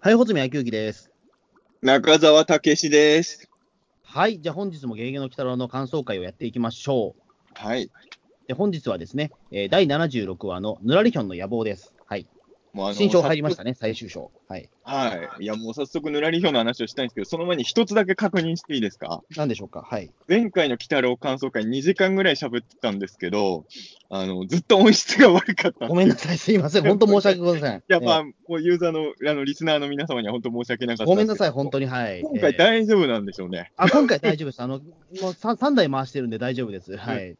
はい、穂積野球機です。中澤武史です。はい、じゃあ本日もゲゲゲの鬼太郎の感想会をやっていきましょう。はい。で本日はですね、えー第76話のぬらりひょんの野望です。はい。もうあの新章入りましたね、最終章。はい。はい。いや、もう早速、ぬらりひょんの話をしたいんですけど、その前に一つだけ確認していいですか？なんでしょうか？はい。前回の鬼太郎感想会2時間ぐらい喋ってたんですけど、あの、ずっと音質が悪かった。ごめんなさい、すいません。本当申し訳ございません。いや、まあ、えもうユーザーの、あの、リスナーの皆様には本当申し訳なかったーごめんなさい、い。本当に、はい。今回えー大丈夫なんでしょうね。あ、今回大丈夫です。あの、もう 3, 三台回してるんで大丈夫です。はい。はい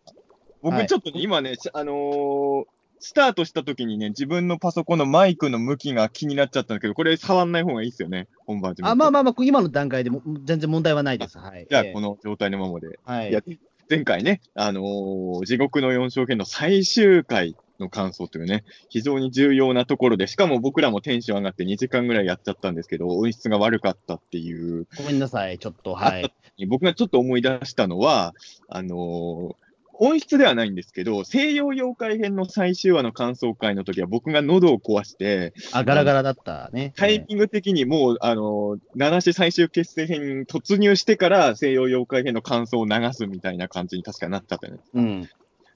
僕ちょっとね、今ね、しあのースタートした時にね、自分のパソコンのマイクの向きが気になっちゃったんだけど、これ触んない方がいいですよね、本番始めてあ、まあまあまあ、今の段階でも全然問題はないです。はい。じゃあ、えーこの状態のままで。はい。前回ね、あのー地獄の4章編の最終回の感想というね、非常に重要なところで、しかも僕らもテンション上がって2時間ぐらいやっちゃったんですけど、音質が悪かったっていう、ごめんなさい、ちょっと、はい。僕がちょっと思い出したのは、あのー音質ではないんですけど、西洋妖怪編の最終話の感想会の時は僕が喉を壊して、あ、ガラガラだったね。タイミング的にもう、あのー、七子最終決戦編に突入してから西洋妖怪編の感想を流すみたいな感じに確かなったじゃないですか。うん。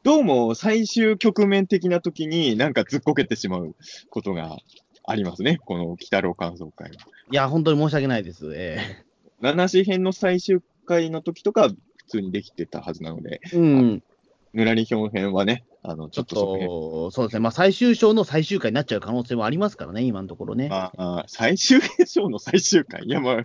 どうも最終局面的な時になんかずっこけてしまうことがありますね。この鬼太郎感想会は。いや、本当に申し訳ないです。え七子編の最終回の時とか普通にできてたはずなので、ーうん。ぬらりひょん編はね、あの、ちちょっとそうですね。まあ、最終章の最終回になっちゃう可能性もありますからね、今のところね。まあ、あ最終章の最終回。いや、まあ、鬼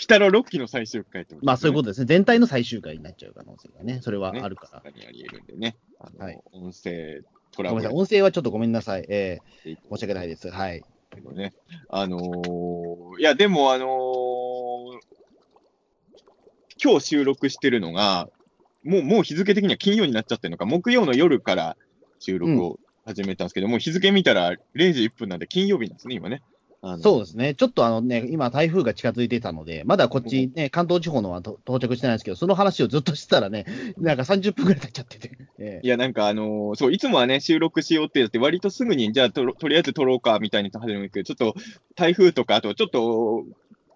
太郎6期の最終回ってことまあ、そういうこことですね。全体の最終回になっちゃう可能性がね、それはあるから。とにあり得るんでね。あの、はい音声トラブルごめんなさい。音声はちょっとごめんなさい。えー申し訳ないです。はい。ね。あのーいや、でもあのー今日収録してるのが、もう、もう日付的には金曜になっちゃってるのか、木曜の夜から収録を始めたんですけど、もう日付見たら0時1分なんで金曜日なんですね、今ね。そうですね。ちょっとあのね、今台風が近づいてたので、まだこっちね、関東地方のはと到着してないんですけど、その話をずっとしてたらね、なんか30分くらい経っちゃってて。えいや、なんかあのーそう、いつもはね、収録しようってやって、割とすぐに、じゃあとろ、とりあえず撮ろうか、みたいに始めるけど、ちょっと、台風とか、あと、ちょっと、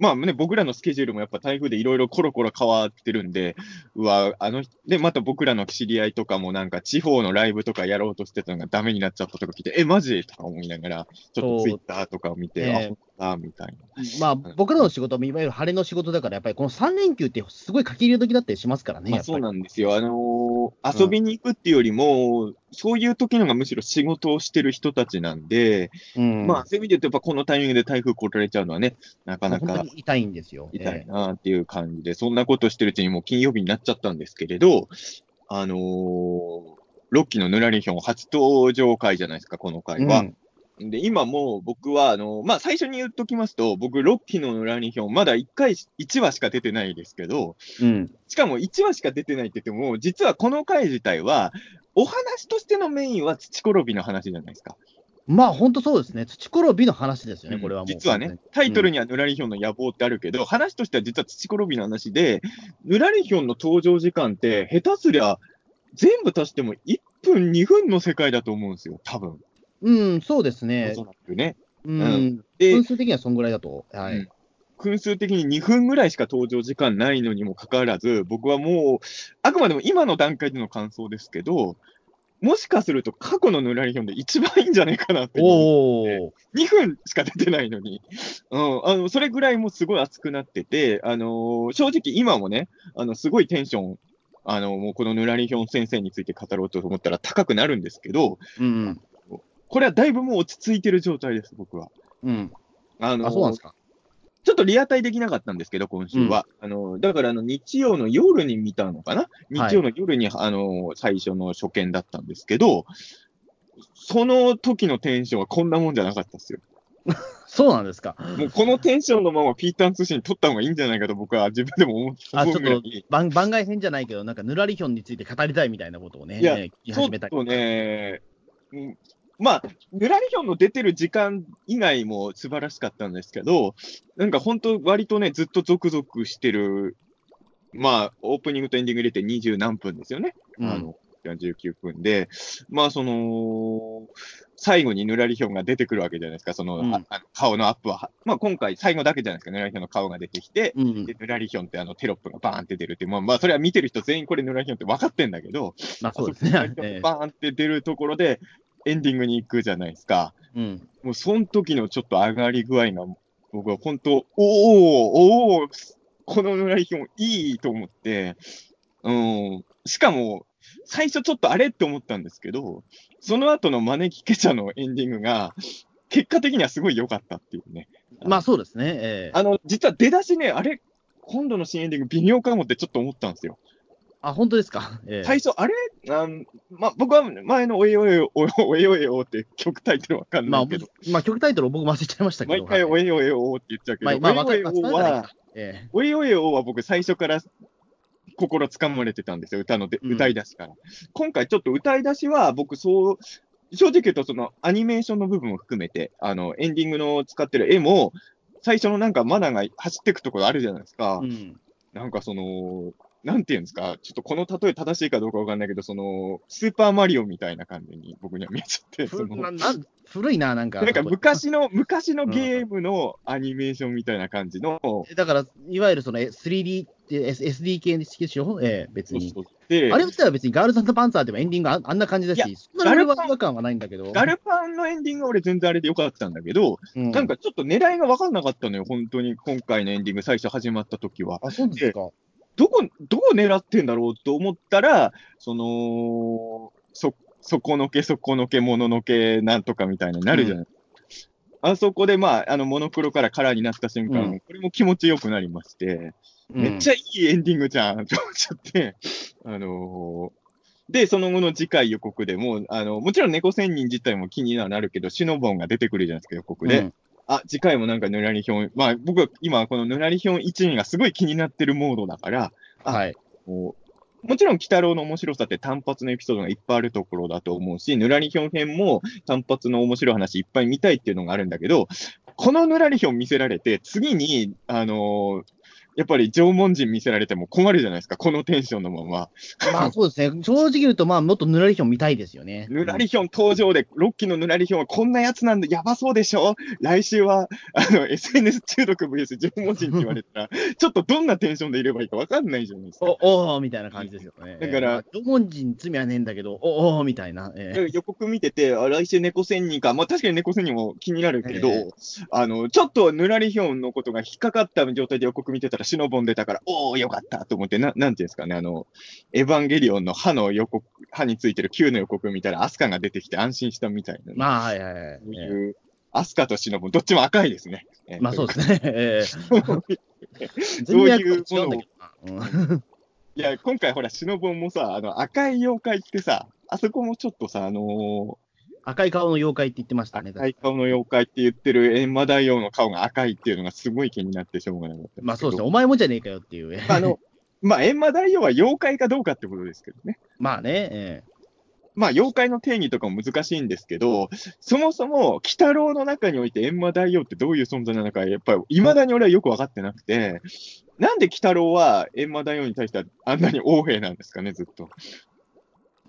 まあね、僕らのスケジュールもやっぱ台風でいろいろコロコロ変わってるんで、うわ、あの、で、また僕らの知り合いとかもなんか地方のライブとかやろうとしてたのがダメになっちゃったとか聞いて、え、マジ？とか思いながら、ちょっとツイッターとかを見て、ええ。あ、ほんとだ、みたいな。ーまあ、僕らの仕事もいわゆる晴れの仕事だから、やっぱりこの3連休ってすごい書き入れ時だったりしますからね。まあそうなんですよ。あのー遊びに行くっていうよりも、そういう時のがむしろ仕事をしてる人たちなんで、うん。まあ、そういう意味で言うと、やっぱこのタイミングで台風来られちゃうのはね、なかなか痛いんですよ。痛いえなっていう感じで、そんなことしてるうちにもう金曜日になっちゃったんですけれど、あのー、ロッキーのぬらりひょん初登場回じゃないですか、このー回は。うんで、今もう僕は、あのーまあ、最初に言っときますと、僕、ロッキーのぬらりひょん、まだ1回、1話しか出てないですけど、うん。しかも1話しか出てないって言っても、実はこの回自体は、お話としてのメインは土転びの話じゃないですか。まあ、本当そうですね。土転びの話ですよね、これはもう。実はね、タイトルにはぬらりひょんの野望ってあるけど、話としては実は土転びの話で、ぬらりひょんの登場時間って、下手すりゃ、全部足しても1分、2分の世界だと思うんですよ、多分。うん、そうですねお。そらくね。うん。うんで分、数的にはそんぐらいだと。はい。うん分数的に2分ぐらいしか登場時間ないのにもかかわらず、僕はもう、あくまでも今の段階での感想ですけど、もしかすると過去のぬらりひょんで一番いいんじゃないかなっていう。おお。2分しか出てないのに、うん、あのそれぐらいもうすごい熱くなってて、あのー正直今もね、あのすごいテンション、あのもうこのぬらりひょん先生について語ろうと思ったら高くなるんですけど、うん。これはだいぶもう落ち着いてる状態です、僕は。うん。あのーあ、そうなんですか？ちょっとリアタイできなかったんですけど、今週は。あのーだからあの日曜の夜に見たのかな？日曜の夜に、あのー最初の初見だったんですけど、その時のテンションはこんなもんじゃなかったですよ。そうなんですか。もうこのテンションのままピーターン通信取った方がいいんじゃないかと僕は自分でも思あ、思ちょっと。番番外編じゃないけど、なんかぬらりひょんについて語りたいみたいなことをね、いやね言いちょっ始めたり。とね、うんまあ、ぬらりひょんの出てる時間以外も素晴らしかったんですけど、なんか本当割とね、ずっとゾクゾクしてる、まあ、オープニングとエンディング入れて二十何分ですよね。うん。あの、っていうのは19分で、まあその、最後にぬらりひょんが出てくるわけじゃないですか、その、うん。顔のアップは。まあ今回最後だけじゃないですか、ぬらりひょんの顔が出てきて、うん。で、ぬらりひょんってあのテロップがバーンって出るっていう、まあまあそれは見てる人全員これぬらりひょんって分かってんだけど、まあそうですね。バーンって出るところで、エンディングに行くじゃないですか。うん。もうその時のちょっと上がり具合が、僕は本当、おおおおこのぬらりひょんいいと思って、うん。しかも、最初ちょっとあれって思ったんですけど、その後の招きケチャのエンディングが、結果的にはすごい良かったっていうね。まあそうですね。ええあの、実は出だしね、あれ、今度の新エンディング微妙かもってちょっと思ったんですよ。あ、本当ですか？ええ最初、あれ？あんま、僕は前のおえおえお、おえおえおって曲タイトルわかん、ないけど、まあ曲タイトル僕忘れちゃいましたけど。毎回はいおえおえおって言っちゃうけど、まあ、まあ、おえおえお。はか、えおえおえおは僕最初から心つかまれてたんですよ、歌ので、歌い出しから。今回ちょっと歌い出しは僕そう、正直言うとそのアニメーションの部分も含めて、あの、エンディングの使ってる絵も、最初のなんかマナが走っていくところあるじゃないですか。うん。なんかその、なんていうんですか、ちょっとこの例え正しいかどうかわかんないけど、その、スーパーマリオみたいな感じに僕には見えちゃって、そのふな古いな、なんか。なんか昔の、昔のゲームのアニメーションみたいな感じの、だから、いわゆるそのえ 3D って S- SD 系式でしょ？ええ別に。であれ自体は別にガールズパンツァーでもエンディングああんな感じだいやし、そんなに俺はガルパン違和感はないんだけど。ガルパンのエンディングは俺全然あれでよかったんだけど、うんなんかちょっと狙いが分かんなかったのよ、本当に今回のエンディング最初始まった時は。あ、そうですか。どこ、どこ狙ってんだろうと思ったら、その、そ、そこのけ、そこのけ、もののけ、なんとかみたいになるじゃない、あそこで、まあ、あの、モノクロからカラーになった瞬間、うん。これも気持ちよくなりまして、めっちゃ。ゃいいエンディングじゃん、と思っちゃって、あのーで、その後の次回予告でも、あの、もちろん猫仙人自体も気にはなるけど、シノボンが出てくるじゃないですか、予告で。うんあ、次回もなんかぬらりひょん、まあ僕は今このぬらりひょん1、2がすごい気になってるモードだから、あはい。もうもちろん、鬼太郎の面白さって単発のエピソードがいっぱいあるところだと思うし、ぬらりひょん編も単発の面白い話いっぱい見たいっていうのがあるんだけど、このぬらりひょん見せられて、次に、あのーやっぱり縄文人見せられても困るじゃないですか、このテンションのまま。まあそうですね。正直言うと、まあもっとぬらりひょん見たいですよね。ぬらりひょん登場で、ロッキーのぬらりひょんはこんなやつなんだ、やばそうでしょ？来週は、あの、SNS 中毒 VS 縄文人って言われたら、ちょっとどんなテンションでいればいいかわかんないじゃないですか。おおーみたいな感じですよね。だからええ縄文人罪はねえんだけど、おおーみたいな。ええ予告見てて、あ来週猫仙人か、まあ確かに猫仙人も気になるけど、ええあの、ちょっとぬらりひょんのことが引っかかった状態で予告見てたら、シノボン出たから、おー、よかったと思って、ななんていうんですかね、あの、エヴァンゲリオンの歯の予告、歯についてる Q の予告見たら、アスカが出てきて安心したみたいな、まあ、はいはいはい。そうええいう、アスカとシノボン、どっちも赤いですね。ええまあそうですね。ええそういう 違うんだけどな。うんいや、今回ほら、シノボンもさ、あの、赤い妖怪ってさ、あそこもちょっとさ、あの赤い顔の妖怪って言ってましたね。赤い顔の妖怪って言ってる閻魔大王の顔が赤いっていうのがすごい気になってしょうがなかった。まあそうですね。お前もじゃねえかよっていう。あの、まあ、閻魔大王は妖怪かどうかってことですけどね。まあね。えまあ、妖怪の定義とかも難しいんですけど、そもそも、鬼太郎の中において閻魔大王ってどういう存在なのか、やっぱり未だに俺はよく分かってなくて、なんで鬼太郎は閻魔大王に対してはあんなに横兵なんですかね、ずっと。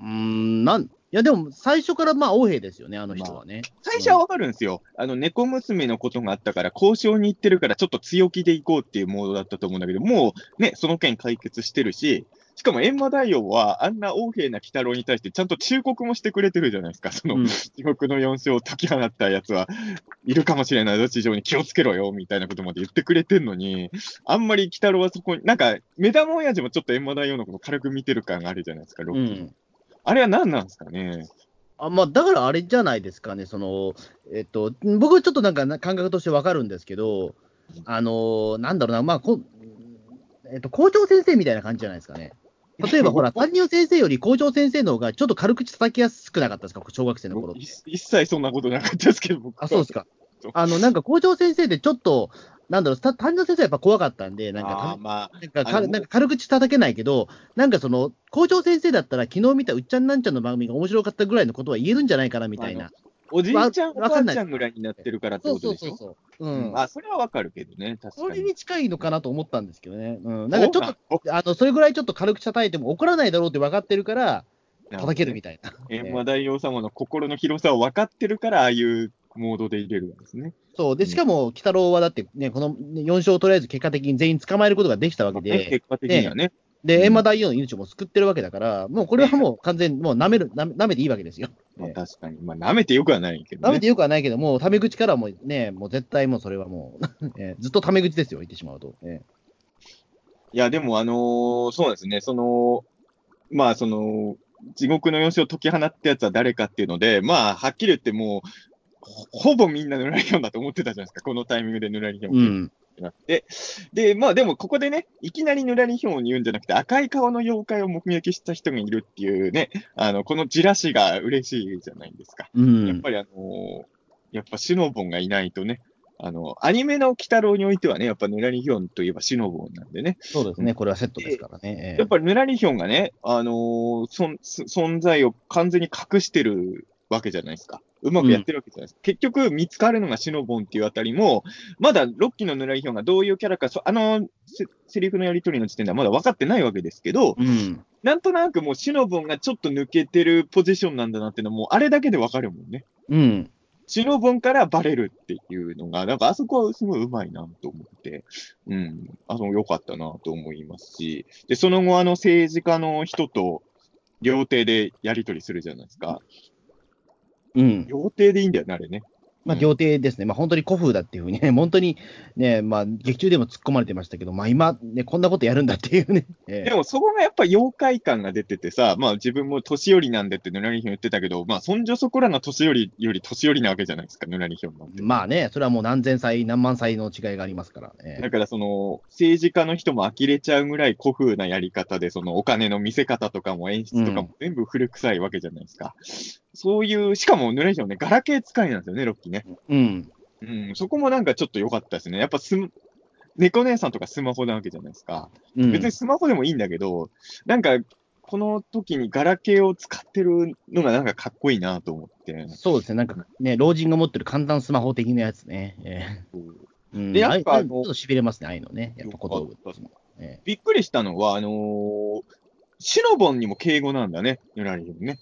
えうーん、なん、いやでも最初からまあ、王兵ですよね、あの人はね。最初はわかるんですよ。あの、猫娘のことがあったから、交渉に行ってるから、ちょっと強気で行こうっていうモードだったと思うんだけど、もうね、その件解決してるし、しかも閻魔大王は、あんな横兵な鬼太郎に対して、ちゃんと忠告もしてくれてるじゃないですか。その、うん地獄の四章を解き放ったやつは、いるかもしれないぞ、地上に気をつけろよ、みたいなことまで言ってくれてんのに、あんまり鬼太郎はそこに、なんか、目玉親父もちょっと閻魔大王のこと軽く見てる感があるじゃないですか、ロうッキー。ん。あれは何なんですかね？あまあ、だからあれじゃないですかね、その、えっと、僕はちょっとなんかな感覚としてわかるんですけど、あの、なんだろうな、まあ、こえっと、校長先生みたいな感じじゃないですかね。例えばほら、担任先生より校長先生の方がちょっと軽口叩きやすくなかったですか、小学生の頃。一一切そんなことなかったですけど、僕あ、そうですか。あの、なんか校長先生でちょっと、なんだろう、た担任先生はやっぱ怖かったんで、なんか、まあ、なんかかあのなんか軽口叩けないけど、なんかその、校長先生だったら、昨日見たうっちゃんなんちゃんの番組が面白かったぐらいのことは言えるんじゃないかなみたいな。おじいちゃん、おわかんないばあちゃんぐらいになってるからってことでしょ？そうそうそう。うん。あ、それはわかるけどね、確かに。それに近いのかなと思ったんですけどね。うん。なんかちょっと、と、あの、それぐらいちょっと軽く叩いても怒らないだろうって分かってるから、叩けるみたいな。閻魔大王様の心の広さを分かってるから、ああいうモードで入れるんですね。そう。で、しかも、鬼太郎はだってね、この4勝をとりあえず結果的に全員捕まえることができたわけで、まあね結果的にはね。で、うん閻魔大王の命も救ってるわけだから、もうこれはもう完全にもう舐める、舐めていいわけですよ。まあ確かに。まあ、舐めてよくはないけどね。舐めてよくはないけど、もうタメ口からはもうね、もう絶対もうそれはもう、え ーずっとタメ口ですよ、言ってしまうと。えいや、でも、あのーそうですね。その、まあ、その、地獄の四種を解き放ったやつは誰かっていうので、まあ、はっきり言ってもう、ほほぼみんなヌラリヒョンだと思ってたじゃないですか。このタイミングでヌラリヒョンーうん。ってなって。で、まあでもここでね、いきなりヌラリヒョンを言うんじゃなくて、赤い顔の妖怪を目撃した人がいるっていうね、あの、このじらしが嬉しいじゃないですか。うん。やっぱりあのーやっぱシノボンがいないとね、あの、アニメの鬼太郎においてはね、やっぱヌラリヒョンといえばシノボンなんでね、そうですね、これはセットですからね。えやっぱりヌラリヒョンがね、あのーそんす存在を完全に隠してるわけじゃないですか。うまくやってるわけじゃないですか。結局、見つかるのがシノボンっていうあたりも、まだロッキーのヌラリヒョンがどういうキャラか、そあのせ、セリフのやり取りの時点ではまだ分かってないわけですけど、うん。なんとなくもうシノボンがちょっと抜けてるポジションなんだなっていうのはもうあれだけで分かるもんね。うん。シノボンからバレるっていうのが、なんかあそこはすごい上手いなと思って、うん、あの、良かったなと思いますし、で、その後あの政治家の人と料亭でやり取りするじゃないですか。うん。料亭でいいんだよね、あれね。まあ、料亭ですね。まあ、本当に古風だっていうふうにね、本当にね、まあ、劇中でも突っ込まれてましたけど、まあ、今、ね、こんなことやるんだっていうね。ええでもそこがやっぱ妖怪感が出ててさ、まあ自分も年寄りなんでってヌラリヒョン言ってたけど、まあそんじょそこらの年寄りより年寄りなわけじゃないですか、ヌラリヒョンなんて。まあね、それはもう何千歳、何万歳の違いがありますからね。だからその、政治家の人も呆れちゃうぐらい古風なやり方で、そのお金の見せ方とかも演出とかも全部古臭いわけじゃないですか。そういう、しかもヌラリヒョンね、ガラケー使いなんですよね、ロッキーね。うん。うん、そこもなんかちょっと良かったですね。やっぱスマ、猫姉さんとかスマホなわけじゃないですか。うん。別にスマホでもいいんだけど、なんか、この時にガラケーを使ってるのがなんかかっこいいなと思って。そうですね、なんかね、老人が持ってる簡単スマホ的なやつね。ええうん、でやっぱちょっと痺れますね、ああいうのね。やっぱ小道具よかったええびっくりしたのは、あのーシノボンにも敬語なんだね、ヌラリヒョンね。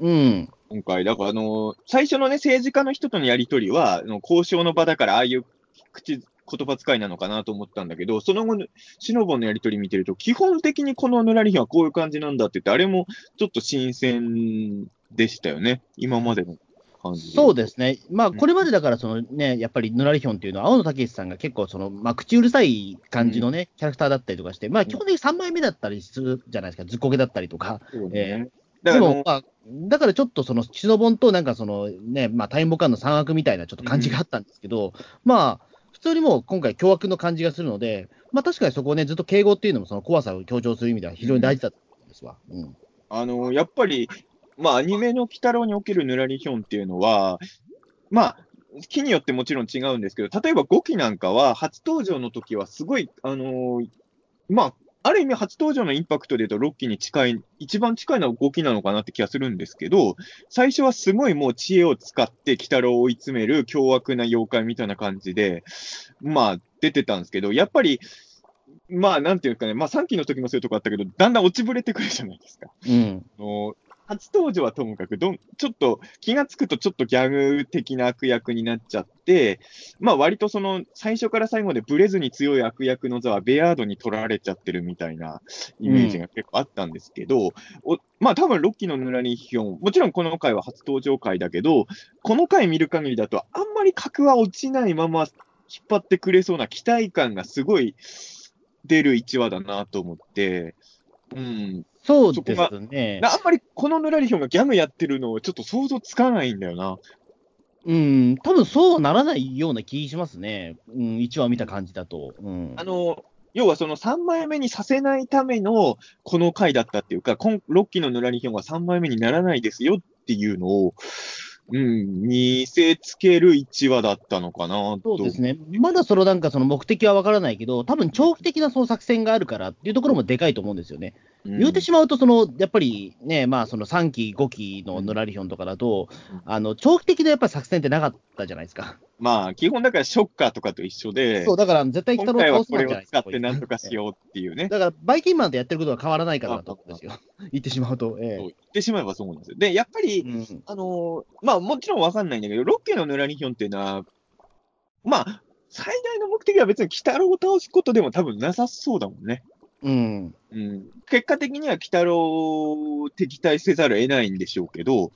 うん。今回、だから、あのー最初のね、政治家の人とのやりとりは、交渉の場だから、ああいう口、言葉遣いなのかなと思ったんだけど、その後、シノボンのやりとり見てると、基本的にこのヌラリヒョンはこういう感じなんだって言って、あれもちょっと新鮮でしたよね、今までのそうで。ですね。まあ、これまでだから、そのね、やっぱり、ぬらりひょんっていうのは、青野武さんが結構、その、まあ、口うるさい感じのね、キャラクターだったりとかして、まあ、基本的に3枚目だったりするじゃないですか、ずっこけだったりとか。そうえね。だからあの、でも、まあ、だからちょっとその、シノボンとなんかそのね、まあ、タイムボカンの三悪みたいなちょっと感じがあったんですけど、まあ、普通にもう今回凶悪の感じがするので、まあ確かにそこをね、ずっと敬語っていうのもその怖さを強調する意味では非常に大事だったんですわ。うん。あの、やっぱり、まあ、アニメの鬼太郎におけるヌラリヒョンっていうのは、まあ、木によってもちろん違うんですけど、例えば5期なんかは、初登場の時はすごい、あのーまあ、ある意味初登場のインパクトで言うと6期に近い、一番近いのは5期なのかなって気がするんですけど、最初はすごいもう知恵を使って鬼太郎を追い詰める凶悪な妖怪みたいな感じで、まあ、出てたんですけど、やっぱり、まあ、なんていうかね、まあ3期の時もそういうとこあったけど、だんだん落ちぶれてくるじゃないですか。うん。初登場はともかくどん、ちょっと気がつくとちょっとギャグ的な悪役になっちゃって、まあ割とその最初から最後までブレずに強い悪役の座はベアードに取られちゃってるみたいなイメージが結構あったんですけど、おまあ多分ロッキーのヌラリヒョン、もちろんこの回は初登場回だけど、この回見る限りだとあんまり格は落ちないまま引っ張ってくれそうな期待感がすごい出る1話だなと思って、うん、そうですね。なあんまりこのヌラリヒョンがギャグやってるのをちょっと想像つかないんだよな。うん、多分そうならないような気しますね。うん、1話見た感じだと。うん。あの、要はその3枚目にさせないためのこの回だったっていうか、今6期のヌラリヒョンは3枚目にならないですよっていうのを、うん、見せつける1話だったのかなと。そうですね。まだそのなんかその目的はわからないけど、多分長期的なその作戦があるからっていうところもでかいと思うんですよね。うん言うてしまうと、そのやっぱりね、まあその3期、5期のヌラリヒョンとかだと、うんあの長期的なやっぱり作戦ってなかったじゃないですか。まあ、基本だからショッカーとかと一緒で、そう、だから絶対北郎倒すなんじゃない使ってなんとかしようっていうね。だから、バイキンマンとやってることは変わらないからだと思うんですよ。言ってしまうと。えそう言ってしまえばそうなんですよ。で、やっぱり、うんあのーまあもちろんわかんないんだけど、ロッケのヌラリヒョンっていうのは、まあ、最大の目的は別に鬼太郎を倒すことでも多分なさそうだもんね。うん。うん。結果的には鬼太郎を敵対せざるを得ないんでしょうけど、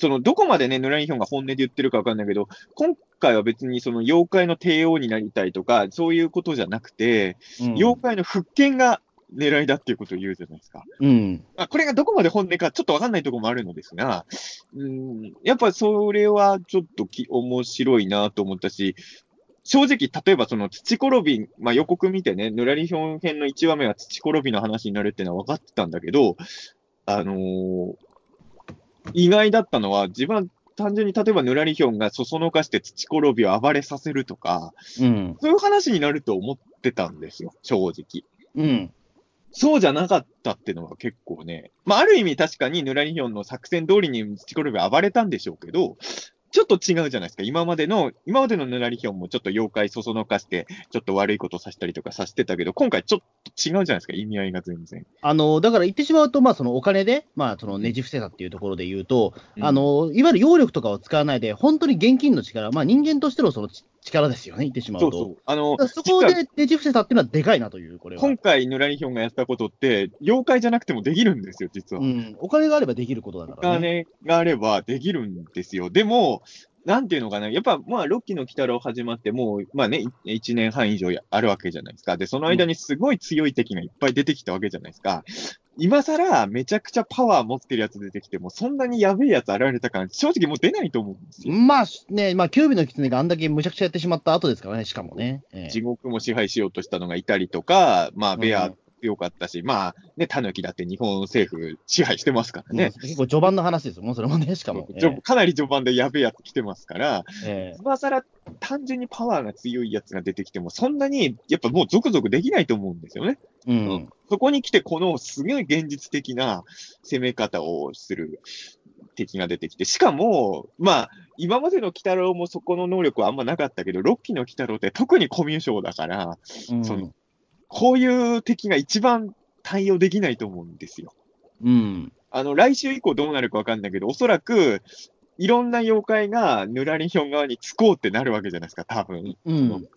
その、どこまでね、ヌラリヒョンが本音で言ってるかわかんないけど、今回は別にその妖怪の帝王になりたいとか、そういうことじゃなくて、うん妖怪の復権が狙いだっていうことを言うじゃないですか。うん。まあ、これがどこまで本音かちょっとわかんないところもあるのですが、うん、やっぱそれはちょっとき面白いなと思ったし、正直、例えばその土転び、まあ、予告見てね、ぬらりひょん編の1話目は土転びの話になるっていうのは分かってたんだけど、あのー意外だったのは、自分は単純に例えばぬらりひょんがそそのかして土転びを暴れさせるとか、うん。そういう話になると思ってたんですよ、正直。うん。そうじゃなかったっていうのは結構ね、まあ、ある意味確かにヌラリヒョンの作戦通りに土転びは暴れたんでしょうけど、ちょっと違うじゃないですか。今までの、今までのヌラリヒョンもちょっと妖怪そそのかして、ちょっと悪いことさせたりとかさせてたけど、今回ちょっと違うじゃないですか。意味合いが全然。あの、だから言ってしまうと、まあ、そのお金で、まあ、そのねじ伏せたっていうところで言うと、うんあの、いわゆる揚力とかを使わないで、本当に現金の力、まあ、人間としてのそのち力ですよね、言ってしまうと。そうそう。あのそこでねじ伏せたっていうのはでかいなという、これは。今回ヌラリヒョンがやったことって、妖怪じゃなくてもできるんですよ、実は。うん、お金があればできることだおからね。金があればできるんですよ。でも、なんていうのかな、やっぱ、まあ、ロッキーの鬼太郎始まって、もう、まあね、1年半以上あるわけじゃないですか。で、その間にすごい強い敵がいっぱい出てきたわけじゃないですか。今更、めちゃくちゃパワー持ってるやつ出てきても、そんなにやべえやつ現れた感、正直もう出ないと思うんですよ。まあね、まあ、キュービの狐があんだけむちゃくちゃやってしまった後ですからね、しかもね。ええ地獄も支配しようとしたのがいたりとか、まあ、ベアうん強かったし、まあ、ね、タヌキだって日本政府支配してますからね。結構序盤の話ですよ、もうそれもね、しかも。えちょかなり序盤でやべえやつ来てますから、ええ今更単純にパワーが強いやつが出てきても、そんなにやっぱもうゾクゾクできないと思うんですよね。えうん。そこに来て、このすごい現実的な攻め方をする敵が出てきて、しかも、まあ、今までの鬼太郎もそこの能力はあんまなかったけど、6期の鬼太郎って特にコミュ障だから、うんそのこういう敵が一番対応できないと思うんですよ。うん。あの、来週以降どうなるかわかんないけど、おそらく、いろんな妖怪がヌラリヒョン側につこうってなるわけじゃないですか、多分。うん。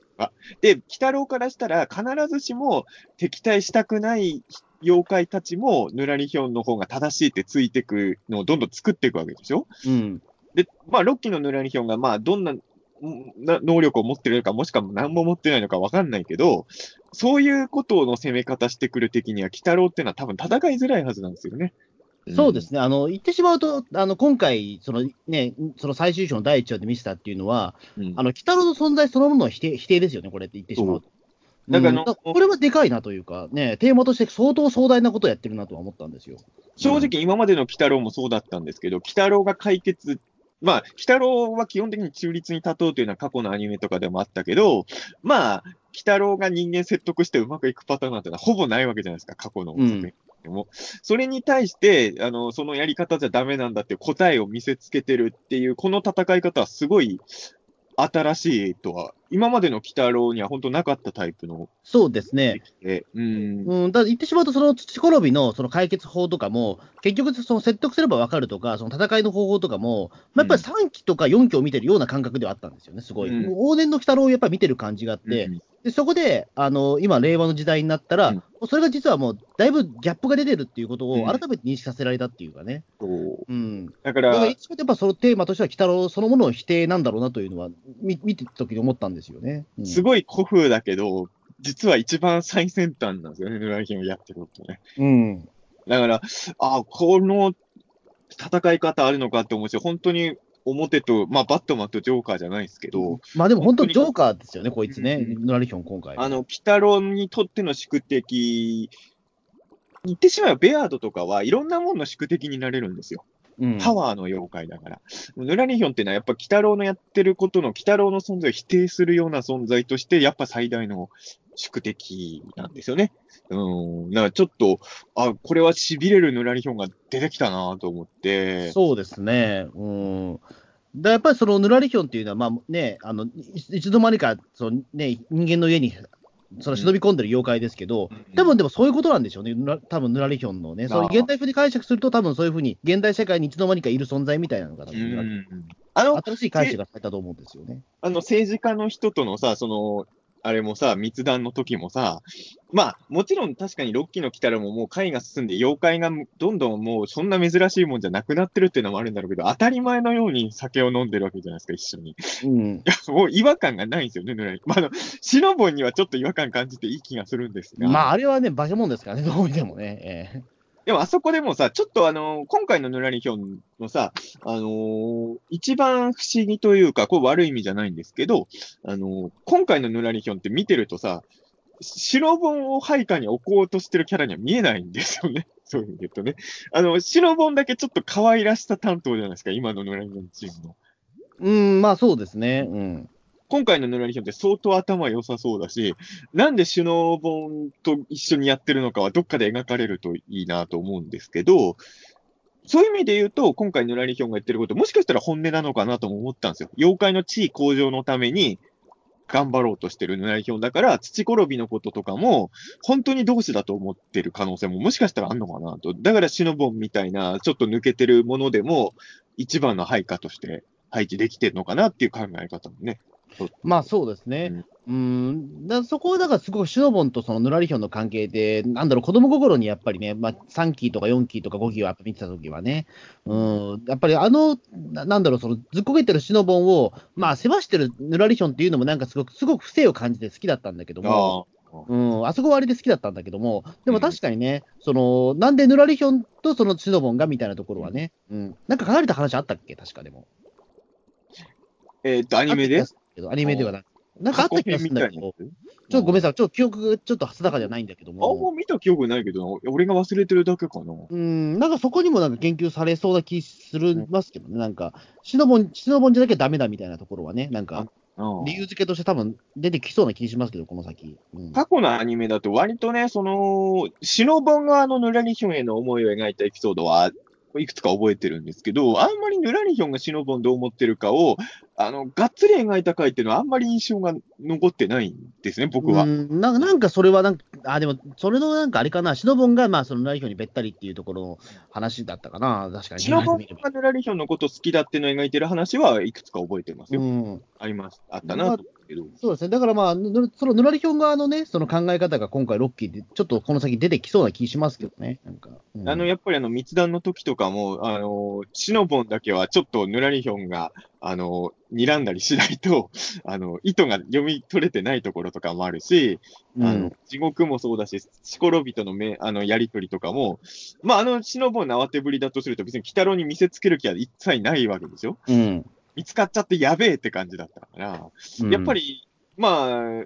で、鬼太郎からしたら、必ずしも敵対したくない妖怪たちも、ヌラリヒョンの方が正しいってついてくのをどんどん作っていくわけでしょうん。で、まあ、ロッキーのヌラリヒョンが、まあ、どんな、んな能力を持ってるのか、もしくは何も持ってないのかわかんないけど、そういうことの攻め方してくる敵には、鬼太郎っていうのは多分戦いづらいはずなんですよね。そうですね。あの、言ってしまうと、あの、今回、そのね、その最終章の第一話で見せたっていうのは、うん。あの、北郎の存在そのものは否定、否定ですよね、これって言ってしまうと。だからうんこれはでかいなというか、ね、テーマとして相当壮大なことをやってるなとは思ったんですよ。正直今までの鬼太郎もそうだったんですけど、鬼太郎が解決、まあ、鬼太郎は基本的に中立に立とうというのは過去のアニメとかでもあったけど、まあ、鬼太郎が人間説得してうまくいくパターンなんてのはほぼないわけじゃないですか、過去の作品でも。それに対して、あの、そのやり方じゃダメなんだって答えを見せつけてるっていう、この戦い方はすごい新しいとは、今までの鬼太郎には本当なかったタイプの、そうですね。えうん、うん、だ言ってしまうと、その土転びのその解決法とかも、結局、その説得すれば分かるとか、その戦いの方法とかも、まあ、やっぱり3期とか4期を見てるような感覚ではあったんですよね、すごい。うん往年の鬼太郎をやっぱり見てる感じがあって、うんでそこで、あの今、令和の時代になったら、うんそれが実はもう、だいぶギャップが出てるっていうことうんを改めて認識させられたっていうかね。そううん。だかだから、ら、一応やっぱそのテーマとしては、鬼太郎そのものの否定なんだろうなというのは、見見てた時に思ったんですよね。うんすごい古風だけど、実は一番最先端なんですよね、ヌラリヒョンをやってることね。うん。だから、あこの戦い方あるのかって思うし、本当に表と、まあ、バットマンとジョーカーじゃないですけど、まあでも本当にジョーカーですよね、こいつね、うんノラリヒョン、今回。あの、鬼太郎にとっての宿敵、言ってしまえばベアードとかはいろんなものの宿敵になれるんですよ。うん、パワーの妖怪だから。ヌラリヒョンっていうのはやっぱ鬼太郎のやってることの鬼太郎の存在を否定するような存在として、やっぱ最大の宿敵なんですよね。うん。だからちょっと、あ、これは痺れるヌラリヒョンが出てきたなと思って。そうですね。うん。だやっぱりそのぬらりひょんっていうのは、まあね、あのいいつの間にかその、ね、人間の家にその忍び込んでる妖怪ですけど、うん多分でもそういうことなんでしょうね、多分ぬらりひょんのね、その現代風に解釈すると、多分そういうふうに現代社会にいつの間にかいる存在みたいなのが、あの、新しい解釈がされたと思うんですよね。あの政治家の人とのさ、その、あれもさ、密談の時もさ、まあ、もちろん確かにロッキーの来たらももう回が進んで、妖怪がどんどんもうそんな珍しいもんじゃなくなってるっていうのもあるんだろうけど、当たり前のように酒を飲んでるわけじゃないですか、一緒に。いうん、や、もう違和感がないんですよね、ぬらり。まあ、あの、シノボンにはちょっと違和感感じていい気がするんですが。まあ、あれはね、化け物ですからね、どう見てもね。えでもあそこでもさ、ちょっとあの、今回のぬらりひょんのさ、あのー一番不思議というか、これ悪い意味じゃないんですけど、あのー今回のぬらりひょんって見てるとさ、白本を配下に置こうとしてるキャラには見えないんですよね。そういう意味で言うとね。あの、白本だけちょっと可愛らしさ担当じゃないですか、今のぬらりひょんチームの。うん、まあそうですね。うん。今回のぬらりひょんって相当頭良さそうだし、なんでシュノボンと一緒にやってるのかはどっかで描かれるといいなと思うんですけど、そういう意味で言うと、今回ぬらりひょんが言ってること、もしかしたら本音なのかなとも思ったんですよ。妖怪の地位向上のために頑張ろうとしてるぬらりひょんだから、土転びのこととかも、本当に同志だと思ってる可能性ももしかしたらあんのかなと。だからシノボンみたいな、ちょっと抜けてるものでも、一番の配下として配置できてるのかなっていう考え方もね。まあそうですね。うん、だそこはだからすごくシュノボンとそのヌラリヒョンの関係で、なんだろう、子供心にやっぱりね、まあ、3期とか4期とか5期をやっぱ見てた時はね、うん、やっぱりあの、ななんだろう、そのずっこけてるシュノボンを、まあ、世話してるヌラリヒョンっていうのもなんかすごく、すごく不正を感じて好きだったんだけども、ああ。うん、あそこは割で好きだったんだけども、でも確かにね、その、なんでヌラリヒョンとそのシノボンがみたいなところはね、うん、なんか書かれた話あったっけ？確かでも。えーっと、アニメで？けどアニメではなく。なんかあった気がするんだけど、ちょっとごめんなさい、ちょっと記憶がちょっと定かじゃないんだけどあんまも、見た記憶ないけどな、俺が忘れてるだけかな。うん、なんかそこにもなんか言及されそうな気するますけどね、なんか、シノボン、シノボンじゃなきゃダメだみたいなところはね、なんか、うん理由付けとして多分出てきそうな気しますけど、この先。うん。過去のアニメだと割とね、その、シノボン側のヌラリヒョンへの思いを描いたエピソードはいくつか覚えてるんですけど、あんまりヌラリヒョンがシノボンどう思ってるかを、あの、がっつり描いた回っていうのはあんまり印象が残ってないんですね、僕は。うんなんかなんかそれはなんか、あ、でも、それのなんかあれかな、シノボンが、まあ、そのライヒョンにべったりっていうところの話だったかな、確かに。シノボンがヌラリヒョンのこと好きだっていうのを描いてる話はいくつか覚えてますよ。うん、あります。あったなと。そうですね、だからまあ、ぬそのヌラリヒョン側のね、その考え方が今回、ロッキーで、ちょっとこの先出てきそうな気しますけどね、なんか。うんあの、やっぱりあの、密談の時とかも、あの、シノボンだけはちょっとヌラリヒョンが、あの、睨んだりしないと、あの、意図が読み取れてないところとかもあるし、うん。あの、地獄もそうだし、シコロビとのめ、あの、やりとりとかも、まあ、あの、シノボンの慌てぶりだとすると別に鬼太郎に見せつける気は一切ないわけですよ。うん。見つかっちゃってやべえって感じだったから、やっぱり、り、まあ、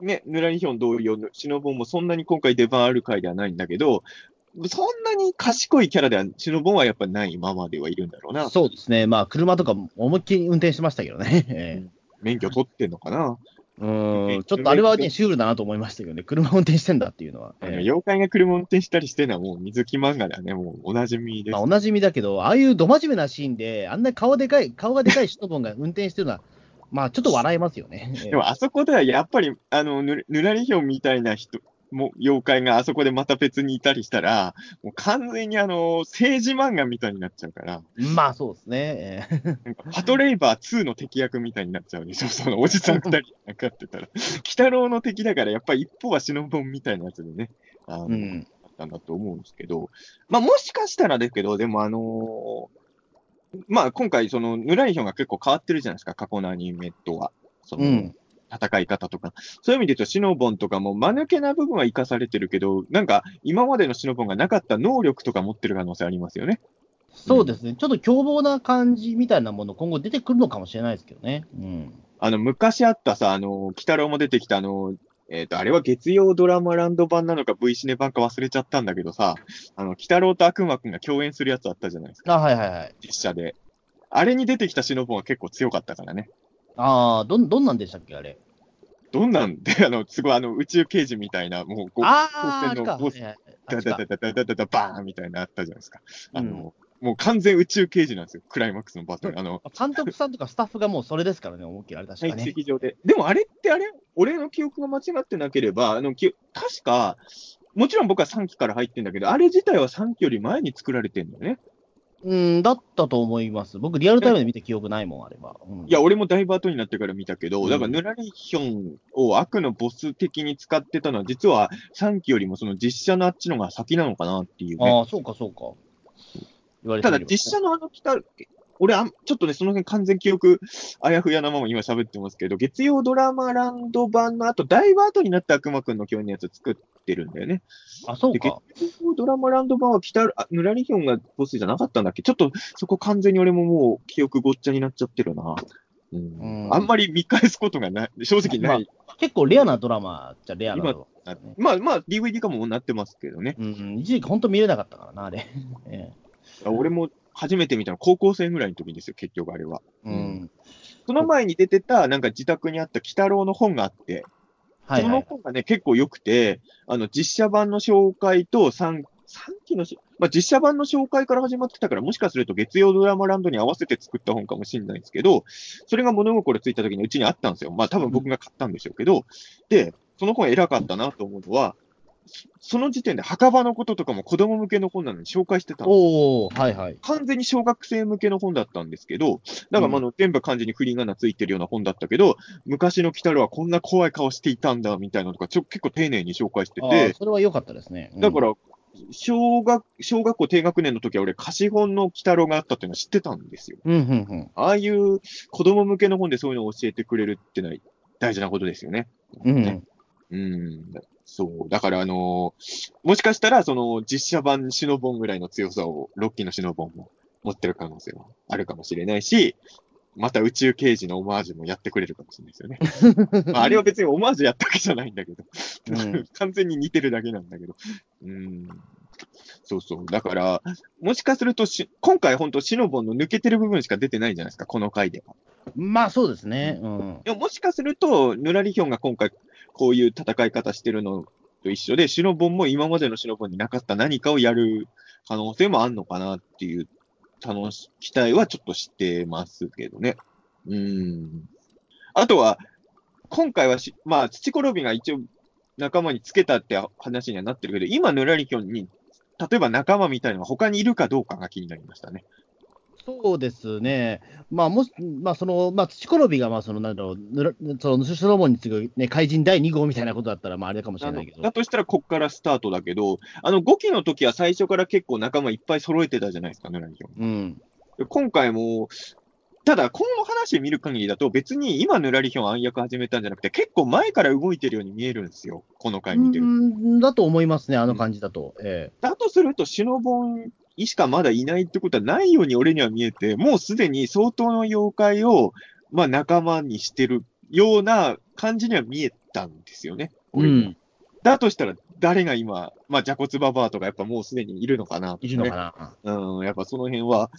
ね、ヌラリヒョン同様のシノボンもそんなに今回出番ある回ではないんだけど、そんなに賢いキャラでは、シノボンはやっぱないままではいるんだろうな。そうですね、まあ、車とか思いっきり運転してましたけどね。ええ免許取ってんのかな。うん、ちょっとあれはね、シュールだなと思いましたけどね、車運転してんだっていうのは。あのええ妖怪が車運転したりしてるのはもう水木漫画ではね、もうおなじみです。まあ、おなじみだけど、ああいうど真面目なシーンで、あんな顔でかい、顔がでかいシトボンが運転してるのは、まあ、ちょっと笑えますよね。ええでもあそこではやっぱり、あの、ぬぬらりひょんみたいな人、も妖怪があそこでまた別にいたりしたら、もう完全にあの、政治漫画みたいになっちゃうから、まあ、そうですね。ええなんかパトレイバー2の敵役みたいになっちゃうでしょ、そのおじさん二人なんかってたら。鬼太郎の敵だから、やっぱり一歩は忍ぼんみたいなやつでね、あの、うん。あったんだと思うんですけど、まあもしかしたらですけど、でもあのーまあ今回、その、ヌラリヒョンが結構変わってるじゃないですか、過去のアニメとは。その、うん。戦い方とか。そういう意味で言うと、シノボンとかも間抜けな部分は生かされてるけど、なんか今までのシノボンがなかった能力とか持ってる可能性ありますよね。そうですね。ちょっと凶暴な感じみたいなもの、今後出てくるのかもしれないですけどね。うん。あの、昔あったさ、あの、鬼太郎も出てきたあの、えっ、と、あれは月曜ドラマランド版なのか V シネ版か忘れちゃったんだけどさ、あの、鬼太郎と悪魔くんが共演するやつあったじゃないですか、あ、はいはいはい。実写で。あれに出てきたシノボンは結構強かったからね。ああ、どん、どんなんでしたっけ、あれ？どんなんで、あの、すごいあの、宇宙刑事みたいな、もう、こう、ああ、あれか。光線のボスダダダダダダダダバーンみたいなのあったじゃないですか。あの、うんもう完全宇宙刑事なんですよ、クライマックスのバトル。あの、監督さんとかスタッフがもうそれですからね、思いっきりあれ確か採ね。石場で。でもあれってあれ俺の記憶が間違ってなければ、あの、き確か、もちろん僕は3期から入ってんだけど、あれ自体は3期より前に作られてんだよね。うん、だったと思います。僕、リアルタイムで見た記憶ないもん、あれば。うんいや、俺もだいぶ後になってから見たけど、うんだからヌラリヒョンを悪のボス的に使ってたのは、実は3期よりもその実写のあっちのが先なのかなっていうね。ああ、そうか、そうか。言われてただみれば実写のあの北、俺あん、ちょっとね、その辺完全記憶、あやふやなまま今喋ってますけど、月曜ドラマランド版の後、だいぶ後になって悪魔くんの共演のやつ作ってるんだよね。あ、そうで、月か。曜ドラマランド版は北、あヌラリヒョンがボスじゃなかったんだっけ？ちょっとそこ完全に俺ももう記憶ごっちゃになっちゃってるな。うんうんあんまり見返すことがない、正直ない。結構レアなドラマじゃレアなドラマ。まあまあ、DVD 化もなってますけどね。うん、一時期本当見れなかったからな、あれ。え俺も初めて見たの高校生ぐらいの時ですよ、結局あれは。えうん。その前に出てた、なんか自宅にあった鬼太郎の本があって、そはいはい。の本がね、結構良くて、あの、実写版の紹介と3、三期のし、まあ、実写版の紹介から始まってたから、もしかすると月曜ドラマランドに合わせて作った本かもしれないんですけど、それが物心ついた時にうちにあったんですよ。まあ、多分僕が買ったんでしょうけど、で、その本偉かったなと思うのは、そその時点で墓場のこととかも子供向けの本なのに紹介してたんですよおおはいはい。完全に小学生向けの本だったんですけど、だからまああの全部漢字に振り仮名ついてるような本だったけど、昔の鬼太郎はこんな怖い顔していたんだみたいなのとか、ちょ結構丁寧に紹介してあてー、それは良かったですね。うんだから、小学、小学校低学年の時は俺、貸本の鬼太郎があったっていうのは知ってたんですよ。うん、うん、うん。ああいう子供向けの本でそういうのを教えてくれるってのは大事なことですよね。うんねうん。そう。だから、あのーもしかしたら、その、実写版シノボンぐらいの強さを、ロッキーのシノボンも持ってる可能性はあるかもしれないし、また宇宙刑事のオマージュもやってくれるかもしれないですよね。まあ、あれは別にオマージュやったわけじゃないんだけど、うん 完全に似てるだけなんだけど。うん。そうそう。だから、もしかするとし、今回本当シノボンの抜けてる部分しか出てないじゃないですか、この回では。まあそうですね。うん。でももしかすると、ヌラリヒョンが今回、こういう戦い方してるのと一緒で、シノボンも今までのシノボンになかった何かをやる可能性もあるのかなっていう、楽し、期待はちょっとしてますけどね。うん。あとは、今回はし、まあ、土転びが一応仲間につけたって話にはなってるけど、今、ヌラリヒョンに、例えば仲間みたいなのが他にいるかどうかが気になりましたね。そうですね。まあ、もし、まあ、その、まあ、土転びが、まあ、その、なんだろう、ぬらその、シュロモンに次ぐ、ね、怪人第2号みたいなことだったら、まあ、あれかもしれないけど。だとしたら、こっからスタートだけど、あの、5期の時は最初から結構仲間いっぱい揃えてたじゃないですか、ヌラリヒョン。うん。で今回も、ただ、この話見る限りだと、別に今、ヌラリヒョン暗躍始めたんじゃなくて、結構前から動いてるように見えるんですよ、この回見てるだと思いますね、あの感じだと。えだとすると、シノボンしかまだいないってことはないように俺には見えて、もうすでに相当の妖怪を、まあ、仲間にしてるような感じには見えたんですよね。えうん。だとしたら、誰が今、まあ、ジャコツババアとかやっぱもうすでにいるのかな、いるのかな。うん、やっぱその辺は、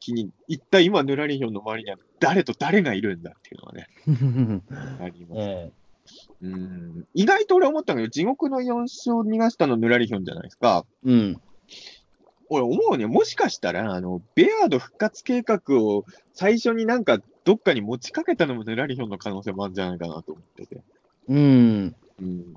気に、一体今、ヌラリヒョンの周りには誰と誰がいるんだっていうのはね、あります。えうん、意外と俺思ったのが、地獄の4勝逃がしたのヌラリヒョンじゃないですか。えうん。俺思うね、もしかしたら、あの、ベアード復活計画を最初になんかどっかに持ちかけたのもヌラリヒョンの可能性もあるんじゃないかなと思ってて。うん。うん。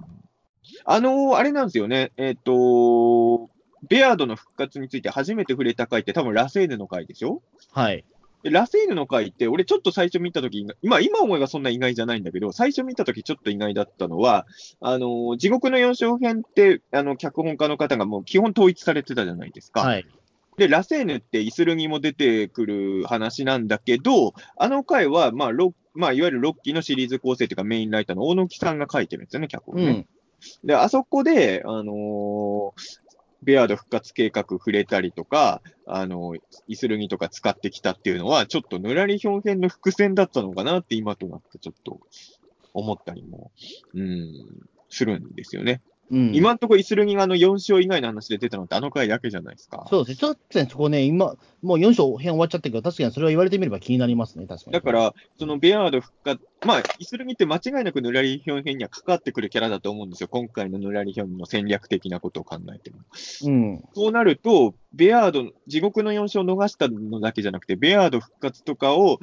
あのあれなんですよね、えっ、と、ベアードの復活について初めて触れた回って多分ラセーヌの回でしょ？はい。でラセーヌの回って、俺ちょっと最初見たとき、今、今思えばそんな意外じゃないんだけど、最初見たときちょっと意外だったのは、あの、地獄の四章編って、あの、脚本家の方がもう基本統一されてたじゃないですか。はい。で、ラセーヌってイスルギも出てくる話なんだけど、あの回は、まあ、ロまあ、いわゆるロッキーのシリーズ構成というかメインライターの大野木さんが書いてるんですよね、脚本ね。うん。で、あそこで、あのーベアード復活計画触れたりとか、あのイスルギとか使ってきたっていうのは、ちょっとぬらり表現の伏線だったのかなって今となってちょっと思ったりも、うん、するんですよね。うん、今んとこイスルギがあの4勝以外の話で出たのってあの回だけじゃないですか。そうですね、ちょっとね、そこね、今、もう4章編終わっちゃってるけど、確かにそれは言われてみれば気になりますね、確かに。だか、ら、そのベアード復活、まあ、イスルギって間違いなくヌラリヒョン編には関わってくるキャラだと思うんですよ。今回のヌラリヒョンの戦略的なことを考えても。うん、そうなると、ベアード、地獄の4勝を逃したのだけじゃなくて、ベアード復活とかを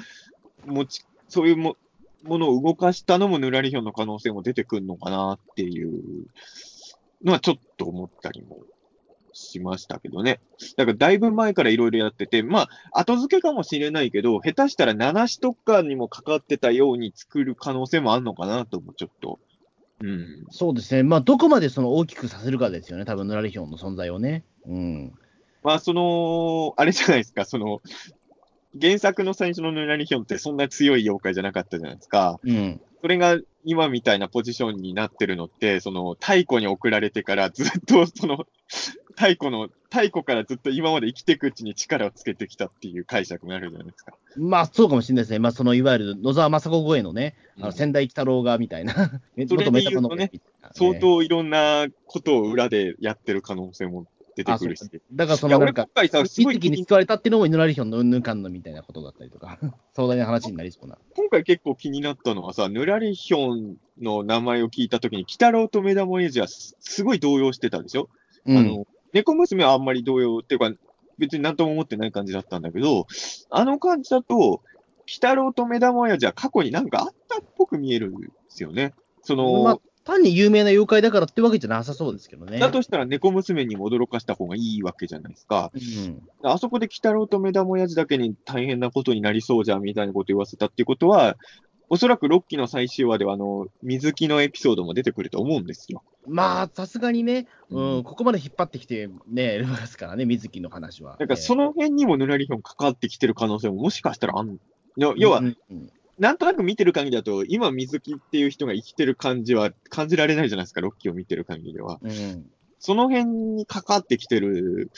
持ち、そういうもものを動かしたのもヌラリヒョンの可能性も出てくるのかなっていうのはちょっと思ったりもしましたけどね。だからだいぶ前からいろいろやってて、まあ、後付けかもしれないけど、下手したら7子とかにもかかってたように作る可能性もあるのかなともちょっと。うん。そうですね、まあ、どこまでその大きくさせるかですよね、多分ヌラリヒョンの存在をね。うん、まあ、その、あれじゃないですか、その、原作の最初のヌラリヒョンってそんな強い妖怪じゃなかったじゃないですか。うん、それが今みたいなポジションになってるのって、その、太古に送られてからずっと、その、太古の、太古からずっと今まで生きていくうちに力をつけてきたっていう解釈があるじゃないですか。まあ、そうかもしれないですね、まあ、そのいわゆる野沢雅子超えのね、あうん。の仙台鬼太郎がみたいな、それで言うとね。相当いろんなことを裏でやってる可能性も出てくるし。だからそのなんか、一時に救われたっていうのもヌラリヒョンのうんぬんかんぬんみたいなことだったりとか、壮大な話になりそうな。今回結構気になったのはさ、ヌラリヒョンの名前を聞いたときに、鬼太郎と目玉親父はすすごい動揺してたでしょ、うんあの、猫娘はあんまり動揺っていうか、別になんとも思ってない感じだったんだけど、あの感じだと、鬼太郎と目玉親父は過去になんかあったっぽく見えるんですよね。その、まあ、単に有名な妖怪だからってわけじゃなさそうですけどね。だとしたら猫娘にも驚かした方がいいわけじゃないですか。うん、あそこで鬼太郎と目玉親父だけに大変なことになりそうじゃんみたいなこと言わせたっていうことは、おそらく6期の最終話では、あの、水木のエピソードも出てくると思うんですよ。まあ、さすがにね、うん、うんここまで引っ張ってきてね、いますからね、水木の話は。だからその、の辺にもヌラリヒョン関わってきてる可能性ももしかしたらあんの。要はう、んうんなんとなく見てる限りだと、今水木っていう人が生きてる感じは感じられないじゃないですか、6期を見てる限りでは。うんその辺に関わってきてる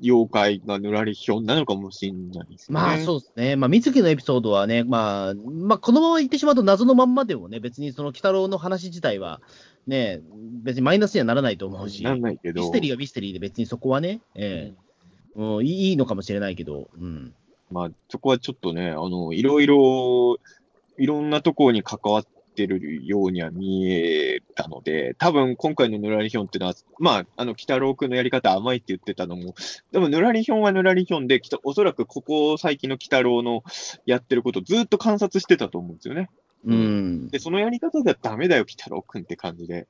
妖怪がヌラリヒョンなのかもしれないですね。まあそうですね、まあ、水木のエピソードはね、まあ、まあ、このまま言ってしまうと、謎のまんまでもね、別にその鬼太郎の話自体は、ね、別にマイナスにはならないと思うし、なんないけど。ミステリーはミステリーで、別にそこはね、ええうん、いいいいのかもしれないけど、うん、まあ、そこはちょっとね、あの、いろいろ、いろんなところに関わってるようには見えたので、多分今回のヌラリヒョンっていうのは、まあ、あの、北郎君のやり方甘いって言ってたのも、でもヌラリヒョンはヌラリヒョンで、おそらくここ最近の北郎のやってることをずっと観察してたと思うんですよね。うん、で、そのやり方ではダメだよ、北郎君って感じで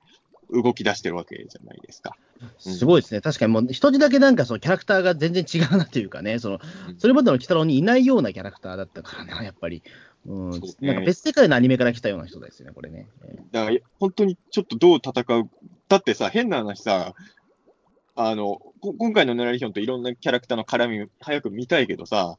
動き出してるわけじゃないですか。すごいですね、確かにもう、一人だけなんかそのキャラクターが全然違うなというかね、そのうんそれまでの鬼太郎にいないようなキャラクターだったからな、やっぱり。うんねなんか別世界のアニメから来たような人ですよね、これね。ええだから、本当にちょっとどう戦う。だってさ、変な話さ、あの、こ今回のネラリヒョンといろんなキャラクターの絡み、早く見たいけどさ、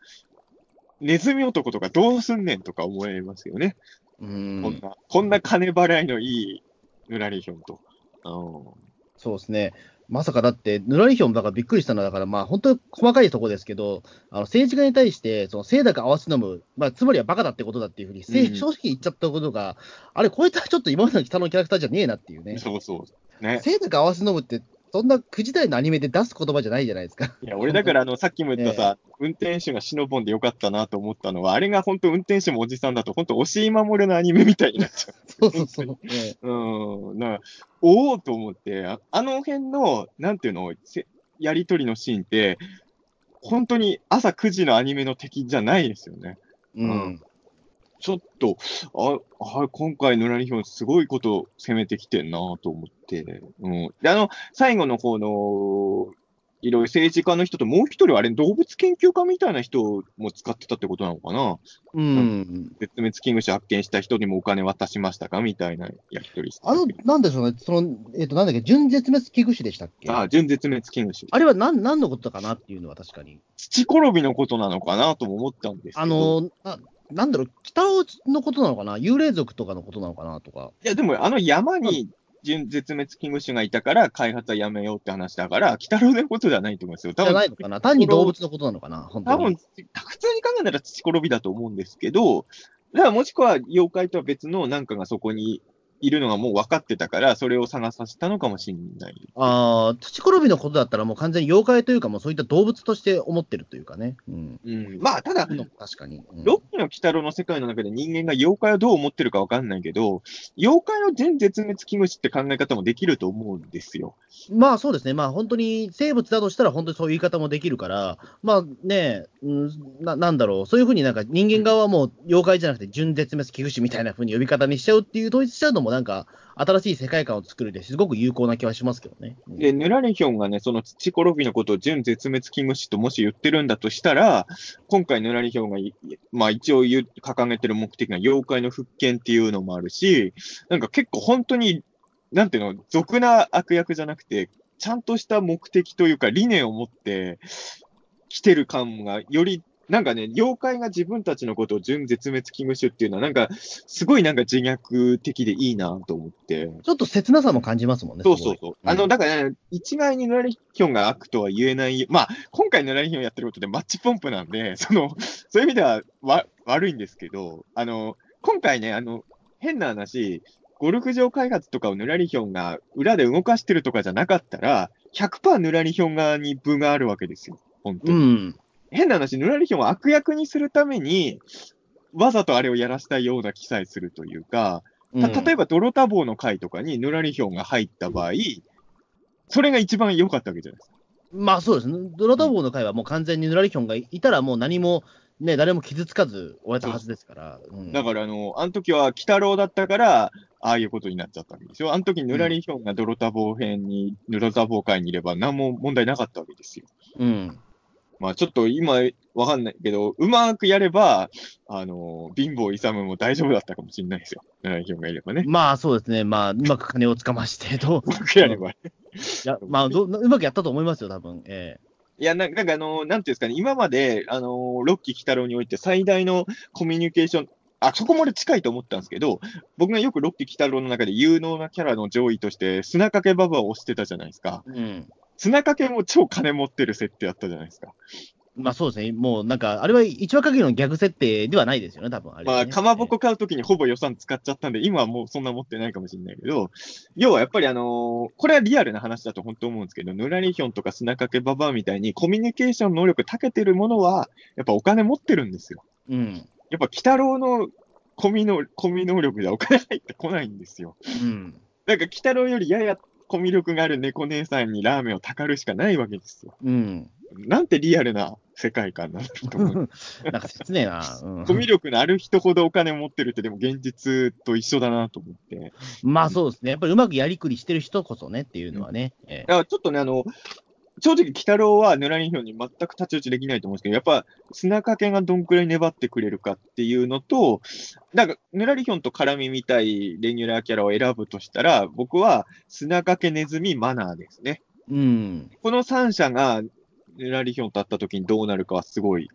ネズミ男とかどうすんねんとか思いますよね。うんこんな、こんな金払いのいいヌラリヒョンと。うんそうですね。まさかだって、ヌラリヒョンだからびっくりしたのは、だからまあ本当に細かいところですけど、あの政治家に対して、その清高合わせ飲む、まあつまりはバカだってことだっていうふうに、正直言っちゃったことが、あれ、こいつはちょっと今までの北のキャラクターじゃねえなっていうね。そうそう。ね。清高合わせ飲むって、そんな9時代のアニメで出す言葉じゃないじゃないですか。いや、俺だから、あの、さっきも言ったさ、運転手がシノボンでよかったなと思ったのは、あれが本当運転手もおじさんだと、本当押井守のアニメみたいになっちゃう。そうそうそう。え えうん、なおおと思って、ああの辺の、なんていうの、せやりとりのシーンって、本当に朝9時のアニメの敵じゃないですよね。うん。ちょっと、あ、あ今回のラリヒョンすごいこと攻めてきてんなと思って、うん。で、あの、最後の方の、いろいろ政治家の人と、もう一人はあれ、動物研究家みたいな人も使ってたってことなのかな？うん。絶滅危惧種発見した人にもお金渡しましたかみたいなやりとりあの、なんでしょうね、その、えっ、と、なんだっけ、準絶滅危惧種でしたっけ？あ、準絶滅危惧種。あれは何何のことかなっていうのは確かに。土転びのことなのかなとも思ったんですけど。あの、ななんだろう、北尾のことなのかな？幽霊族とかのことなのかなとか。いや、でもあの山に準絶滅危惧種がいたから開発はやめようって話だから、北郎のことではないと思うんですよ。多じゃ分ないのかな？単に動物のことなのかな？本当に。多分、普通に考えたら土転びだと思うんですけど、だからもしくは妖怪とは別のなんかがそこにいるのがもう分かってたから、それを探させたのかもしれない。ああ、土転びのことだったらもう完全に妖怪というか、もうそういった動物として思ってるというかね。うん。うん。まあ、ただ、確かに。うんロッキーの鬼太郎の世界の中で人間が妖怪をどう思ってるか分かんないけど、妖怪の全絶滅危惧種って考え方もできると思うんですよ。まあそうですね、まあ本当に生物だとしたら、本当にそういう言い方もできるから、まあね、うん、ななんだろう、そういうふうになんか人間側はもう妖怪じゃなくて準絶滅危惧種みたいなふうに呼び方にしちゃうっていう、統一しちゃうのもなんか、新しい世界観を作るですごく有効な気はしますけどね。で、ヌラリヒョンがね、その土転びのことを準絶滅危惧種ともし言ってるんだとしたら、今回ヌラリヒョンが、まあ一応言う掲げてる目的が妖怪の復権っていうのもあるし、なんか結構本当に、なんていうの、俗な悪役じゃなくて、ちゃんとした目的というか理念を持って来てる感がより、なんかね、妖怪が自分たちのことを準絶滅危惧種っていうのは、なんか、すごいなんか自虐的でいいなと思って。ちょっと切なさも感じますもんね。そうそうそう。あの、だから、ね、一概にヌラリヒョンが悪とは言えない。まあ、今回ヌラリヒョンやってることでマッチポンプなんで、その、そういう意味ではわ悪いんですけど、あの、今回ね、あの、変な話、ゴルフ場開発とかをヌラリヒョンが裏で動かしてるとかじゃなかったら、100%ヌラリヒョン側に分があるわけですよ。本当に。うん。変な話、ヌラリヒョンは悪役にするために、わざとあれをやらせたいような記載するというか、た例えば、泥多忙の回とかにヌラリヒョンが入った場合、それが一番良かったわけじゃないですか。まあそうですね。ドラタボーの回はもう完全にヌラリヒョンがいたらもう何も、ね、誰も傷つかず終えたはずですから。うんだから、あの、あの時は、鬼太郎だったから、ああいうことになっちゃったわけですよ。あの時、ヌラリヒョンが泥多忙編に、ヌラ多忙会にいれば、何も問題なかったわけですよ。うん。まあ、ちょっと今、わかんないけど、うまくやれば、あの、貧乏勇も大丈夫だったかもしれないですよ。ヌラリヒョンがいればね。まあそうですね。まあ、うまく金をつかましてと。うまくやれば。いや、まあど、うまくやったと思いますよ、多分。えいや、ななんかあの、なんていうんですかね、今まで、あの、ロッキー・キタロウにおいて最大のコミュニケーション、あ、そこまで近いと思ったんですけど、僕がよくロッキー・キタロウの中で有能なキャラの上位として、砂掛けババアを推してたじゃないですか。えうん。砂掛けも超金持ってる設定やったじゃないですか。まあそうですね。もうなんか、あれは一話限りのギャグ設定ではないですよね、多分あれはね、まあ、かまぼこ買うときにほぼ予算使っちゃったんで、今はもうそんな持ってないかもしれないけど、要はやっぱりあのーこれはリアルな話だと本当思うんですけど、ヌラリヒョンとか砂掛けババアみたいにコミュニケーション能力長けてるものは、やっぱお金持ってるんですよ。うん。やっぱ、鬼太郎のコミの、コミ能力ではお金入ってこないんですよ。うん。だから、鬼太郎よりややコミュ力がある猫姉さんにラーメンをたかるしかないわけですよ。うん。なんてリアルな世界観なんだと思う。なんか切ねえな。うんコミュ力のある人ほどお金持ってるって、でも現実と一緒だなと思って。まあそうですね。やっぱりうまくやりくりしてる人こそねっていうのはね。ええだからちょっとね、あの、正直、鬼太郎はヌラリヒョンに全く太刀打ちできないと思うんですけど、やっぱ砂掛けがどんくらい粘ってくれるかっていうのと、なんか、ヌラリヒョンと絡みみたいレギュラーキャラを選ぶとしたら、僕は砂掛けネズミマナーですね。うん。この3社がヌラリヒョンと会った時にどうなるかはすごい、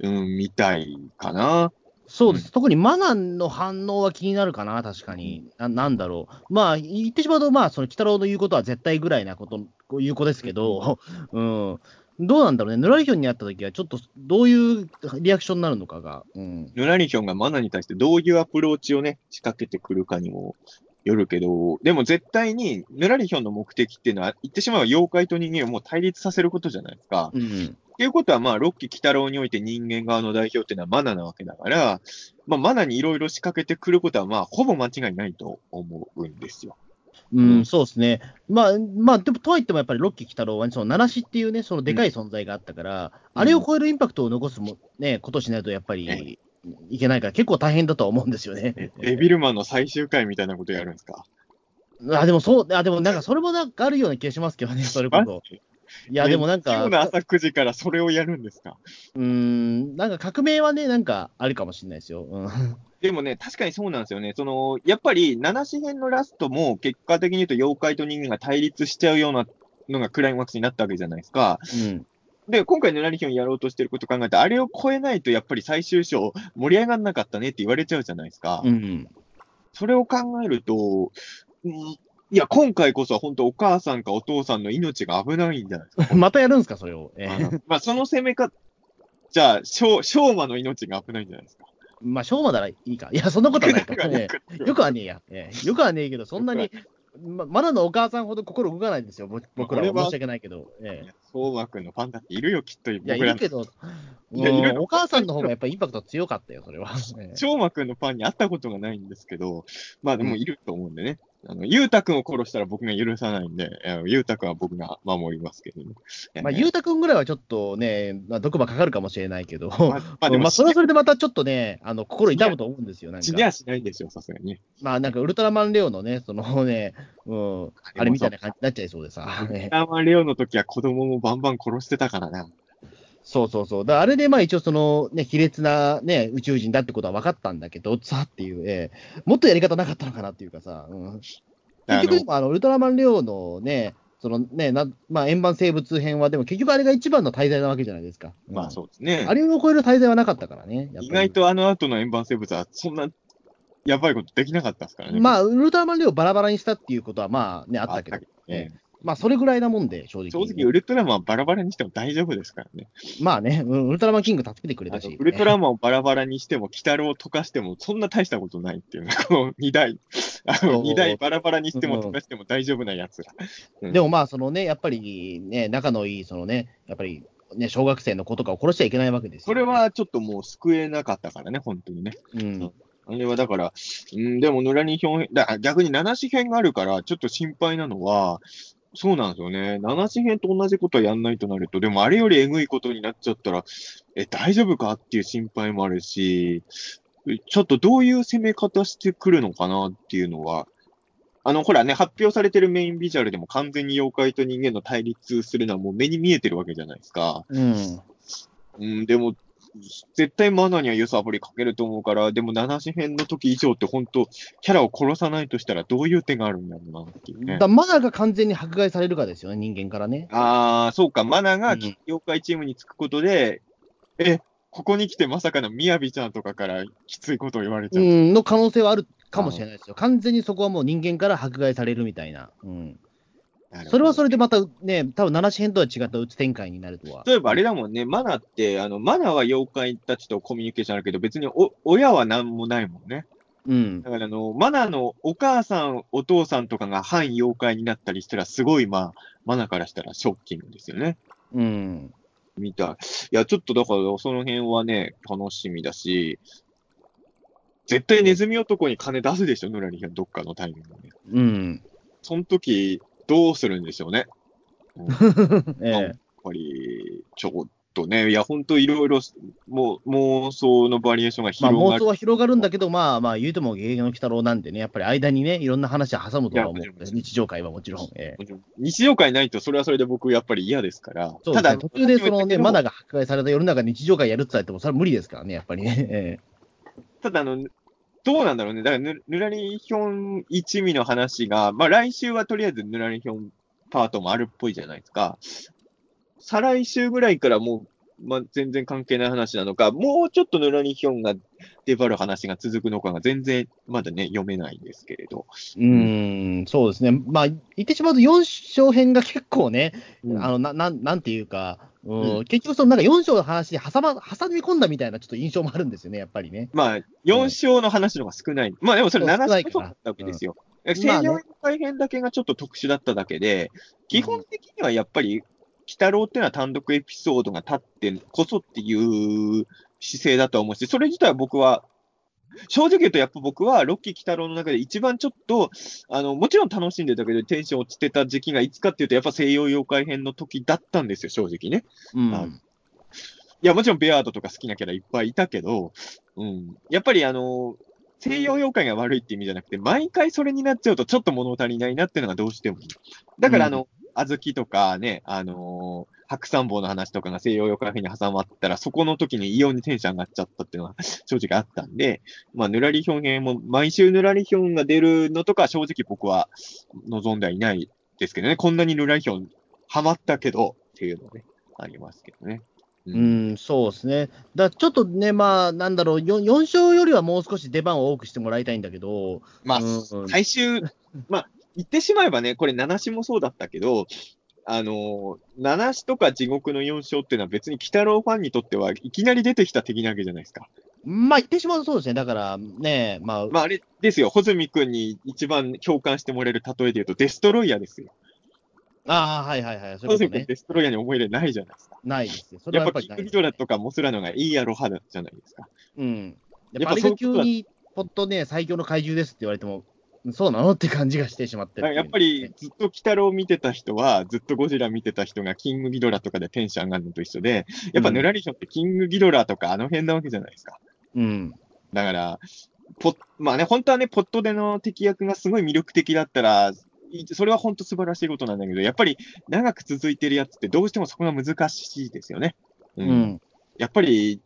うん、見たいかな。そうです。特にマナの反応は気になるかな、確かに。ななんだろう。まあ、言ってしまうと、まあ、その、鬼太郎の言うことは絶対ぐらいなこと、こういう子ですけど、うん。どうなんだろうね。ヌラリヒョンに会った時は、ちょっと、どういうリアクションになるのかが。うん。ヌラリヒョンがマナーに対してどういうアプローチをね、仕掛けてくるかにもよるけど、でも絶対に、ヌラリヒョンの目的っていうのは、言ってしまえば妖怪と人間をもう対立させることじゃないですか。うん。っていうことは、まあ、ロッキー・鬼太郎において人間側の代表っていうのはマナなわけだから、まあ、マナにいろいろ仕掛けてくることは、まあ、ほぼ間違いないと思うんですよ。うん、うんそうですね。まあ、まあ、でも、とはいってもやっぱりロッキー・鬼太郎は、ね、その、七しっていうね、そのでかい存在があったから、あれを超えるインパクトを残すも、ね、ことしないとやっぱり、いけないから、結構大変だとは思うんですよね。デビルマンの最終回みたいなことやるんですか？あ、でもそう、あ、でもなんかそれもなんかあるような気がしますけどね、それこそ。いや、でもなんか、今日の朝9時からそれをやるんですか？うーん、なんか革命はね、なんかあるかもしれないですよ。うん。でもね、確かにそうなんですよね。その、やっぱり、七次元のラストも、結果的に言うと妖怪と人間が対立しちゃうようなのがクライマックスになったわけじゃないですか。うん。で、今回のラリヒョンやろうとしてること考えて、あれを超えないと、やっぱり最終章盛り上がんなかったねって言われちゃうじゃないですか。うん。それを考えると、うんいや、今回こそは本当お母さんかお父さんの命が危ないんじゃないですか。またやるんですか、それを。えーまあ、その攻め方、じゃあ、しょう、しょうまの命が危ないんじゃないですか。まあ、昭和ならいいか。いや、そんなことはない か。よええよくはねえや。ええよくはねえけど、そんなに、ま、まだのお母さんほど心動かないんですよ。ぼ僕らは申し訳ないけど。ええ相馬くんのファンだっているよ、きっといや、いるけど、いやいるうんお母さんの方がやっぱりインパクト強かったよ、それは。ええ翔馬くんのファンに会ったことがないんですけど、まあでもいると思うんでね。あの、ゆうたくんを殺したら僕が許さないんで、ゆうたくんは僕が守りますけどね。まあ、えーゆうたくんぐらいはちょっとね、まあ、毒歯かかるかもしれないけど、まあまあでもまあ、それはそれでまたちょっとね、あの、心痛むと思うんですよ、なんか。死にはしないでしょ、さすがにね。まあ、なんか、ウルトラマンレオのね、そのね、うん、あれみたいな感じになっちゃいそうでさ。ウルねトラマンレオの時は子供もバンバン殺してたからな。そうそうそう。だあれでまあ一応そのね、卑劣なね、宇宙人だってことは分かったんだけど、さっていう、ええもっとやり方なかったのかなっていうかさ、うん、結局でもあの、ウルトラマンレオのね、そのね、なまあ円盤生物編はでも結局あれが一番の滞在なわけじゃないですか。まあうそうですねん。あれを超える滞在はなかったからね。意外とあの後の円盤生物はそんなやばいことできなかったですからね。まあ、ウルトラマンレオをバラバラにしたっていうことはまあね、あったけど、ねええまあそれぐらいなもんで、正直。正直、ウルトラマンはバラバラにしても大丈夫ですからね。まあね、うんウルトラマンキング助けてくれたし。ウルトラマンをバラバラにしても、鬼太郎を溶かしても、そんな大したことないっていうね、この二台、あそうの二台バラバラにしてもうん溶かしても大丈夫なやつら。うんでもまあ、そのね、やっぱりね、仲のいい、そのね、やっぱりね、小学生の子とかを殺しちゃいけないわけですよ。それ、はちょっともう救えなかったからね、本当にね。うん。あれはだから、うん、でも、野良に表現、だから逆に七紙編があるから、ちょっと心配なのは、そうなんですよね。七紙編と同じことはやんないとなると、でもあれよりえぐいことになっちゃったら、え、大丈夫かっていう心配もあるし、ちょっとどういう攻め方してくるのかなっていうのは、あの、ほらね、発表されてるメインビジュアルでも完全に妖怪と人間の対立するのはもう目に見えてるわけじゃないですか。うん。うん、でも、絶対マナーには揺さぶりかけると思うから、でも七紙編の時以上って本当、キャラを殺さないとしたらどういう手があるんだろうなっていうねだ。マナーが完全に迫害されるかですよね、人間からね。ああ、そうか、マナーがうん妖怪チームにつくことで、え、ここに来てまさかのみやびちゃんとかからきついことを言われちゃう。うん、の可能性はあるかもしれないですよ。完全にそこはもう人間から迫害されるみたいな。うん。それはそれでまたね、多分七子編とは違ったうつ展開になるとは。例えばあれだもんね、マナーって、あの、マナーは妖怪たちとコミュニケーションあるけど、別にお親は何もないもんね。うん。だからあの、マナーのお母さん、お父さんとかが反妖怪になったりしたら、すごい、まあ、マナーからしたらショッキングですよね。うん。見たい。いや、ちょっとだから、その辺はね、楽しみだし、絶対ネズミ男に金出すでしょ、ヌラリヒはどっかのタイミングで。やうん。その時、どうするんでしょうね。うんやっええぱり、ちょっとね、いや、ほんといろいろ、もう、妄想のバリエーションがまあ広がる。妄想は広がるんだけど、まあまあ言うても芸能鬼太郎なんでね、やっぱり間にね、いろんな話は挟むとは思う日常会はもちろん。ええ日常会ないと、それはそれで僕、やっぱり嫌ですから。そうですね、ただ、途中でそのね、マナーが。が迫害された世の中に日常会やるって言っても、それは無理ですからね、やっぱりね。えただ、あの、どうなんだろうね。だからぬ、ぬらりひょん一味の話が、まあ来週はとりあえずぬらりひょんパートもあるっぽいじゃないですか。再来週ぐらいからもう、まあ全然関係ない話なのか、もうちょっとぬらりひょんが出張る話が続くのかが全然まだね、読めないんですけれど。えうーん、そうですね。まあ、言ってしまうと4章編が結構ね、うんあの、な、なん、なんていうか、うんう結局そのなんか4章の話に挟ま、挟み込んだみたいなちょっと印象もあるんですよね、やっぱりね。まあ、4章の話の方が少ない。まあでもそれそう7少ないから章だったわけですよ。ん西洋の改編だけがちょっと特殊だっただけで、基本的にはやっぱり、鬼太郎っていうのは単独エピソードが立ってこそっていう姿勢だと思うし、それ自体は僕は、正直言うとやっぱ僕はロッキー鬼太郎の中で一番ちょっと、あの、もちろん楽しんでたけどテンション落ちてた時期がいつかっていうとやっぱ西洋妖怪編の時だったんですよ、正直ね。うん。あいや、もちろんベアードとか好きなキャラいっぱいいたけど、うん。やっぱりあの、西洋妖怪が悪いって意味じゃなくて、毎回それになっちゃうとちょっと物足りないなっていうのがどうしても。だからあの、小豆とかね、あのー白山坊の話とかが西洋妖怪編に挟まったら、そこの時に異様にテンション上がっちゃったっていうのは 正直あったんで、まあ、ぬらりひょん編も、毎週ぬらりひょんが出るのとか正直僕は望んではいないですけどね。こんなにぬらりひょんハマったけどっていうのね、ありますけどね。ううん、そうですね。だちょっとね、まあ、なんだろう、4, 4勝よりはもう少し出番を多くしてもらいたいんだけど、まあ、うん最終、まあ、言ってしまえばね、これ、七子もそうだったけど、あの、七子とか地獄の四章っていうのは別に鬼太郎ファンにとってはいきなり出てきた敵なわけじゃないですか。まあ言ってしまうとそうですね。だからね、まあ、まあ、あれですよ、穂積君に一番共感してもらえる例えで言うと、デストロイヤーですよ。ああ、はいはいはい。そういうこと穂積君、ね。デストロイヤーに思い入れないじゃないですか。ないですよ。それやっぱキンはやっぱりないグギドラとかモスラのがいいアロハじゃないですか。うん。やっぱあれが急に、ポッとね、最強の怪獣ですって言われても、そうなのって感じがしてしまってやっぱりずっと鬼太郎見てた人は、ずっとゴジラ見てた人がキングギドラとかでテンション上がるのと一緒で、やっぱヌラリヒョンってキングギドラとかあの辺なわけじゃないですか。うん。だから、ポッまあね、本当はね、ポットでの敵役がすごい魅力的だったら、いそれは本当素晴らしいことなんだけど、やっぱり長く続いてるやつってどうしてもそこが難しいですよね。う。ん。やっぱり、うん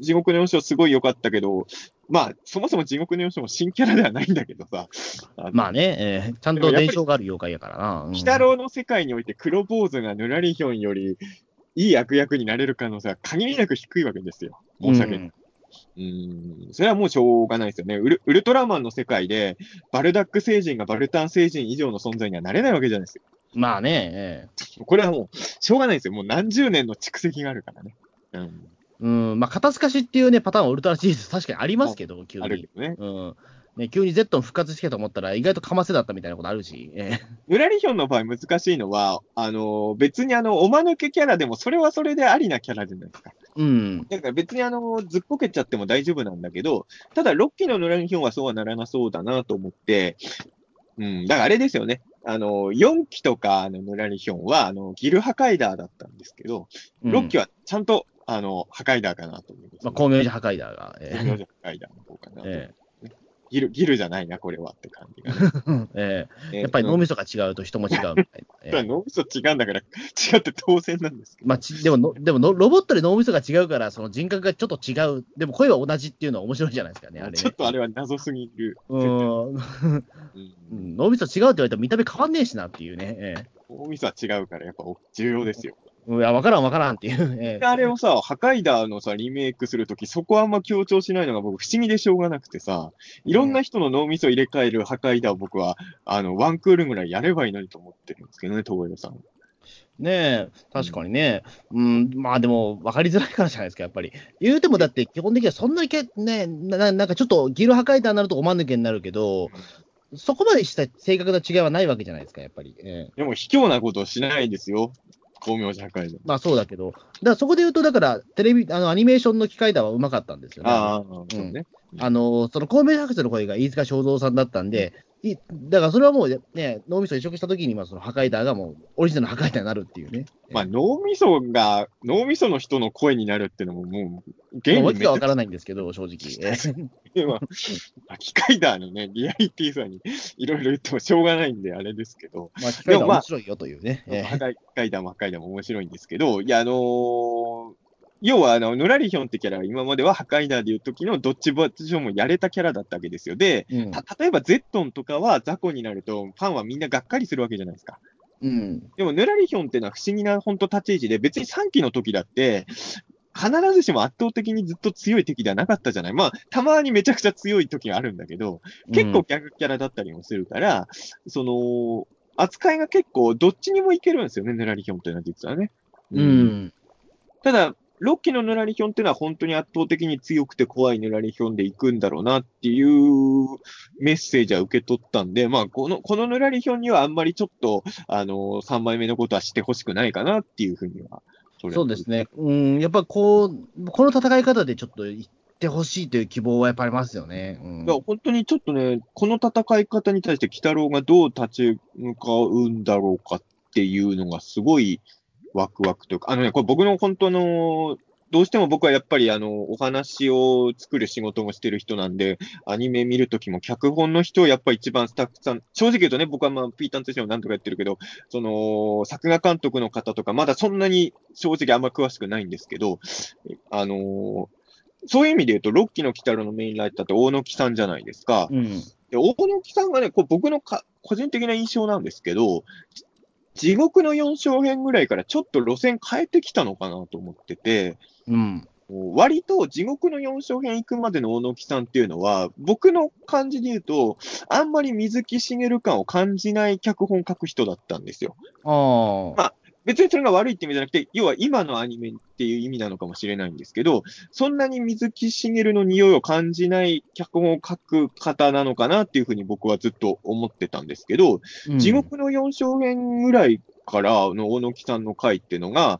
地獄の4章すごい良かったけど、まあ、そもそも地獄の4章も新キャラではないんだけどさ、あのまあね、えーちゃんと伝承がある妖怪やからな。うん鬼太郎の世界において黒坊主がヌラリヒョンよりいい悪役になれる可能性は限りなく低いわけですよ。申し訳ない。うんうん、それはもうしょうがないですよね。ウルウルトラマンの世界で、バルダック星人がバルタン星人以上の存在にはなれないわけじゃないですよ。まあね、えこれはもう、しょうがないですよ。もう何十年の蓄積があるからね。うん。ーうん、まあ、肩透かしっていうね、パターンはウルトラシリーズ確かにありますけど、急にね。うん。ね、急にゼットン復活してきたと思ったら、意外とかませだったみたいなことあるし。えーヌラリヒョンの場合難しいのは、あの、別にあの、おまぬけキャラでも、それはそれでありなキャラじゃないですか。うん。だから別にあの、ずっこけちゃっても大丈夫なんだけど、ただ6期のヌラリヒョンはそうはならなそうだなと思って、うん、だからあれですよね。あの、4期とかのヌラリヒョンは、あの、ギル破壊ダーだったんですけど、うん6期はちゃんと、あの、破壊ダーかなと思います、まあ、光明寺破壊だが。え光明寺破壊ダーの方かなと、えギル、ギルじゃないな、これはって感じがね、ー えーねやっぱり脳うんみそが違うと人も違うみたいな。えー脳みそ違うんだから、違って当然なんですけど。まあ、ちでもの、でもの、ロボットで脳みそが違うから、その人格がちょっと違う。でも声は同じっていうのは面白いじゃないですかね、あれね。ちょっとあれは謎すぎる。うん。脳みそ違うって言われても見た目変わんねえしなっていうね。え脳みそは違うから、やっぱ重要ですよ。えいや、わからんわからんっていう。ええあれをさ、破壊ダーのさ、リメイクするとき、そこはあんま強調しないのが僕不思議でしょうがなくてさ、いろんな人の脳みそ入れ替える破壊ダーを僕は、あの、ワンクールぐらいやればいいのにと思ってるんですけどね、東洋さん。ねえ、確かにね。うん、まあでも、分かりづらいからじゃないですか、やっぱり。言うても、だって基本的にはそんなにけ、ねな、ななんかちょっとギル破壊弾になるとおまぬけになるけど、そこまでした正確な違いはないわけじゃないですか、やっぱり。ええでも、卑怯なことをしないですよ。光明寺破壊ダー。まあそうだけど、だからそこで言うと、だから、テレビ、あの、アニメーションの機械弾はうまかったんですよね。ああ、そうね。あの、その、孔明博士の声が飯塚正蔵さんだったんで、いだからそれはもうね、脳みそ移植した時には、その破壊弾がもう、オリジナルの破壊弾になるっていうね。まあ、脳みそが、脳みその人の声になるっていうのも、もう、ま原あ、わけがわからないんですけど、正直。ええゃ、まあ、機械ダーのね、リアリティさにいろいろ言ってもしょうがないんで、あれですけど、まあ、機械弾面白いよというね。え破壊階段も破壊段も面白いんですけど、いや、あのー要は、あの、ヌラリヒョンってキャラは今までは破壊ダーでいう時のドッジバッジョンもやれたキャラだったわけですよ。で、えうんた例えばゼットンとかは雑魚になると、ファンはみんながっかりするわけじゃないですか。うん。でも、ヌラリヒョンってのは不思議な本当立ち位置で、別に3期の時だって、必ずしも圧倒的にずっと強い敵ではなかったじゃない。まあ、たまにめちゃくちゃ強い時があるんだけど、結構逆キャラだったりもするから、その、扱いが結構どっちにもいけるんですよね、ヌラリヒョンっていうのは実はね。うん。うん。ただ、6期のヌラリヒョンっていうのは本当に圧倒的に強くて怖いヌラリヒョンで行くんだろうなっていうメッセージは受け取ったんで、まあ、この、このヌラリヒョンにはあんまりちょっと、あの、3枚目のことはしてほしくないかなっていうふうには。れそうですね。うん。やっぱこう、この戦い方でちょっと言ってほしいという希望はやっぱありますよね。うんいや、本当にちょっとね、この戦い方に対して、鬼太郎がどう立ち向かうんだろうかっていうのがすごいワクワクというか、あのね、これ僕の本当の、どうしても僕はやっぱりあの、お話を作る仕事もしてる人なんで、アニメ見るときも脚本の人をやっぱ一番スタッフさん、正直言うとね、僕はまあ、ピータンとしても何とかやってるけど、その、作画監督の方とか、まだそんなに正直あんま詳しくないんですけど、あのそういう意味で言うと、ロッキーの鬼太郎のメインライターって大野木さんじゃないですか。うん。で、大野木さんがね、これ僕のか個人的な印象なんですけど、地獄の4章編ぐらいからちょっと路線変えてきたのかなと思ってて、うん。割と地獄の4章編行くまでの大野木さんっていうのは、僕の感じで言うと、あんまり水木しげる感を感じない脚本書く人だったんですよ。ああ。別にそれが悪いって意味じゃなくて、要は今のアニメっていう意味なのかもしれないんですけど、そんなに水木しげるの匂いを感じない脚本を書く方なのかなっていうふうに僕はずっと思ってたんですけど、うん。地獄の4小編ぐらいからの大野木さんの回っていうのが、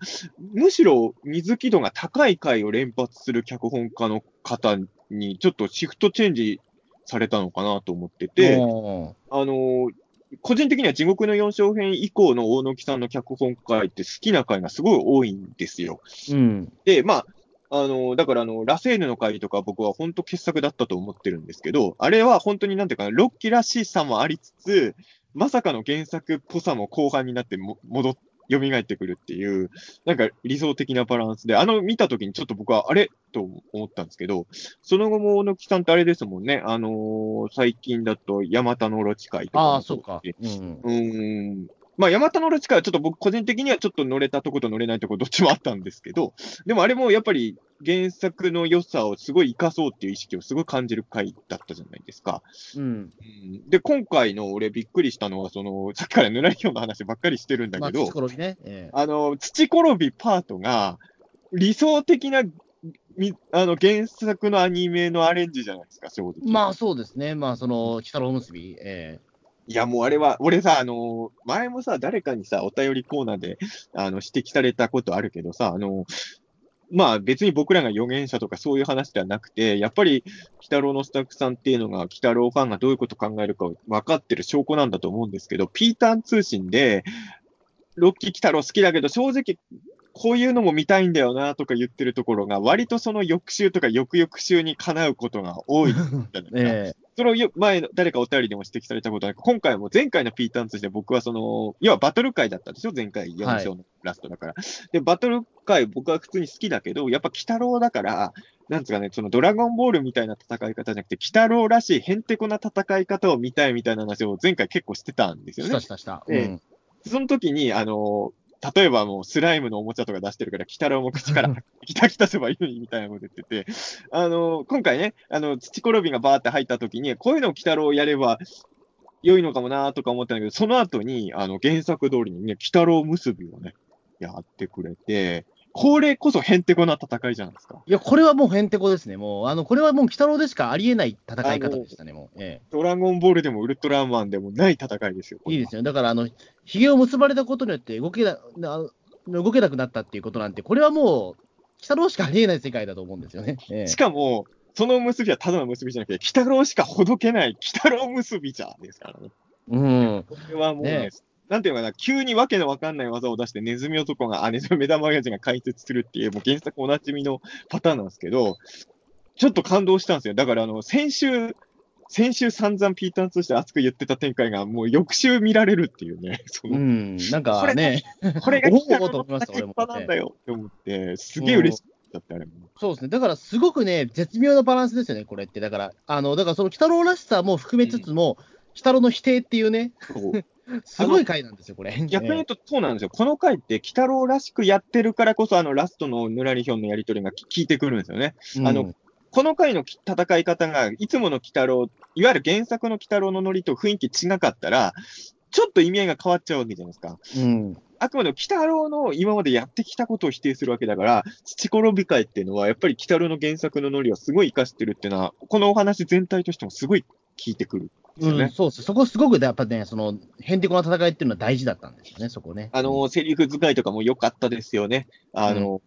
むしろ水木度が高い回を連発する脚本家の方にちょっとシフトチェンジされたのかなと思ってて、あのー個人的には地獄の4小編以降の大野木さんの脚本回って好きな回がすごい多いんですよ。うん。で、まあ、あのーだからあの、ラセーヌの回とか僕は本当傑作だったと思ってるんですけど、あれは本当になんていうかな、ロッキらしさもありつつ、まさかの原作っぽさも後半になっても戻っ蘇ってくるっていう、なんか理想的なバランスで、あの見たときにちょっと僕はあれと思ったんですけど、その後も大野木さんってあれですもんね、あのー最近だとヤマタノオロチ会とかもああ、そうか。でうん。うーん。まあ、ヤマタノオロチ会はちょっと僕個人的にはちょっと乗れたとこと乗れないとこどっちもあったんですけど、でもあれもやっぱり原作の良さをすごい活かそうっていう意識をすごい感じる回だったじゃないですか。うん。うんで、今回の俺びっくりしたのは、その、さっきからぬらりひょんの話ばっかりしてるんだまあ、けど、土転びね。ええあの、土転びパートが、理想的な、みあの、原作のアニメのアレンジじゃないですか、正直。まあ、そうですね。まあ、その、鬼太郎結び。えいや、もうあれは、俺さ、あの、前もさ、誰かにさ、お便りコーナーで、あの、指摘されたことあるけどさ、あの、まあ別に僕らが予言者とかそういう話ではなくて、やっぱり、鬼太郎のスタッフさんっていうのが、鬼太郎ファンがどういうこと考えるか分かってる証拠なんだと思うんですけど、ピーターン通信で、ロッキー鬼太郎好きだけど、正直、こういうのも見たいんだよなとか言ってるところが、割とその翌週とか翌々週に叶うことが多いじゃないですか。ええそのよ前の、誰かお便りでも指摘されたことなく、今回も前回のピーターンとして僕はその、要はバトル会だったでしょ前回4章のラストだから。で、バトル会僕は普通に好きだけど、やっぱ鬼太郎だから、なんつうかね、そのドラゴンボールみたいな戦い方じゃなくて、鬼太郎らしいヘンテコな戦い方を見たいみたいな話を前回結構してたんですよねした。したした。ええうんその時に、あの、例えばもうスライムのおもちゃとか出してるから、鬼太郎も口からきたきたせばいいのにみたいなこと言ってて、あの、今回ね、あの、土転びがバーって入った時に、こういうのを鬼太郎やれば良いのかもなとか思ったんだけど、その後に、あの、原作通りにね、鬼太郎結びをね、やってくれて、これこそヘンテコな戦いじゃないですか。いや、これはもうへんてこですね。もう、あの、これはもう、鬼太郎でしかありえない戦い方でしたね、もう。えドラゴンボールでもウルトラマンでもない戦いですよ。いいですよ。だから、あの、髭を結ばれたことによって動けな、動けなくなったっていうことなんて、これはもう、鬼太郎しかありえない世界だと思うんですよね。ええしかも、その結びはただの結びじゃなくて、鬼太郎しかほどけない鬼太郎結びじゃですからね。うん。これはもうね、ねなんていうのかな、急にわけのわかんない技を出して、ネズミ男が、あ、ネズミ目玉親父が解説するっていう、もう原作おなじみのパターンなんですけど、ちょっと感動したんですよ。だから、あの、先週、先週散々ピーターンとして熱く言ってた展開が、もう翌週見られるっていうね、その、うん。なんかね、これが鬼太郎のおおと思いました俺もパなんだよって思って、すげえ嬉しかったって、あれも。そうですね。だから、すごくね、絶妙なバランスですよね、これって。だから、あの、だから、その、鬼太郎らしさも含めつつも、鬼太郎の否定っていうね、すごい回なんですよ、これ。逆に言うとそうなんですよ。この回って、鬼太郎らしくやってるからこそ、あの、ラストのぬらりひょんのやりとりがき効いてくるんですよね。うんあの、この回のき戦い方が、いつもの鬼太郎、いわゆる原作の鬼太郎のノリと雰囲気違かったら、ちょっと意味合いが変わっちゃうわけじゃないですか。うん。あくまでも鬼太郎の今までやってきたことを否定するわけだから、土転び会っていうのは、やっぱり鬼太郎の原作のノリをすごい活かしてるっていうのは、このお話全体としてもすごい効いてくるね。うん、そうです。そこすごくやっぱね、その、へんてこな戦いっていうのは大事だったんですよね、そこね。あの、セリフ使いとかも良かったですよね。あの、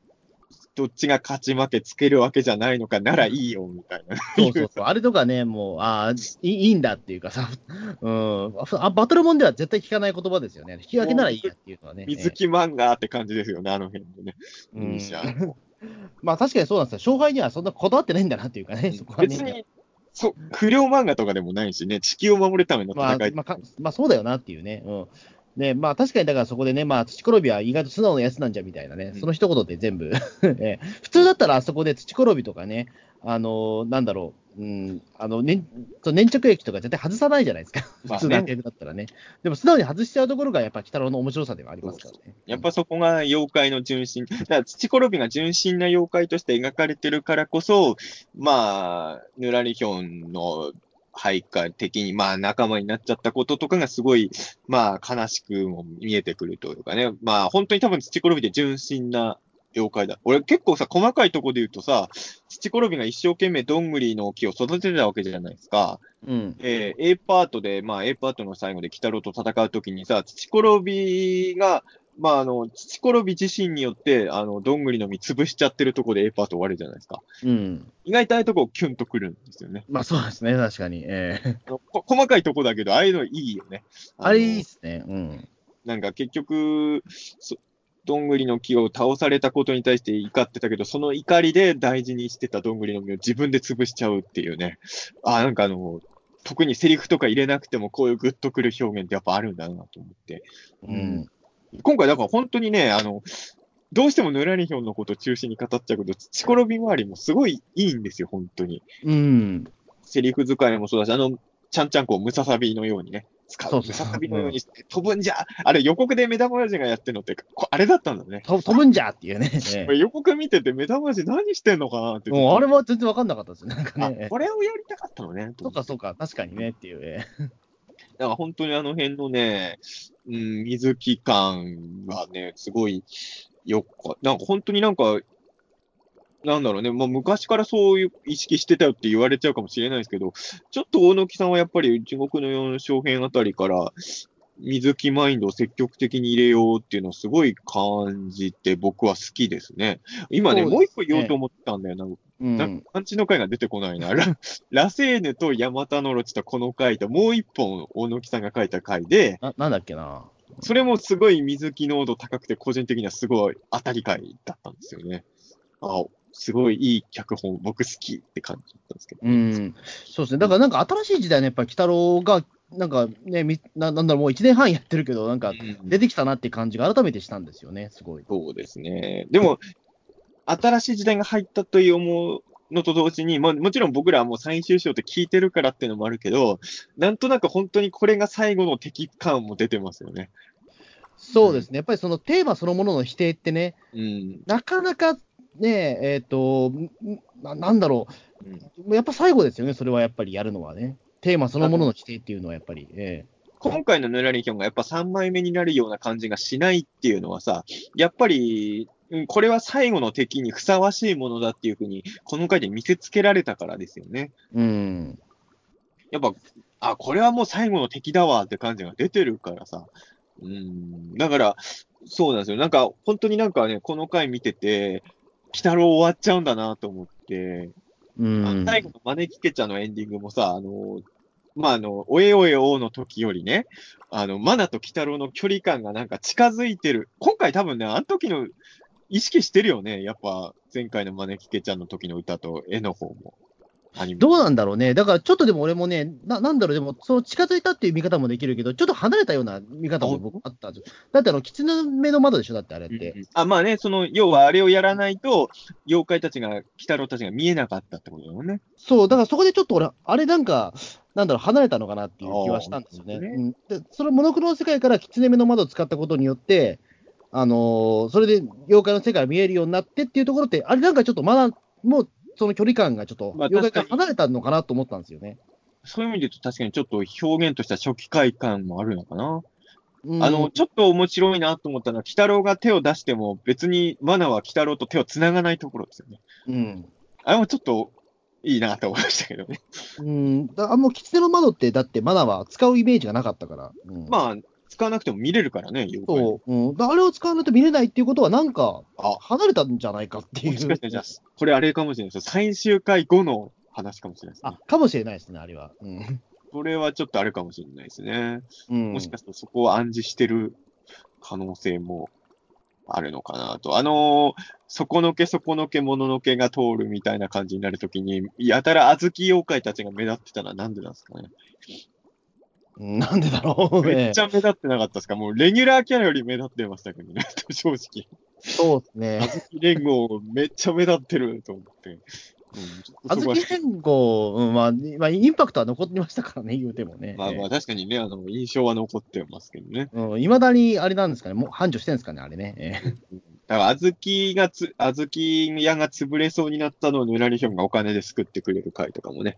どっちが勝ち負けつけるわけじゃないのかならいいよ、みたいな。そうそうそう。あれとかね、もう、ああ、いいんだっていうかさ、うんあ、バトルモンでは絶対聞かない言葉ですよね。引き分けならいいやっていうのはね。水木漫画って感じですよね、あの辺でね。うん まあ確かにそうなんですよ。勝敗にはそんなこだわってないんだなっていうかね、そこはね。別に、そう、不良漫画とかでもないしね、地球を守るための戦い。、まあか、まあそうだよなっていうね。うん。ね、まあ確かにだからそこでね、まあ土転びは意外と素直なやつなんじゃみたいなね、うんその一言で全部、ええ普通だったらあそこで土転びとかね、あのなんだろう、うん、あの、粘そう粘着液とか絶対外さないじゃないですか、まあね普通のアイテムだったらね。でも素直に外しちゃうところがやっぱ鬼太郎の面白さではありますからね。やっぱそこが妖怪の純真。だから土転びが純真な妖怪として描かれてるからこそ、まあ、ぬらりひょんの配下的に、まあ仲間になっちゃったこととかがすごい、まあ悲しくも見えてくるというかね。まあ本当に多分土転びで純真な妖怪だ。俺結構さ、細かいとこで言うとさ、土転びが一生懸命どんぐりの木を育ててたわけじゃないですか。うん。えー A パートで、まあ A パートの最後で鬼太郎と戦うときにさ、土転びが、まああの、土転び自身によって、あの、どんぐりの実潰しちゃってるとこで A パート終わるじゃないですか。うん。意外とああいうとこキュンとくるんですよね。まあそうですね、確かに。ええあのこ細かいとこだけど、ああいうのいいよね。のあれいいっすね。うん。なんか結局、そどんぐりの木を倒されたことに対して怒ってたけど、その怒りで大事にしてたどんぐりの実を自分で潰しちゃうっていうね。ああ、なんかあの、特にセリフとか入れなくてもこういうグッとくる表現ってやっぱあるんだなと思って。うん。今回だから本当にね、あの、どうしてもヌラリヒョンのことを中心に語っちゃうけど、土転び周りもすごいいいんですよ、本当に。うん。セリフ使いもそうだし、あの、ちゃんちゃんこをムササビのようにね、使う。ムササビのようにして飛ぶんじゃ、あれ予告で目玉親父がやってるのって、こあれだったんだね。と飛ぶんじゃっていうね。予告見てて目玉親父何してんのかなって。えもうあれは全然わかんなかったですよ。なんかあね。これをやりたかったのね。そうかそうか、確かにねっていう。ええだから本当にあの辺のね、うん、水木感がね、すごいよっか、なんか本当になんか、なんだろうね、まあ昔からそういう意識してたよって言われちゃうかもしれないですけど、ちょっと大貫さんはやっぱり地獄の四小編あたりから、水木マインドを積極的に入れようっていうのをすごい感じて僕は好きですね。今ね、ねもう一個言おうと思ったんだよな。うん。なんか、パンチの回が出てこないな。ララセーヌとヤマタノロチとこの回と、もう一本、大貫さんが書いた回で、ななんだっけな。それもすごい水木濃度高くて、個人的にはすごい当たり回だったんですよね。あ、すごいいい脚本、僕好きって感じだったんですけど。うん。そうですね。だからなんか新しい時代のやっぱり鬼太郎が、なんかね、みななんだろう、もう1年半やってるけど、なんかうん出てきたなって感じが改めてしたんですよね、すごい。そうですね。でも、新しい時代が入ったという思うのと同時に、まあ、もちろん僕らはもう最終章って聞いてるからっていうのもあるけど、なんとなく本当にこれが最後の敵感も出てますよね。そうですね。やっぱりそのテーマそのものの否定ってね、うん。なかなかね、えっ、とんな、なんだろうんう、やっぱ最後ですよね、それはやっぱりやるのはね。テーマそのものの否定っていうのはやっぱり、え今回のヌラリヒョンがやっぱ3枚目になるような感じがしないっていうのはさ、やっぱり、うんこれは最後の敵にふさわしいものだっていうふうに、この回で見せつけられたからですよね。えうん。やっぱ、あ、これはもう最後の敵だわって感じが出てるからさ。うん。だから、そうなんですよ。なんか、本当になんかね、この回見てて、鬼太郎終わっちゃうんだなと思って、うん。最後の招きケチャのエンディングもさ、あの、まあ、あの、おえおえおの時よりね、あの、マナと鬼太郎の距離感がなんか近づいてる。今回多分ね、あの時の意識してるよね。やっぱ、前回の招きケチャの時の歌と絵の方も。どうなんだろうね。だからちょっとでも俺もね、ななんだろう、でも、その近づいたっていう見方もできるけど、ちょっと離れたような見方も僕あったんですよ。だってあの、狐目の窓でしょ、だってあれって。うんうんあ、まあね、その、要はあれをやらないと、妖怪たちが、鬼太郎たちが見えなかったってことだよね。そう、だからそこでちょっと俺、あれなんか、なんだろう、離れたのかなっていう気はしたんですよね。あーうん、でそのモノクロの世界から狐目の窓を使ったことによって、あのーそれで妖怪の世界が見えるようになってっていうところって、あれなんかちょっとまだ、もうその距離感がちょっと、まあ妖怪から離れたのかなと思ったんですよね。そういう意味で言うと確かにちょっと表現とした初期快感もあるのかな。うんあの、ちょっと面白いなと思ったのは、鬼太郎が手を出しても、別にマナは鬼太郎と手を繋がないところですよね。うん。あれもちょっといいなと思いましたけどね。うん。だあもう狐の窓って、だってマナは使うイメージがなかったから。うん、まあ、使わなくても見れるからね。そう、うん。だあれを使わないと見れないっていうことは、なんか、あ離れたんじゃないかっていう。もしかして、じゃあ、これあれかもしれないですよ。最終回後の話かもしれないですねあ。、かもしれないですね、あれは。うん。これはちょっとあれかもしれないですね。うん、もしかするとそこを暗示してる可能性もあるのかなと。あのー、底のけ底のけもののけが通るみたいな感じになるときに、やたら小豆妖怪たちが目立ってたのはなんでなんですかね。うんなんでだろうねめっち。ゃ目立ってなかったですか？もうレギュラーキャラより目立ってましたけどね、正直。そうですね。小豆連合めっちゃ目立ってると思って。うん、ちょっと小そこは豆連合、うんまあ、まあ、インパクトは残ってましたからね、言うてもね。まあまあ確かにね、あの、印象は残ってますけどね。いま、未だにあれなんですかね、もう繁盛してるんですかね、あれね。ええだから、小豆がつ、小豆屋が潰れそうになったのをぬらりひょんがお金で救ってくれる回とかもね、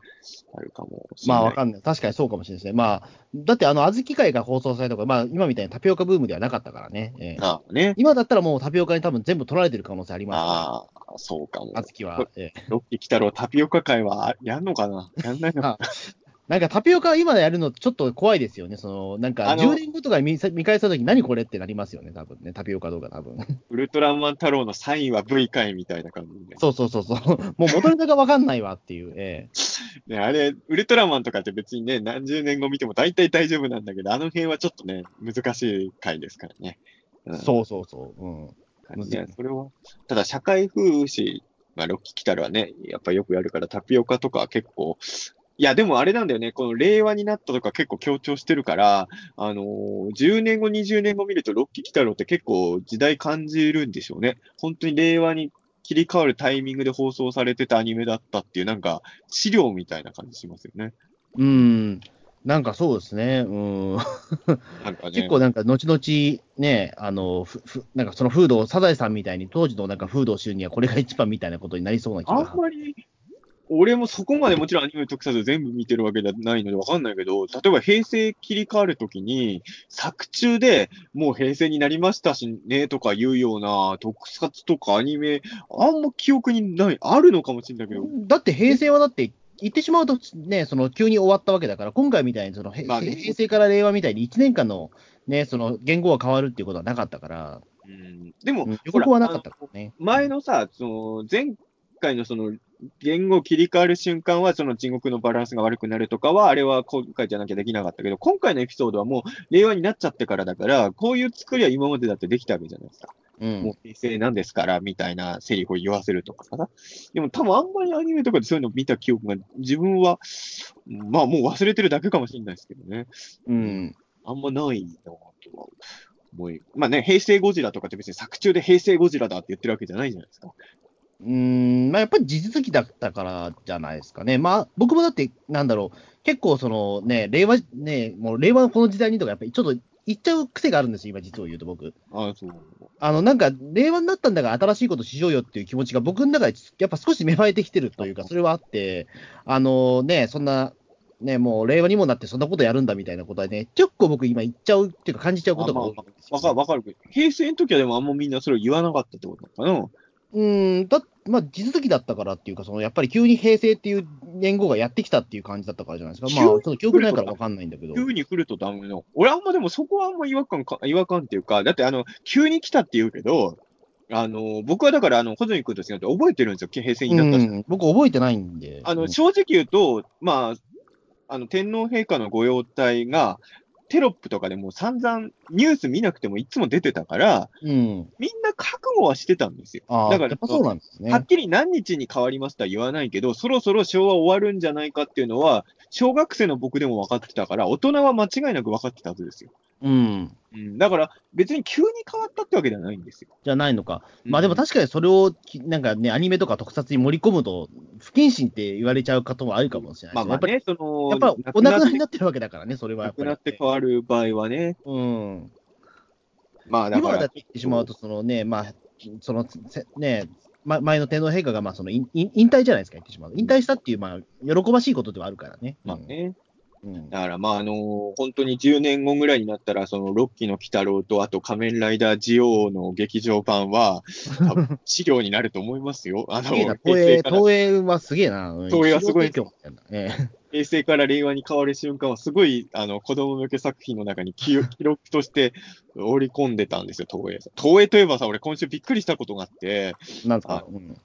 あるかもしれない。まあわかんない。確かにそうかもしれないですね。まあ、だってあの、小豆会が放送されたとか、まあ今みたいなタピオカブームではなかったからね。ええああね。今だったらもうタピオカに多分全部取られてる可能性ありますああ、そうかも。小豆は。ええロッキー来たろタピオカ会はあやんのかな？やんないのかあなんかタピオカ今やるのちょっと怖いですよね。その、なんかあの10年後とか見見返したとき何これってなりますよね、多分ね。タピオカ動画多分。ウルトラマン太郎のサインは V 会みたいな感じで。そうそうそうそう。もう元ネタがわかんないわっていう。ええ ね、あれ、ウルトラマンとかって別にね、何十年後見ても大体大丈夫なんだけど、あの辺はちょっとね、難しい回ですからね。うんそうそうそう。うん。いいや、それは、ただ社会風刺、まあ、ロッキー来たらね、やっぱよくやるから、タピオカとかは結構、いや、でもあれなんだよね、この令和になったとか結構強調してるから、あのー10年後、20年後見ると、ロッキー来たろって結構時代感じるんでしょうね。本当に令和に切り替わるタイミングで放送されてたアニメだったっていう、なんか、資料みたいな感じしますよね。うん。なんかそうですね。うん。なんかね。結構なんか後々ね、あの、ふふなんかそのフードを、サザエさんみたいに当時のなんかフードを知るにはこれが一番みたいなことになりそうな気あがんまり、俺もそこまでもちろんアニメ特撮全部見てるわけじゃないのでわかんないけど、例えば平成切り替わるときに、作中でもう平成になりましたしねとか言うような特撮とかアニメ、あんま記憶にない、あるのかもしれないけど、だって平成はだって、言ってしまうとね、その急に終わったわけだから、今回みたいにその、へまあね。平成から令和みたいに1年間のね、その言語が変わるっていうことはなかったから、うん、でも、うんはなかったからね。前のさ、その前回のその言語切り替わる瞬間は、その地獄のバランスが悪くなるとかは、あれは今回じゃなきゃできなかったけど、今回のエピソードはもう令和になっちゃってからだから、こういう作りは今までだってできたわけじゃないですか。う。もうん平成なんですから、みたいなセリフを言わせるとかさ。でも多分あんまりアニメとかでそういうの見た記憶が自分は、まあもう忘れてるだけかもしれないですけどね。うん。あんまないなとは思い。まあね、平成ゴジラとかって別に作中で平成ゴジラだって言ってるわけじゃないじゃないですか。うーん、まあ、やっぱり地続きだったからじゃないですかね。まあ、僕もだって、なんだろう、結構そのね、令和、ね、もう令和のこの時代にとか、やっぱりちょっと言っちゃう癖があるんですよ、今実を言うと僕。ああ、そう。あの、なんか、令和になったんだから新しいことしようよっていう気持ちが僕の中でやっぱ少し芽生えてきてるというか、それはあって、あのね、そんな、ね、もう令和にもなってそんなことやるんだみたいなことはね、結構僕今言っちゃうっていうか感じちゃうことが多いんですよわかる、わかる。平成の時はでもあんまみんなそれを言わなかったってことなのかうーん、だまあ、地続きだったからっていうか、そのやっぱり急に平成っていう年号がやってきたっていう感じだったからじゃないですか。まあ、急にその記憶ないからわかんないんだけど。急に来るとダメの。俺あんまでもそこはあんま違和感か、違和感っていうか、だってあの、急に来たって言うけど、あの、僕はだからあの、穂積君と違って覚えてるんですよ、平成になったしうん、僕覚えてないんで。あの、うん正直言うと、まあ、あの、天皇陛下の御用邸が、テロップとかでもう散々ニュース見なくてもいつも出てたから、うん。みんな覚悟はしてたんですよ。だからそうなんですね。はっきり何日に変わりますとは言わないけど、そろそろ昭和終わるんじゃないかっていうのは、小学生の僕でも分かってたから、大人は間違いなく分かってたはずですよ。うん。うん、だから、別に急に変わったってわけではないんですよ。じゃないのか。まあでも確かにそれをき、なんかね、アニメとか特撮に盛り込むと、不謹慎って言われちゃう方もあるかもしれないね。まあまあね、その、やっぱり、やっぱお亡くなりにななってるわけだからね、それはやっぱり。くなって変わる場合はね、うん。まあだから今だって、言ってしまうと、そのね、まあ、その、せね、ま前の天皇陛下が、まあ、その引退じゃないですか、言ってしまう。引退したっていう、まあ、喜ばしいことではあるからね。まあね、うん。だからまああの本当に10年後ぐらいになったら、そのロッキーの鬼太郎と、あと仮面ライダージオウの劇場版は、多分資料になると思いますよ。あの、東映、東映はすげえな。うん東映はすごい平成から令和に変わる瞬間は、すごい、あの、子供向け作品の中に記 記録として織り込んでたんですよ、東映。東映といえばさ、俺今週びっくりしたことがあって、なんですか？あ、うん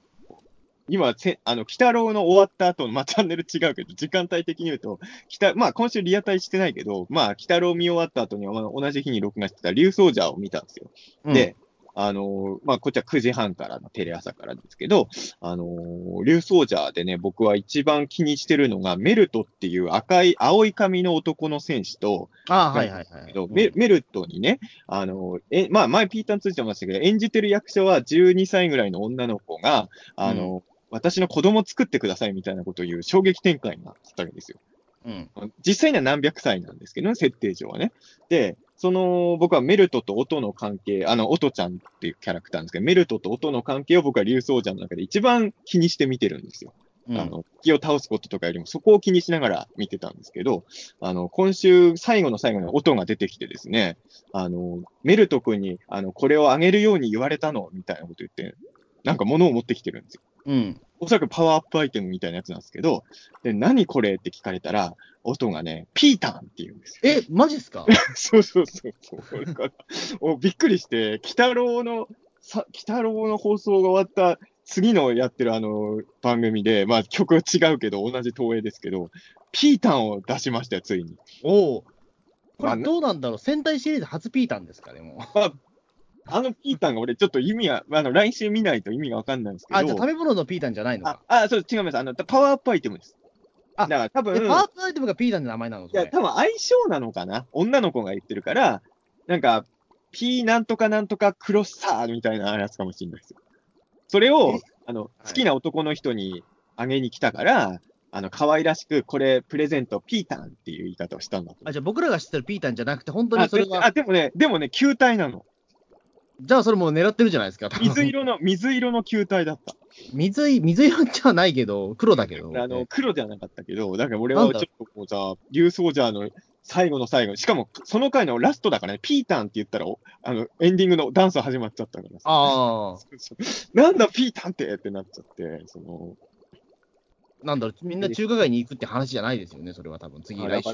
今、せあの、北郎の終わった後の、まあ、チャンネル違うけど、時間帯的に言うと、北、まあ、今週リアタイしてないけど、まあ、北郎見終わった後に、まあ、同じ日に録画してた竜奏者を見たんですよ。うんで、あのーまあ、こっちは9時半からのテレ朝からですけど、あのー、竜奏者でね、僕は一番気にしてるのが、メルトっていう赤い、青い髪の男の戦士と、ああ、はいはいはい。うんメメルトにね、あの、え、まあ、前ピーターンついてましたけど、演じてる役者は12歳ぐらいの女の子が、あの、私の子供作ってくださいみたいなことを言う衝撃展開があったわけですよ。うん。実際には何百歳なんですけどね、設定上はね。で、その、僕はメルトと音の関係、あの、音ちゃんっていうキャラクターなんですけど、メルトと音の関係を僕は竜奏者の中で一番気にして見てるんですよ。うんあの、敵を倒すこととかよりも、そこを気にしながら見てたんですけど、あの、今週最後の最後に音が出てきてですね、あの、メルト君に、あの、これをあげるように言われたの、みたいなこと言って、なんか物を持ってきてるんですよ。うん。おそらくパワーアップアイテムみたいなやつなんですけど、で、何これって聞かれたら、音がね、ピータンって言うんですよ。え、マジっすか？そうそうそうそう。だからおびっくりして、鬼太郎の、さ、鬼太郎の放送が終わった次のやってるあの番組で、まあ曲は違うけど、同じ東映ですけど、ピータンを出しましたよ、ついに。おお。こまあれどうなんだろう？戦隊シリーズ初ピータンですか？ね、もう。あのピータンが俺ちょっと意味は、あの、来週見ないと意味がわかんないんですけど。あ、じゃあ食べ物のピータンじゃないのあか。、あ、そう、違います。あの、パワーアップアイテムです。あだから多分、え、パーツアイテムがピータンって名前なのいや、多分相性なのかな？女の子が言ってるから、なんか、ピーなんとかなんとかクロッサーみたいなやつかもしれないですよ。それをえ、あの、好きな男の人にあげに来たから、あの、可愛らしく、これ、プレゼント、ピータンっていう言い方をしたんだと。あ、じゃあ僕らが知ってるピータンじゃなくて、本当あにそれは、であ、でもね、でもね、球体なの。じゃあそれもう狙ってるじゃないですか。水色の、水色の球体だった。水い、水色じゃないけど、黒だけど。あの、黒じゃなかったけど、だから俺はちょっとこうさ、竜ソージャーの最後の最後、しかもその回のラストだからね、ピータンって言ったら、おあの、エンディングのダンス始まっちゃったからさ。ああ、なんだピータンってってなっちゃって、その、なんだろう、みんな中華街に行くって話じゃないですよね、それは多分、次、来週。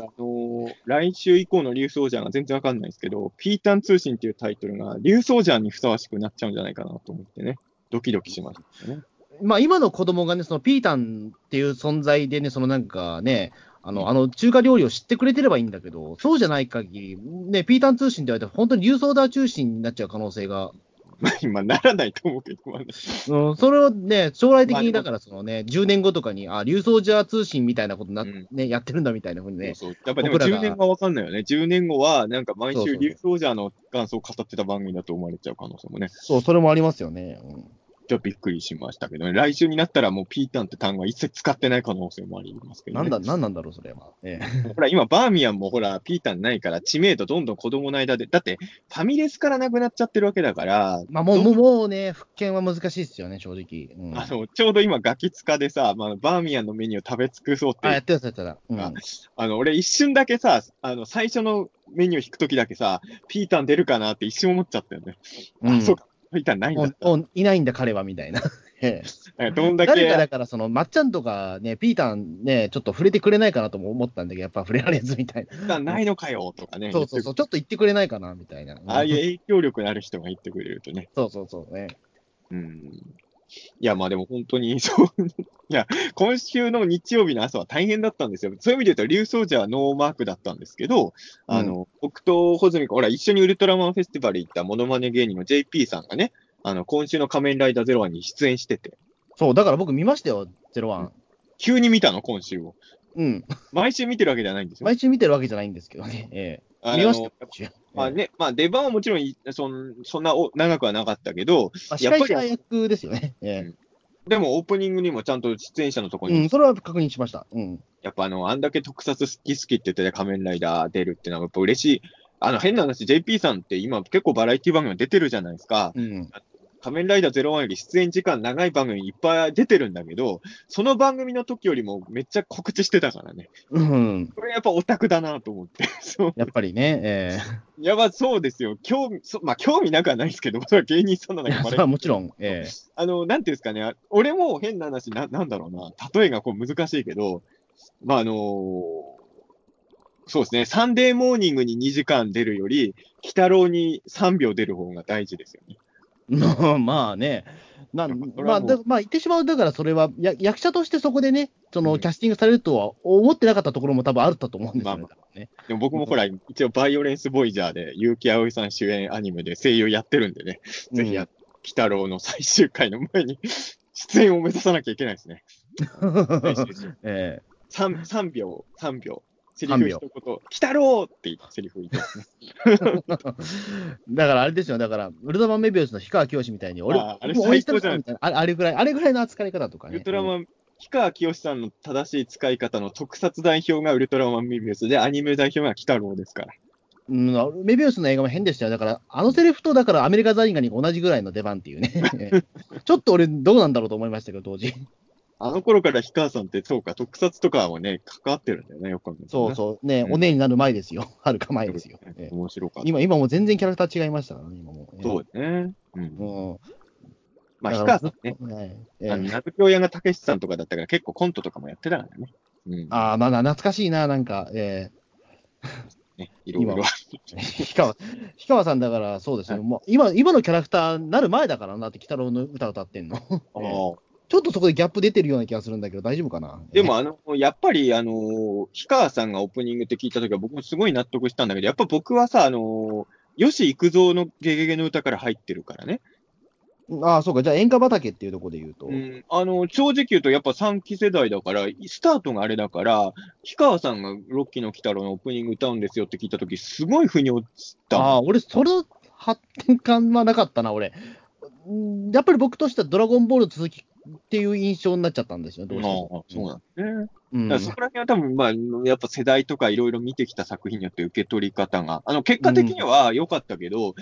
来週以降の竜ソージャーが全然わかんないですけど、ピータン通信っていうタイトルが竜ソージャーにふさわしくなっちゃうんじゃないかなと思ってね、ドキドキしましたね。まあ、今の子供がね、そのピータンっていう存在でね、そのなんかね、あの、あの中華料理を知ってくれてればいいんだけど、そうじゃない限り、ね、ピータン通信って言われたら、本当に流送ダー中心になっちゃう可能性が、ま あ今ならないと思うけど、まあねうん、それをね、将来的に、だからそのね、10年後とかに、あ、流送ジャー通信みたいなことな、うん。ね、やってるんだみたいなふうにね、そうそう。やっぱでも僕らが。10年はわかんないよね。10年後は、なんか毎週竜ソージャーの元祖を語ってた番組だと思われちゃう可能性もね。そう、それもありますよね。うんちょっとびっくりしましたけどね。来週になったらもうピータンって単語は一切使ってない可能性もありますけどね。なんだ、なんなんだろう、それは。ええ ほら、今、バーミヤンもほら、ピータンないから、知名度どんどん子供の間で、だって、ファミレスからなくなっちゃってるわけだから、まあ、もう、どもう、もうね、復権は難しいですよね、正直。うん、あの、ちょうど今、ガキ使でさ、まあ、バーミヤンのメニューを食べ尽くそうって、あ、やあってた、やってた。うんの、俺一瞬だけさ、あの、最初のメニュー引くときだけさ、ピータン出るかなって一瞬思っちゃったよね。うんあ、そうか、ピータンないんだ？いないんだ、彼は、みたいな。どんだけ？誰かだ、から、その、まっちゃんとかね、ピータンね、ちょっと触れてくれないかなとも思ったんだけど、やっぱ触れられずみたいな。ピータンないのかよ、とかね。そうそうそう、ちょっと言ってくれないかな、みたいな。ああいう影響力のある人が言ってくれるとね。そうそうそうね。うんいや、まあでも本当に、そう、いや、今週の日曜日の朝は大変だったんですよ。そういう意味で言うと、竜奏者はノーマークだったんですけど、あの、僕と穂積君、ほら、一緒にウルトラマンフェスティバル行ったモノマネ芸人の JP さんがね、あの、今週の仮面ライダーゼロワンに出演してて、そう、だから僕見ましたよ、ゼロワン。急に見たの、今週を。うん。毎週見てるわけじゃないんですよ。毎週見てるわけじゃないんですけどね。ええ見ましたよ。まあね、まあ出番はもちろんいそんそんなお長くはなかったけど、まあ、司やっぱり役ですよね。えでもオープニングにもちゃんと出演者のところにえうん、それは確認しました。うん。やっぱあの、あんだけ特撮好き好きって言ってて仮面ライダー出るってのはやっぱ嬉しい。あの、変な話、JP さんって今結構バラエティ番組出てるじゃないですか。うん。仮面ライダー01より出演時間長い番組いっぱい出てるんだけど、その番組の時よりもめっちゃ告知してたからね。うん。これやっぱオタクだなと思って。そう。やっぱりね、えやば、そうですよ。興味、そまあ興味なくはないですけど、それは芸人さんなんえだけど、それはもちろん、えあの、なんていうんですかね、俺も変な話、ななんだろうな、例えがこう難しいけど、まあ、あのそうですね、サンデーモーニングに2時間出るより、鬼太郎に3秒出る方が大事ですよね。え まあね。なんそれはもうまあ、だまあ、言ってしまう、だからそれはや役者としてそこでね、そのうんキャスティングされるとは思ってなかったところも多分あったと思うんですよね。まあ多分ねでも僕もほら、一応、バイオレンスボイジャーで、結城葵さん主演アニメで声優やってるんでね、ぜひや、鬼太郎の最終回の前に出演を目指さなきゃいけないですね。ええ 3, 3秒、3秒。セリ3秒フ一言、鬼太郎ってセリフ言ってますね。だからあれですよ、だから、ウルトラマンメビウスの氷川きよしみたいに、俺、ああれいみたいなあれあれぐらい、あれぐらいの扱い方とかね。ウルトラマン、氷川きよしさんの正しい使い方の特撮代表がウルトラマンミビウスで、アニメ代表が鬼太郎ですから。うん、メビウスの映画も変でしたよ。だから、あのセリフと、だからアメリカザリガニが同じぐらいの出番っていうね。ちょっと俺、どうなんだろうと思いましたけど、当時。あの頃から氷川さんって、そうか、特撮とかもね、関わってるんだよね、よく考そうそう。ね、うんお姉になる前ですよ。はるか前ですよ。ええ面白かった。今、今もう全然キャラクター違いましたからね、今もう。そうですね。うん。うん。まあ、氷川さんね、はいええあの、名付け親がたけしさんとかだったから結構コントとかもやってたからね。うん。ああ、まだ懐かしいな、なんか、えね、いろいろ。え氷川、氷川さんだから、そうですよ、もう今、今のキャラクターになる前だからなって、鬼太郎の歌歌ってんの。ああちょっとそこでギャップ出てるような気がするんだけど、大丈夫かな？でも、あの、やっぱり、あの、氷川さんがオープニングって聞いたときは僕もすごい納得したんだけど、やっぱ僕はさ、あの、吉幾三のゲゲゲの歌から入ってるからね。ああ、そうか、じゃあ演歌畑っていうところで言うと？うん。あの、正直言うとやっぱ3期世代だから、スタートがあれだから、氷川さんがロッキーの鬼太郎のオープニング歌うんですよって聞いたとき、すごい腑に落ちた。ああ、俺、その発展感はなかったな、俺。うんやっぱり僕としてはドラゴンボールの続きっていう印象になっちゃったんですよ、どうしてああも。そうなんですね。うんだからそこら辺は多分、まあ、やっぱ世代とかいろいろ見てきた作品によって受け取り方が、あの、結果的には良かったけど、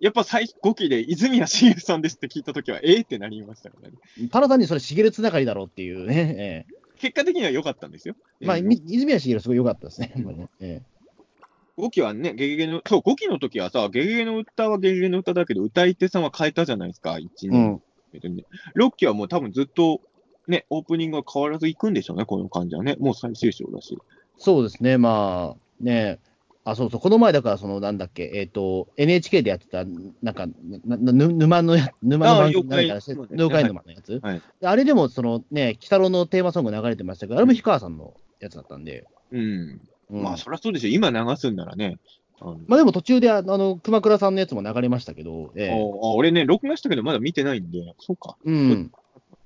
やっぱ最5期で泉谷しげるさんですって聞いたときは、ええってなりましたからね。ただ単にそれ、しげるつながりだろうっていうね。え結果的には良かったんですよ。えまあ、泉谷しげるすごい良かったですね。え5期はね、ゲゲゲの、そう、5期の時はさ、ゲゲゲの歌はゲゲゲの歌だけど、歌い手さんは変えたじゃないですか、1えう年。ん。6期はもう多分ずっと、ね、オープニングは変わらず行くんでしょうね、この感じはね。もう最終章だし。そうですね、まあ、ねあ、そうそう、この前だから、その、なんだっけ、えっ、と、NHK でやってた、なんか、ななぬ沼のや、沼の番組ね妖怪沼のやつ、はいであれでも、そのね、鬼太郎のテーマソング流れてましたけど、あれも氷川さんのやつだったんで、うん。うんまあ、そりゃそうでしょ。今流すんならね。まあでも途中で、あの、熊倉さんのやつも流れましたけど、ええああ俺ね、録画したけど、まだ見てないんで、そうか。うん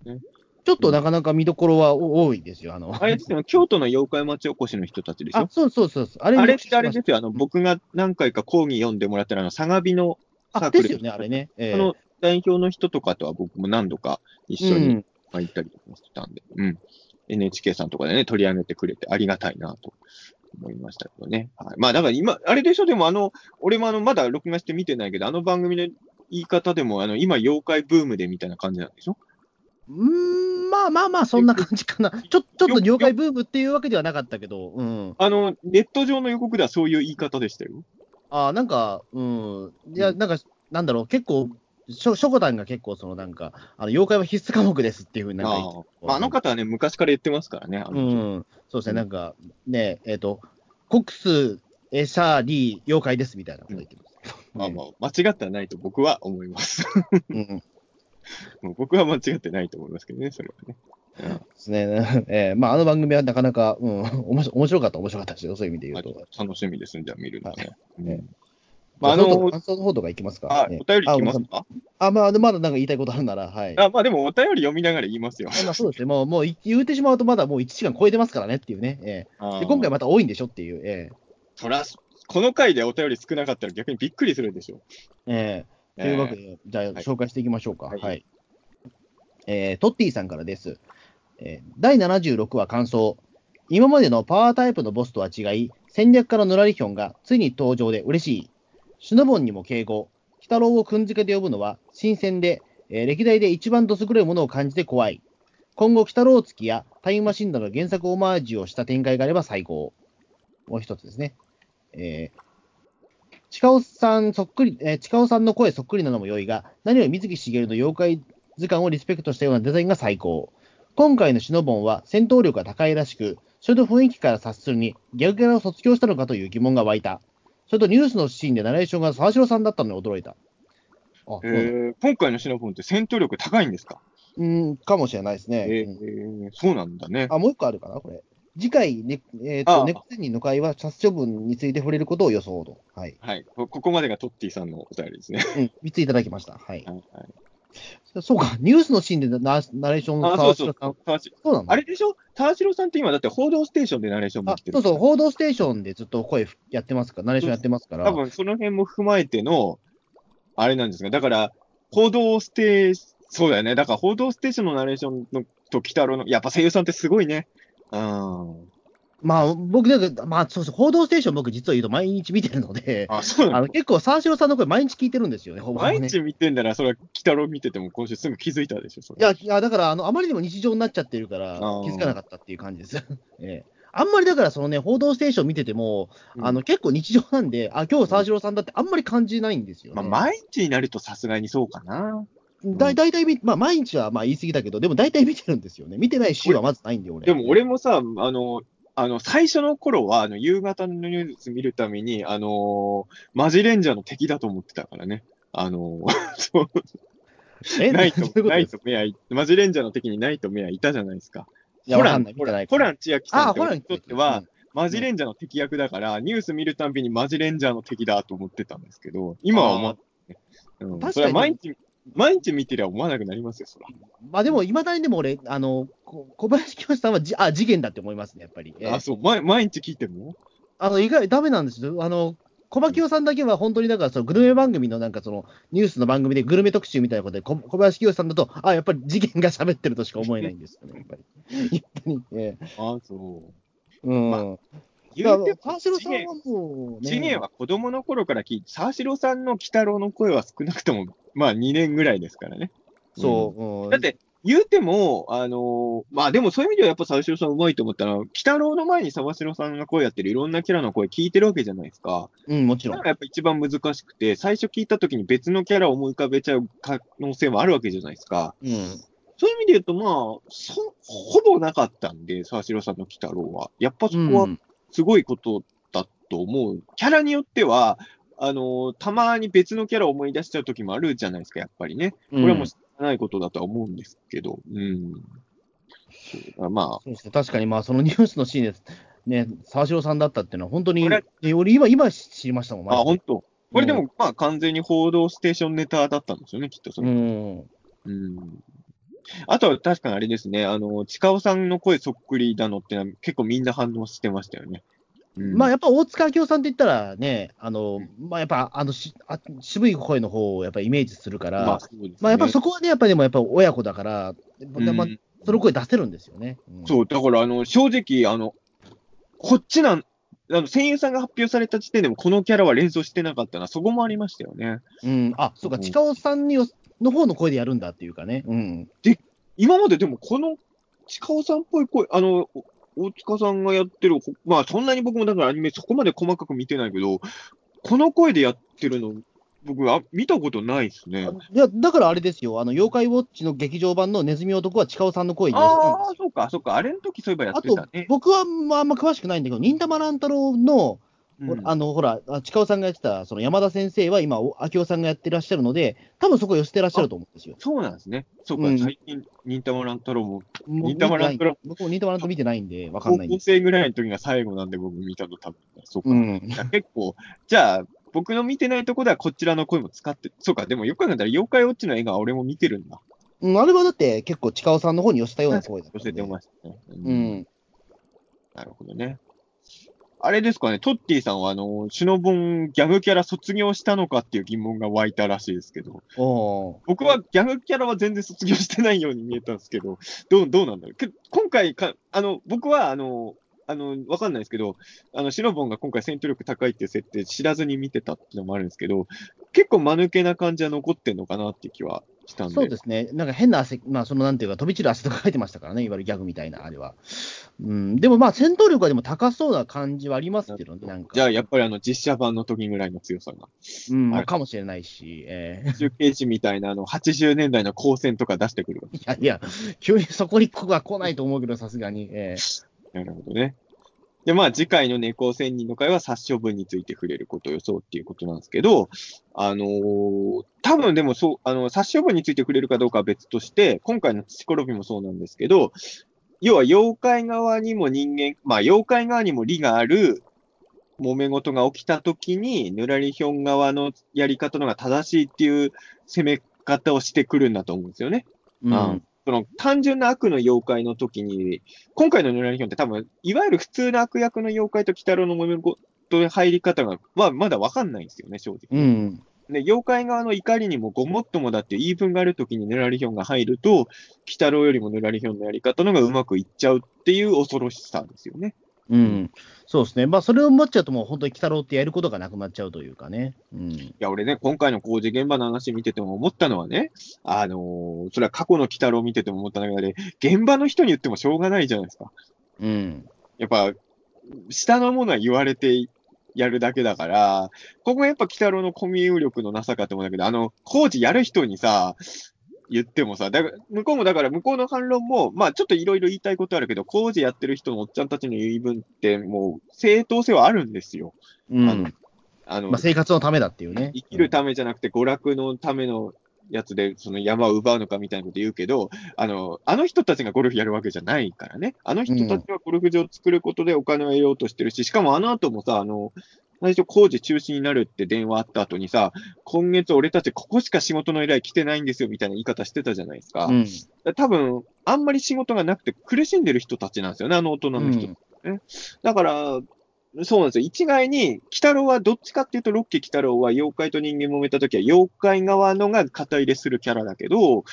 ね。ちょっとなかなか見どころは多いですよ、あの。あれですよ、京都の妖怪町おこしの人たちでしょ？あ、そうそうそうそう。あれあれってあれすですよ、あの、僕が何回か講義読んでもらったら、あの、相模のサあ、ークルですよね、あれね。ええその代表の人とかとは僕も何度か一緒に行ったりしてたんで、うん。NHK さんとかでね、取り上げてくれてありがたいなと思いましたけどね。はい、まあ、だから今、あれでしょ、でもあの、俺もあの、まだ録画して見てないけど、あの番組の言い方でも、あの、今、妖怪ブームでみたいな感じなんでしょ？うーん、まあまあまあ、そんな感じかな。ちょちょっと妖怪ブームっていうわけではなかったけど、うん。あの、ネット上の予告ではそういう言い方でしたよ。あなんか、うん。いや、なんか、なんだろう、結構、しょ、しょこたんが結構、そのなんか、あの、妖怪は必須科目ですっていうふうになんか言ってああまあ、あの方はね、昔から言ってますからね。あうのん。そうですね、なんか、ね、えっ、と、コックス、エシャーリー、妖怪ですみたいなこと言ってます。まあまあ、間違ってはないと僕は思います。うん。もう僕は間違ってないと思いますけどね、それはね。ですね。えーまあ、あの番組はなかなか、うん、おもし面白かった、面白かったですよ、そういう意味で言うと。楽しみですね、じゃあ見るのね。うんねまあ、あの、感想の方とかいきますか？あ、ねお便り来まあすか？あ、まあ、まだなんか言いたいことあるなら、はい。あ、まあでもお便り読みながら言いますよ。まあ、そうですね。もう、もうい言うてしまうと、まだもう1時間超えてますからねっていうね。ええで今回また多いんでしょっていう。えそら、この回でお便り少なかったら逆にびっくりするでしょ。えええというわけで、じゃあ、はい紹介していきましょうか。は。はいいえートッティさんからです。えー第76話感想。今までのパワータイプのボスとは違い、戦略家のヌラリヒョンがついに登場で嬉しい。シュノボンにも敬語。鬼太郎をくんづけで呼ぶのは新鮮で、えー歴代で一番どす黒いものを感じて怖い。今後、鬼太郎月やタイムマシンなどの原作オマージュをした展開があれば最高。もう一つですね。えー、近尾さんそっくり、えー近尾さんの声そっくりなのも良いが、何より水木しげるの妖怪図鑑をリスペクトしたようなデザインが最高。今回のシノボンは戦闘力が高いらしく、それと雰囲気から察するに、ギャグキャラを卒業したのかという疑問が湧いた。それとニュースのシーンでナレーションが沢城さんだったのに驚いた。あ、えー、今回のシナポンって戦闘力高いんですか？うん、かもしれないですね。えうんー、そうなんだね。あ、もう一個あるかな、これ。次回、ね、えっ、あと、ネクセニの会は殺処分について触れることを予想と。はい。はい。こここまでがトッティさんのお便りですね。うん、3ついただきました。はい。はいはいそうか、ニュースのシーンでナナナレーションあ、そうそうそうなんだ。あれでしょ？田代さんって今だって報道ステーションでナレーション持あってる。そうそう、報道ステーションでずっと声やってますか？ら、ナレーションやってますから。多分その辺も踏まえての、あれなんですが、だから、報道ステーシそうだよね。だから報道ステーションのナレーションのと北郎の、やっぱ声優さんってすごいね。うん。まあ、僕なんか、まあ、そうそう、報道ステーション僕実は言うと毎日見てるので、あ、そうなの？あの結構沢城さんの声毎日聞いてるんですよね、ほぼね。毎日見てんなら、それは、鬼太郎見てても今週すぐ気づいたでしょ、それ。いや、いやだからあの、あまりにも日常になっちゃってるから、気づかなかったっていう感じです。ええあんまりだから、そのね、報道ステーション見てても、あの結構日常なんで、あ今日沢城さんだってあんまり感じないんですよ、ね。まあ、毎日になるとさすがにそうかな。だ大体見、まあ、毎日はまあ言い過ぎだけど、でも大体見てるんですよね。見てない週はまずないんで、俺。でも俺もさ、あの、あの、最初の頃は、あの、夕方のニュース見るために、あのマジレンジャーの敵だと思ってたからね。あの そう、えナイトどういとナイですトメアい、マジレンジャーの敵にナイトメアいたじゃないですか。いや、わかんない、見てないから。ホラン千秋さんにとっては、マジレンジャーの敵役だから、ニュース見るたんびにマジレンジャーの敵だと思ってたんですけど、今は思わない、うん。それは毎日、毎日見てりゃ思わなくなりますよ、そら。まあでも、いまだにでも俺、あの、こ小林清志さんはじ、あ、次元だって思いますね、やっぱり。ええあ、そう、毎毎日聞いてもあの、意外、ダメなんですよ。あの、小牧清さんだけは本当にだから、そのグルメ番組のなんかその、ニュースの番組でグルメ特集みたいなことで、こ小林清さんだと、あ、やっぱり次元が喋ってるとしか思えないんですよね、やっぱり。やっぱり、ええあ、そう。うん。まあだ言うても、沢城さん次元はもう、ね、次元は子供の頃から聞いて、沢城さんの鬼太郎の声は少なくとも、まあ2年ぐらいですからね。そう、うんだって、言うても、あのーまあでもそういう意味ではやっぱ沢城さんうまいと思ったら、鬼太郎の前に沢城さんが声やってるいろんなキャラの声聞いてるわけじゃないですか。うん、もちろんだか。らやっぱ一番難しくて、最初聞いた時に別のキャラを思い浮かべちゃう可能性もあるわけじゃないですか。うん。そういう意味で言うと、まあ、そほぼなかったんで、沢城さんの鬼太郎は。やっぱそこはうんすごいことだと思う。キャラによっては、あのーたまに別のキャラを思い出しちゃう時もあるじゃないですか、やっぱりね。これはもう知らないことだとは思うんですけど、うん。そうあまそうですね、確かに、まあ、そのニュースのシーンです。ね、沢城さんだったっていうのは、本当に、俺今、今知りましたもん、あ、本当。これでも、まあ完全に報道ステーションネタだったんですよね、きっとそれ。うん。うん。あとは確かにあれですね、あの、近尾さんの声そっくりだのってのは結構みんな反応してましたよね。うんまあ、やっぱ大塚明夫さんって言ったらね、あの、まあ、やっぱ、あのしあ、渋い声の方をやっぱイメージするから、まあ、まあ。やっぱそこはね、やっぱでもやっぱ親子だから、まあうんその声出せるんですよね。うんそう、だからあの、正直、あの、こっちなん、あの、声優さんが発表された時点でもこのキャラは連想してなかったな、そこもありましたよね。うん。あ、そうか、うん近尾さんによの方の声でやるんだっていうかね。うん。今まででもこの近尾さんっぽい声、あの、お大塚さんがやってる、ほまあそんなに僕もだからアニメそこまで細かく見てないけど、この声でやってるの、僕は見たことないですね。いや、だからあれですよ、あの、妖怪ウォッチの劇場版のネズミ男は近尾さんの声に寄せたんですよああ、そうか、そうか、あれの時そういえばやっあとてたね、。僕はまああんま詳しくないんだけど、忍たま乱太郎の、うんあの、ほら、あ近尾さんがやってた、その山田先生は今、お明夫さんがやってらっしゃるので、多分そこ寄せてらっしゃると思うんですよ。そうなんですね。そうか、うん最近、忍たま乱太郎も、忍たま乱太郎僕も忍たま乱太郎見てないんで、わか高んないんです。校生ぐらいの時が最後なんで僕見たの多分、そうか。うん。結構、じゃあ、僕の見てないとこではこちらの声も使って、そうか、でもよく考えたら、妖怪ウォッチの映画は俺も見てるんだ。うんあれはだって結構近尾さんの方に寄せたような声だったんで寄せてましたね。う。ん。なるほどね。あれですかね、トッティさんは、あの、シュノボンギャグキャラ卒業したのかっていう疑問が湧いたらしいですけど、僕はギャグキャラは全然卒業してないように見えたんですけど、どう、どうなんだろう。け今回か、あの、僕は、あの、あの、わかんないですけど、あの、シノボンが今回戦闘力高いっていう設定知らずに見てたっていうのもあるんですけど、結構間抜けな感じは残ってんのかなっていう気はしたんで。そうですね。なんか変な汗、まあそのなんていうか飛び散る汗とか書いてましたからね、いわゆるギャグみたいな、あれは。うん。でもまあ戦闘力はでも高そうな感じはありますけどね、なんか。じゃあ、やっぱりあの、実写版の時ぐらいの強さが。うん、まあはいかもしれないし、えー中継地みたいな、あの、80年代の光線とか出してくる。いやいや、急にそこにこは来ないと思うけど、さすがに。えーなるほどね。で、まあ、次回の猫仙人の会は殺処分について触れることを予想っていうことなんですけど、あのー多分でもそう、あの、殺処分について触れるかどうかは別として、今回の土転びもそうなんですけど、要は妖怪側にも人間、まあ、妖怪側にも利がある揉め事が起きたときに、ぬらりひょん側のやり方のが正しいっていう攻め方をしてくるんだと思うんですよね。うんうんその単純な悪の妖怪の時に、今回のヌラリヒョンって多分、いわゆる普通の悪役の妖怪と鬼太郎の揉め事の入り方が、まあ、まだわかんないんですよね、正直。うん。で、妖怪側の怒りにもごもっともだって言い分がある時にヌラリヒョンが入ると、鬼太郎よりもヌラリヒョンのやり方のがうまくいっちゃうっていう恐ろしさですよね。うん。そうですね。まあ、それを持っちゃうと、もう本当に鬼太郎ってやることがなくなっちゃうというかね。うん。いや、俺ね、今回の工事現場の話見てても思ったのはね、あのーそれは過去の鬼太郎見てても思ったんだけど、ね、現場の人に言ってもしょうがないじゃないですか。うん。やっぱ、下のものは言われてやるだけだから、ここがやっぱ鬼太郎のコミュ力のなさかと思うんだけど、あの、工事やる人にさ、言ってもさ、だから、向こうもだから、向こうの反論も、まあちょっといろいろ言いたいことあるけど、工事やってる人のおっちゃんたちの言い分って、もう、正当性はあるんですよ。うん。あのあの、まあ、生活のためだっていうね。生きるためじゃなくて、娯楽のためのやつで、その山を奪うのかみたいなこと言うけど、あの、あの人たちがゴルフやるわけじゃないからね。あの人たちはゴルフ場を作ることでお金を得ようとしてるし、しかもあの後もさ、あの、最初工事中止になるって電話あった後にさ、今月俺たちここしか仕事の依頼来てないんですよみたいな言い方してたじゃないですか。うん。多分、あんまり仕事がなくて苦しんでる人たちなんですよね、あの大人の人うんだから、そうなんですよ。一概に、鬼太郎はどっちかっていうと、ロッキー鬼太郎は妖怪と人間揉めた時は、妖怪側のが肩入れするキャラだけど、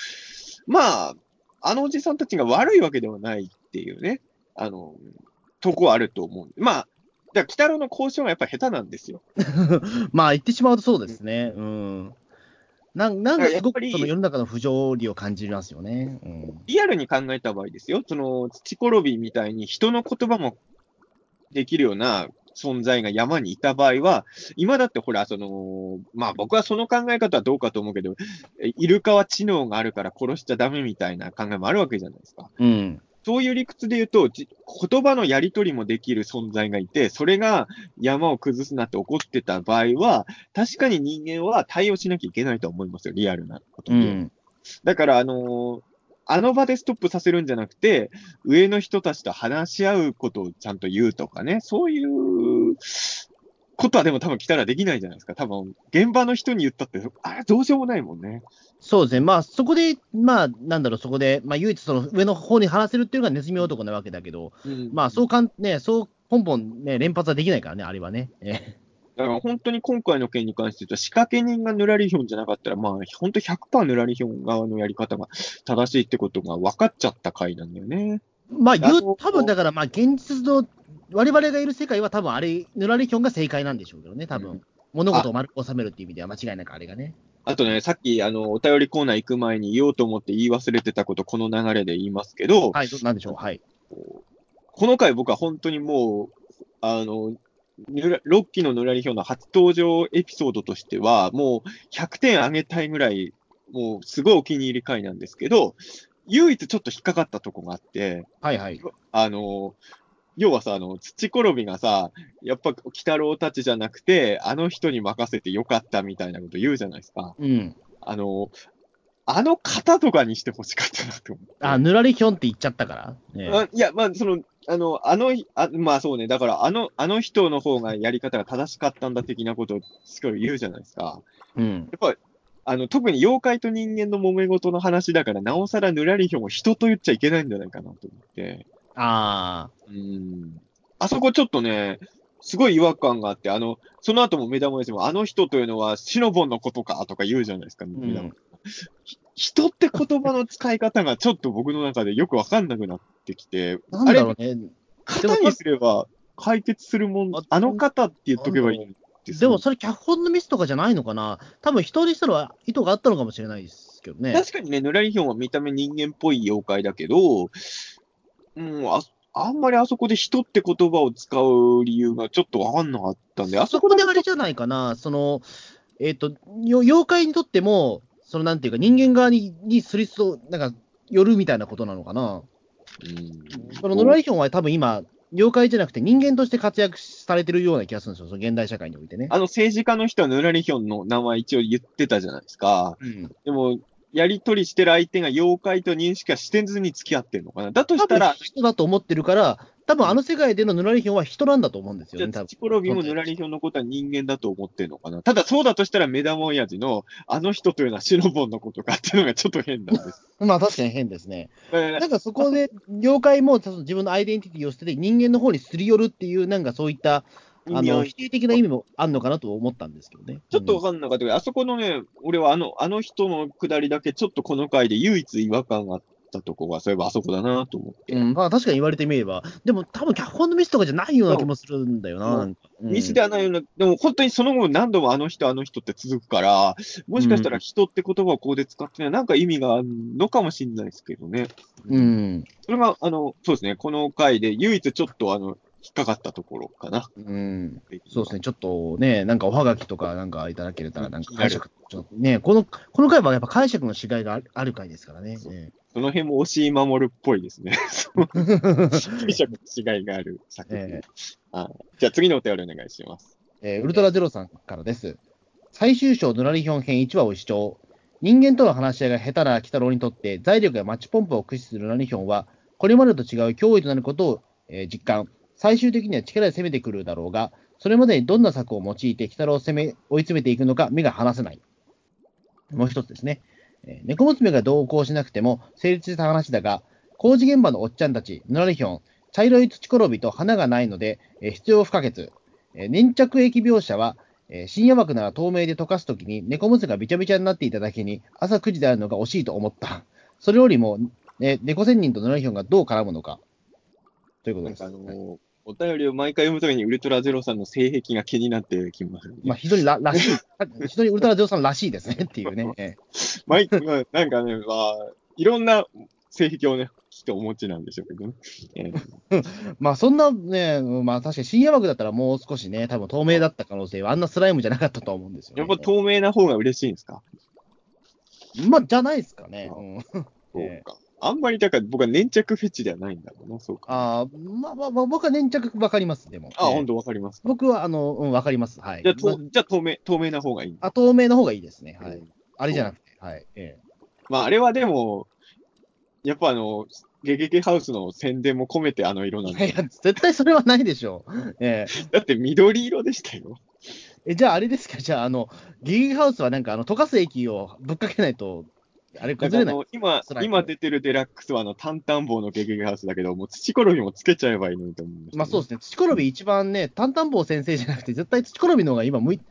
まあ、あのおじさんたちが悪いわけではないっていうね、あの、とこはあると思う。まあ、だから鬼太郎の交渉がやっぱ下手なんですよ。まあ、言ってしまうとそうですね。うん。なんなんかすごくその世の中の不条理を感じますよね。うん。リアルに考えた場合ですよ、その、土転びみたいに人の言葉もできるような存在が山にいた場合は、今だってほら、その、まあ僕はその考え方はどうかと思うけど、えイルカは知能があるから殺しちゃダメみたいな考えもあるわけじゃないですか。うん。そういう理屈で言うと、じ言葉のやり取りもできる存在がいて、それが山を崩すなって怒ってた場合は、確かに人間は対応しなきゃいけないと思いますよ、リアルなことで。うん。だから、あのーあの場でストップさせるんじゃなくて、上の人たちと話し合うことをちゃんと言うとかね、そういうことはでも多分来たらできないじゃないですか。多分、現場の人に言ったって、あれどうしようもないもんね。そうですね。まあ、そこで、まあ、なんだろう、そこで、まあ、唯一その上の方に話せるっていうのがネズミ男なわけだけど、まあ、そうかん、ね、そう、ポンポンね、連発はできないからね、あれはね。えだから本当に今回の件に関して言うと、仕掛け人がヌラリヒョンじゃなかったら、まあ、本当100%ヌラリヒョン側のやり方が正しいってことが分かっちゃった回なんだよね。まあ、言う、多分だから、まあ、現実の、我々がいる世界は多分あれ、ヌラリヒョンが正解なんでしょうけどね、多分。うん物事を丸く収めるっていう意味では間違いなくあれがね。あとね、さっき、あの、お便りコーナー行く前に言おうと思って言い忘れてたこと、この流れで言いますけど、はい、どなんでしょう、はい。この回僕は本当にもう、あの、ぬらロッキーのぬらりひょんの初登場エピソードとしては、もう100点あげたいぐらい、もうすごいお気に入り回なんですけど、唯一ちょっと引っかかったとこがあって、はいはい。あの、要はさ、あの、土転びがさ、やっぱ、鬼太郎たちじゃなくて、あの人に任せてよかったみたいなこと言うじゃないですか。うん。あの、あの方とかにしてほしかったなと思って。あ、ぬらりひょんって言っちゃったから？ねあいや、まあ、その、あの、あの、あまあそうね、だから、あの、あの人の方がやり方が正しかったんだ的なことをすごい言うじゃないですか。うん。やっぱ、あの、特に妖怪と人間の揉め事の話だから、なおさらぬらりひょんを人と言っちゃいけないんじゃないかなと思って。あうん。あそこちょっとね、すごい違和感があって、あの、その後も目玉親父も、あの人というのはシノボンのことかとか言うじゃないですか、目玉うんひ人って言葉の使い方がちょっと僕の中でよくわかんなくなってきて、あ。なんだろうね。型にすれば解決するもんあ、あの方って言っとけばいいんですでも、それ脚本のミスとかじゃないのかな多分人にしたら意図があったのかもしれないですけどね。確かにね、ヌラリヒョンは見た目人間っぽい妖怪だけど、うん、ああんまりあそこで人って言葉を使う理由がちょっとわかんなかったんで、あそそここでであれじゃないかな、その、えっ、と、よ妖怪にとっても、そのなんていうか、人間側ににすりそう、なんか、寄るみたいなことなのかな。うんそのノラリヒョンは多分今、妖怪じゃなくて人間として活躍されてるような気がするんですよ、その現代社会においてね。あの政治家の人はヌラリヒョンの名前一応言ってたじゃないですか。うん、でも、やりとりしてる相手が妖怪と認識はしてずに付き合ってんのかな？だとしたら、人だと思ってるから、多分あの世界でのヌラリヒョンは人なんだと思うんですよね、じゃあ、多分土転びもヌラリヒョンのことは人間だと思ってんのかな？ただ、そうだとしたら、目玉親父の、あの人というのはシノボンのことかっていうのがちょっと変なんです。まあ確かに変ですね。なんかそこで、妖怪も自分のアイデンティティを捨てて人間の方にすり寄るっていう、なんかそういった、あの、否定的な意味もあるのかなと思ったんですけどね。ちょっとわかんなかったけど、あそこのね、俺はあの、あの人のくだりだけ、ちょっとこの回で唯一違和感があっったとこが、そういえばあそこだなと思って。うん、まあ確かに言われてみれば、でも多分脚本のミスとかじゃないような気もするんだよな。なんかうんミスではないような、でも本当にその後何度もあの人、あの人って続くから、もしかしたら人って言葉をここで使ってない、なんか意味があるのかもしれないですけどね。うん。それが、あの、そうですね、この回で唯一ちょっとあの、引っかかったところかな。うん。そうですね、ちょっとね、なんかおはがきとかなんかいただけたら、なんか解釈、ちょっとね、この、この回はやっぱ解釈の違いがある回ですからね。そうえその辺も押井守っぽいですね。解釈の違いがある作品。ええあじゃあ次のお便りお願いします。えーウルトラゼロさんからです。最終章ヌラリヒョン編1話を視聴。人間との話し合いが下手な鬼太郎にとって、財力やマッチポンプを駆使するヌラリヒョンは、これまでと違う脅威となることを、えー実感。最終的には力で攻めてくるだろうが、それまでにどんな策を用いて鬼太郎を攻め追い詰めていくのか目が離せない。もう一つですね。えー猫娘が同行しなくても成立した話だが、工事現場のおっちゃんたち、ヌラリヒョン、茶色い土転びと花がないので、えー必要不可欠。えー粘着液描写は、え深夜枠なら透明で溶かすときに猫娘がびちゃびちゃになっていただけに朝9時であるのが惜しいと思った。それよりも、ね、猫仙人とヌラリヒョンがどう絡むのか。ということです。なんかあの、お便りを毎回読むときにウルトラゼロさんの性癖が気になってきます、ね。まあ、非常にららしい、非常にウルトラゼロさんらしいですねっていうね。えー毎回、まあなんかね、まあ、いろんな性癖をね、きっとお持ちなんでしょうけどね。えー まあそんなね、まあ確かに深夜枠だったらもう少しね、多分透明だった可能性はあんなスライムじゃなかったと思うんですよ、ね。やっぱ透明な方が嬉しいんですか？まあじゃないですかね。うん、そうえか。あんまり、だから僕は粘着フェチではないんだろうな、そうか。ああ、まあまあまあ僕は粘着わかります、でも。あ、ええ本当わかりますか。僕はあの、うん、わかります。はい。じゃあ、とまじゃあ透明、透明な方がいい。あ透明の方がいいですね。はい。うんあれじゃなくて、はい。えまあ、あれはでも、やっぱあの、ゲゲゲハウスの宣伝も込めてあの色なんえ。いで。や、絶対それはないでしょう。えだって緑色でしたよ。ええ、じゃああれですか、じゃああの、ギギハウスはなんかあの、溶かす液をぶっかけないと、あれ崩れない。の今今出てるデラックスはあの、タンタン棒のゲゲゲハウスだけど、もう土転びもつけちゃえばいいのにと思うんですよねまあそうですね、土転び一番ね、タンタン棒先生じゃなくて、絶対土転びの方が今向い、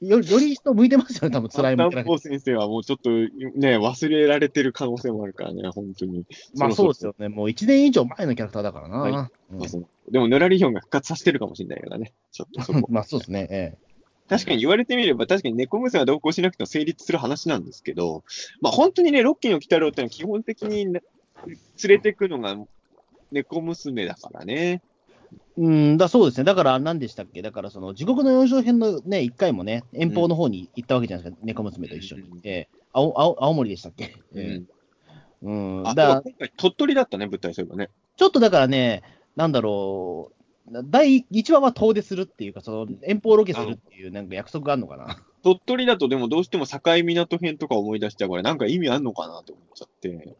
よりより人向いてますよね、多分辛いもんタンタン棒先生はもうちょっとね、忘れられてる可能性もあるからね、本当に。まあそうですよね、もう1年以上前のキャラクターだからな。はいうんでも、ヌラリヒョンが復活させてるかもしれないからね。ちょっとそこ。まあそうですね、え確かに言われてみれば、確かに猫娘が同行しなくても成立する話なんですけど、まあ本当にね、ロッキーの鬼太郎ってのは基本的にね連れてくのが猫娘だからね。えうんだそうですね、だから何でしたっけ、だからその地獄の四章編のね、1回もね、遠方の方に行ったわけじゃないですか、猫娘と一緒に。うんええ青青青森でしたっけ、うえん。えうん、あ、だ今回鳥取だったね、舞台そういえばね。ちょっとだからね、なんだろう、第1話は遠出するっていうか、その遠方ロケするっていうなんか約束があるのかな。鳥取だとでもどうしても境港編とか思い出しちゃうから、なんか意味あんのかなと思っちゃって。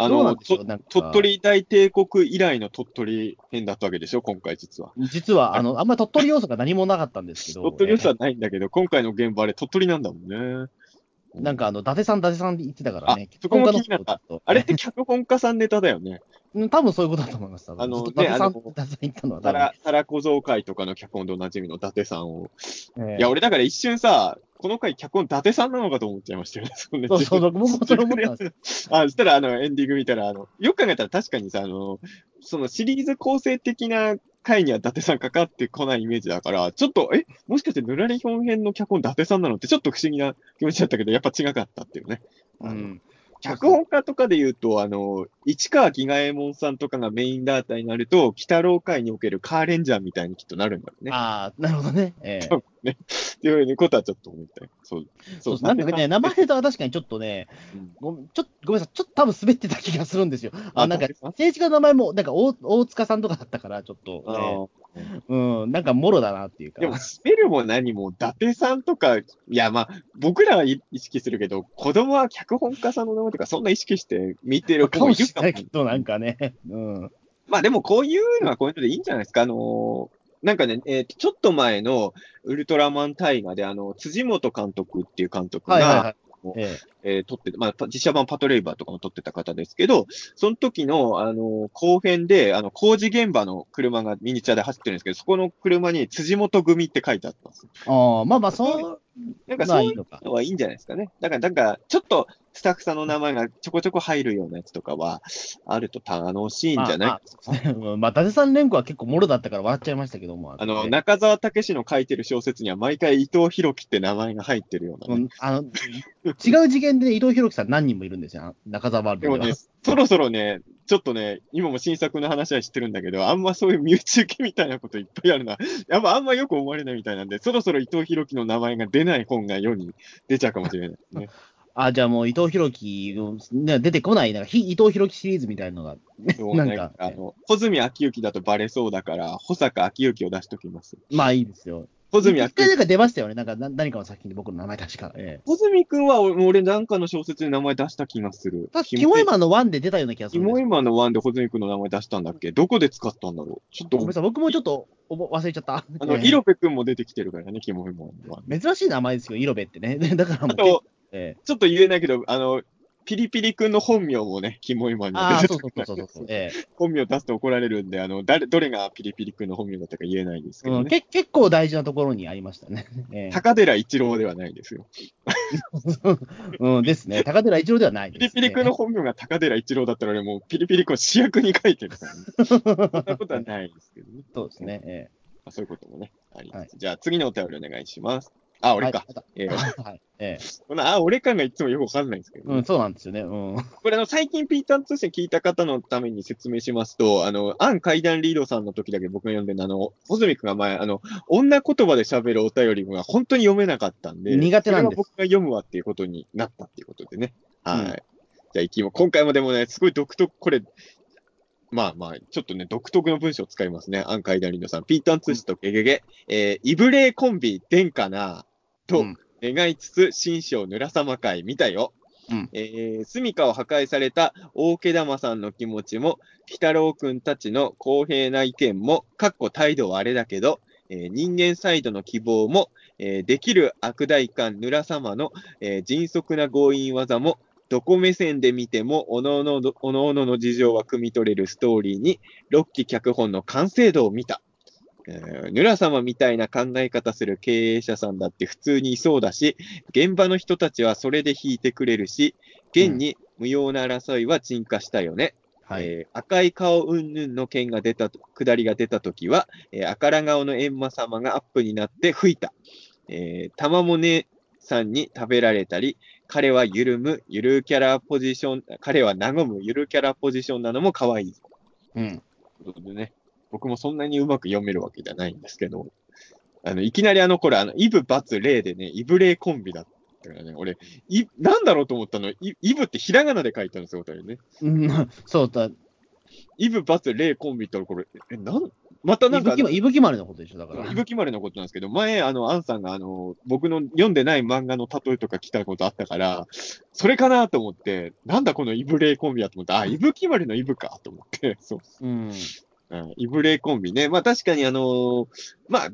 あの、鳥取大帝国以来の鳥取編だったわけでしょ、今回実は。実は、あの、あんまり鳥取要素が何もなかったんですけど、鳥取要素はないんだけど、今回の現場あれ鳥取なんだもんね。なんかあの、伊達さん、伊達さんって言ってたからね。あそこも気になったあれって脚本家さんネタだよね。うん多分そういうことだと思います。あのずっと伊達さん、ねあの伊達さん言ったのは多分たら、たら小僧会とかの脚本でおなじみの伊達さんを。ええいや、俺だから一瞬さ、この回脚本伊達さんなのかと思っちゃいましたよね。そうそう、僕もそれ思ったんです。あ、そしたら、あの、エンディング見たら、あの、よく考えたら確かにさ、あの、そのシリーズ構成的な回には伊達さんかかってこないイメージだから、ちょっと、え、もしかしてぬらりひょん編の脚本伊達さんなのってちょっと不思議な気持ちだったけど、やっぱ違かったっていうね。うん。脚本家とかで言うと、あの、市川義右衛門さんとかがメインダーターになると、鬼太郎会におけるカーレンジャーみたいにきっとなるんだろうね。ああ、なるほどね。ええっていうことはちょっと思ったよ。そう。そうなんかね、名前とは確かにちょっとね、うんごめんちょっとごめんなさい、ちょっと多分滑ってた気がするんですよ。あ、あなんか政治家の名前も、なんか大大塚さんとかだったから、ちょっと、あねーうん、なんかもろだなっていうか。でも、スペルも何も、伊達さんとか、いや、まあ、僕らはい意識するけど、子供は脚本家さんの名前とか、そんな意識して見てるかもしれないけど、なんかね。うん。まあ、でも、こういうのはこういうのでいいんじゃないですか。あのーなんかね、えーちょっと前のウルトラマン大河で、あの、辻元監督っていう監督が、はいはいはい。ええー撮ってて、まあ、パ実写版パトレイバーとかも撮ってた方ですけど、その時の、あの、後編で、あの、工事現場の車がミニチュアで走ってるんですけど、そこの車に辻元組って書いてあったんですああ、まあまあ、そう、なんかそういう。のはいいんじゃないですかね。だから、なんか、ちょっと、スタッフさんの名前がちょこちょこ入るようなやつとかは、あると楽しいんじゃない、まあ、まあうん まあ、伊達さん連呼は結構もろだったから笑っちゃいましたけども。あの、ね中澤武史の書いてる小説には毎回伊藤博樹って名前が入ってるようなね、うんあの、違う次元でね、伊藤博樹さん何人もいるんですよ、中澤ワールドでは。でもね、そろそろね、ちょっとね、今も新作の話は知ってるんだけど、あんまそういう身内受けみたいなこといっぱいあるな。やっぱあんまよく思われないみたいなんで、そろそろ伊藤博樹の名前が出ない本が世に出ちゃうかもしれないですね。あ、じゃあもう伊藤博樹の、ね、出てこない、なんか、非伊藤博樹シリーズみたいなのが、ねなんかあの、穂積昭之だとバレそうだから、保坂昭之を出しときます。まあいいですよ。穂積。一回なんか出ましたよね、なんかな何かの作品で僕の名前確か。ええ。穂積くんは俺俺なんかの小説で名前出した気がする。キモイマンのワンで出たような気がすキるんですよ。モイマンのワンで穂積くんの名前出したんだっけ？どこで使ったんだろう？ちょっとごめんな、さい、僕もちょっと忘れちゃった。あの、ええイロペくんも出てきてるからね、キモイマンは。珍しい名前ですよ、イロベってね。だからもう、ええちょっと言えないけど、あの、ピリピリくんの本名もね、キモイマンに出てそうそうそうそう。ええ本名出すと怒られるんで、あの、誰、どれがピリピリくんの本名だったか言えないんですけうん、どね。け結構大事なところにありましたね。ええ高寺一郎ではないですよ。うん、ですね。高寺一郎ではないピです、リピリくんの本名が高寺一郎だったら俺もうピリピリくん主役に書いてるから、ね、そんなことはないですけどね。そうですね。えまあ、そういうこともね、あります。はいじゃあ次のお便りお願いします。あ、え俺か。はい。えー はい。ええこのあ、俺かがいつもよくわかんないんですけど、うん、そうなんですよね。うん。これあの、最近ピーターン通信聞いた方のために説明しますと、あの、アン階段リードさんの時だけ僕が読んでるあの、ホズミ君が前、あの、女言葉で喋るお便りが本当に読めなかったんで、苦手なんですそれは僕が読むわっていうことになったっていうことでね。はい。うんじゃあ行きも、今回もでもね、すごい独特、これ、まあまあ、ちょっとね、独特の文章を使いますね。アン階段リードさん。ピーターン通信とゲゲゲ。えー、イブレイコンビ、殿下な、と、うん願いつつ、新章ぬらさま会見たよ。うんえー、住処を破壊された大毛玉さんの気持ちも、鬼太郎くんたちの公平な意見も、かっこ態度はあれだけど、えー人間サイドの希望も、えーできる悪大官ぬら様の、えー迅速な強引技も、どこ目線で見ても、おのおのの、おのおのの事情は汲み取れるストーリーに、6期脚本の完成度を見た。えー、ヌラ様みたいな考え方する経営者さんだって普通にいそうだし、現場の人たちはそれで引いてくれるし、現に無用な争いは鎮火したよね。はい。えー赤い顔云々の件が出たと、下りが出たときは、えー赤ら顔の閻魔様がアップになって吹いた。えー、玉もねさんに食べられたり、彼は緩む、ゆるキャラポジション、彼は和む、ゆるキャラポジションなのも可愛い。うん。ということでね、僕もそんなにうまく読めるわけじゃないんですけど、あの、いきなりあの、これ、あの、イブバツレイでね、イブレイコンビだったからね、俺、い、なんだろうと思ったの、イイブってひらがなで書いたんですよ、これね。うん、そうだ。イブバツレイコンビってこれ、え、なん、またなんかあの、いぶきま、いぶき丸のことでしょ、だから。いぶきまれのことなんですけど、前、あの、アンさんが、あの、僕の読んでない漫画の例えとか来たことあったから、それかなと思って、なんだこのイブレイコンビやと思って、あ、いぶきまれのイブかと思って、そう。うん。うん、イブレイコンビね。まあ確かにあのーまあ、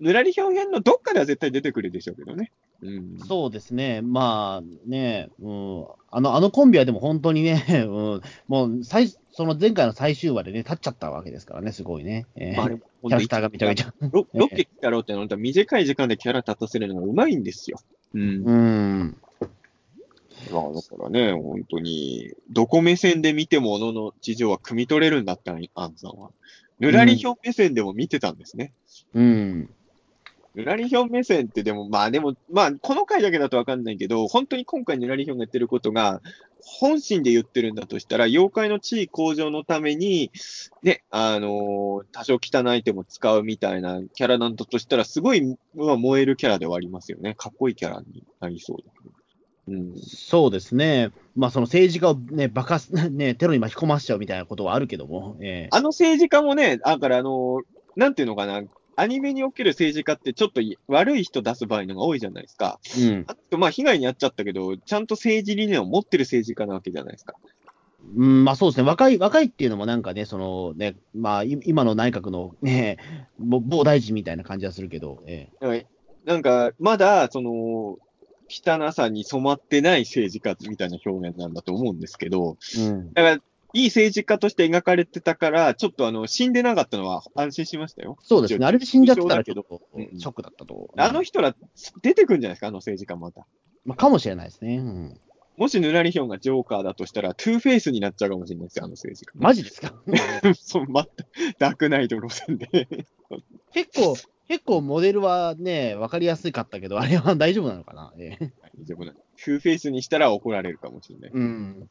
ぬらり表現のどっかでは絶対出てくるでしょうけどね。うん。そうですね。まあね、うん。あの、あのコンビはでも本当にね、うん。もう、最、その前回の最終話でね、立っちゃったわけですからね、すごいね。えーまあ、キャラクターがめちゃめちゃ。ロロケ来たろうってのは、短い時間でキャラ立たせるのがうまいんですよ。うん。うん。まあ、だからね、本当に、どこ目線で見ても、のの事情は汲み取れるんだったら、アンさんは。ぬらり表目線でも見てたんですね。うん。ぬらり表目線ってでも、まあでも、まあ、この回だけだとわかんないけど、本当に今回ぬらり表が言ってることが、本心で言ってるんだとしたら、妖怪の地位向上のために、ね、あのー多少汚い手も使うみたいなキャラなんだとしたら、すごい、まあ、燃えるキャラではありますよね。かっこいいキャラになりそうだけど。うん。そうですね。まあ、その政治家をね、爆発、ね、テロに巻き込ましちゃうみたいなことはあるけども、ええあの政治家もね、だからあのーなんていうのかな、アニメにおける政治家ってちょっとい悪い人出す場合のが多いじゃないですか。うん。あと、まあ、被害に遭っちゃったけど、ちゃんと政治理念を持ってる政治家なわけじゃないですか。うん、まあそうですね。若い、若いっていうのもなんかね、そのね、まあい今の内閣のね、ぼ某大臣みたいな感じはするけど、ええはいなんか、まだ、その、汚さに染まってない政治家みたいな表現なんだと思うんですけど、うん。だから、いい政治家として描かれてたから、ちょっとあの、死んでなかったのは安心しましたよ。そうですね。あれで死んじゃってたらちょっとうんショックだったと。あの人ら、出てくんじゃないですか、あの政治家また。まあ、かもしれないですね。うん。もしぬらりひょんがジョーカーだとしたら、トゥーフェイスになっちゃうかもしれないですよ、あの政治家。マジですか？そう、全く、ダークナイト路線で。結構、結構モデルはね、わかりやすかったけど、あれは大丈夫なのかな、ええ大丈夫な。トゥーフェイスにしたら怒られるかもしれない。うん。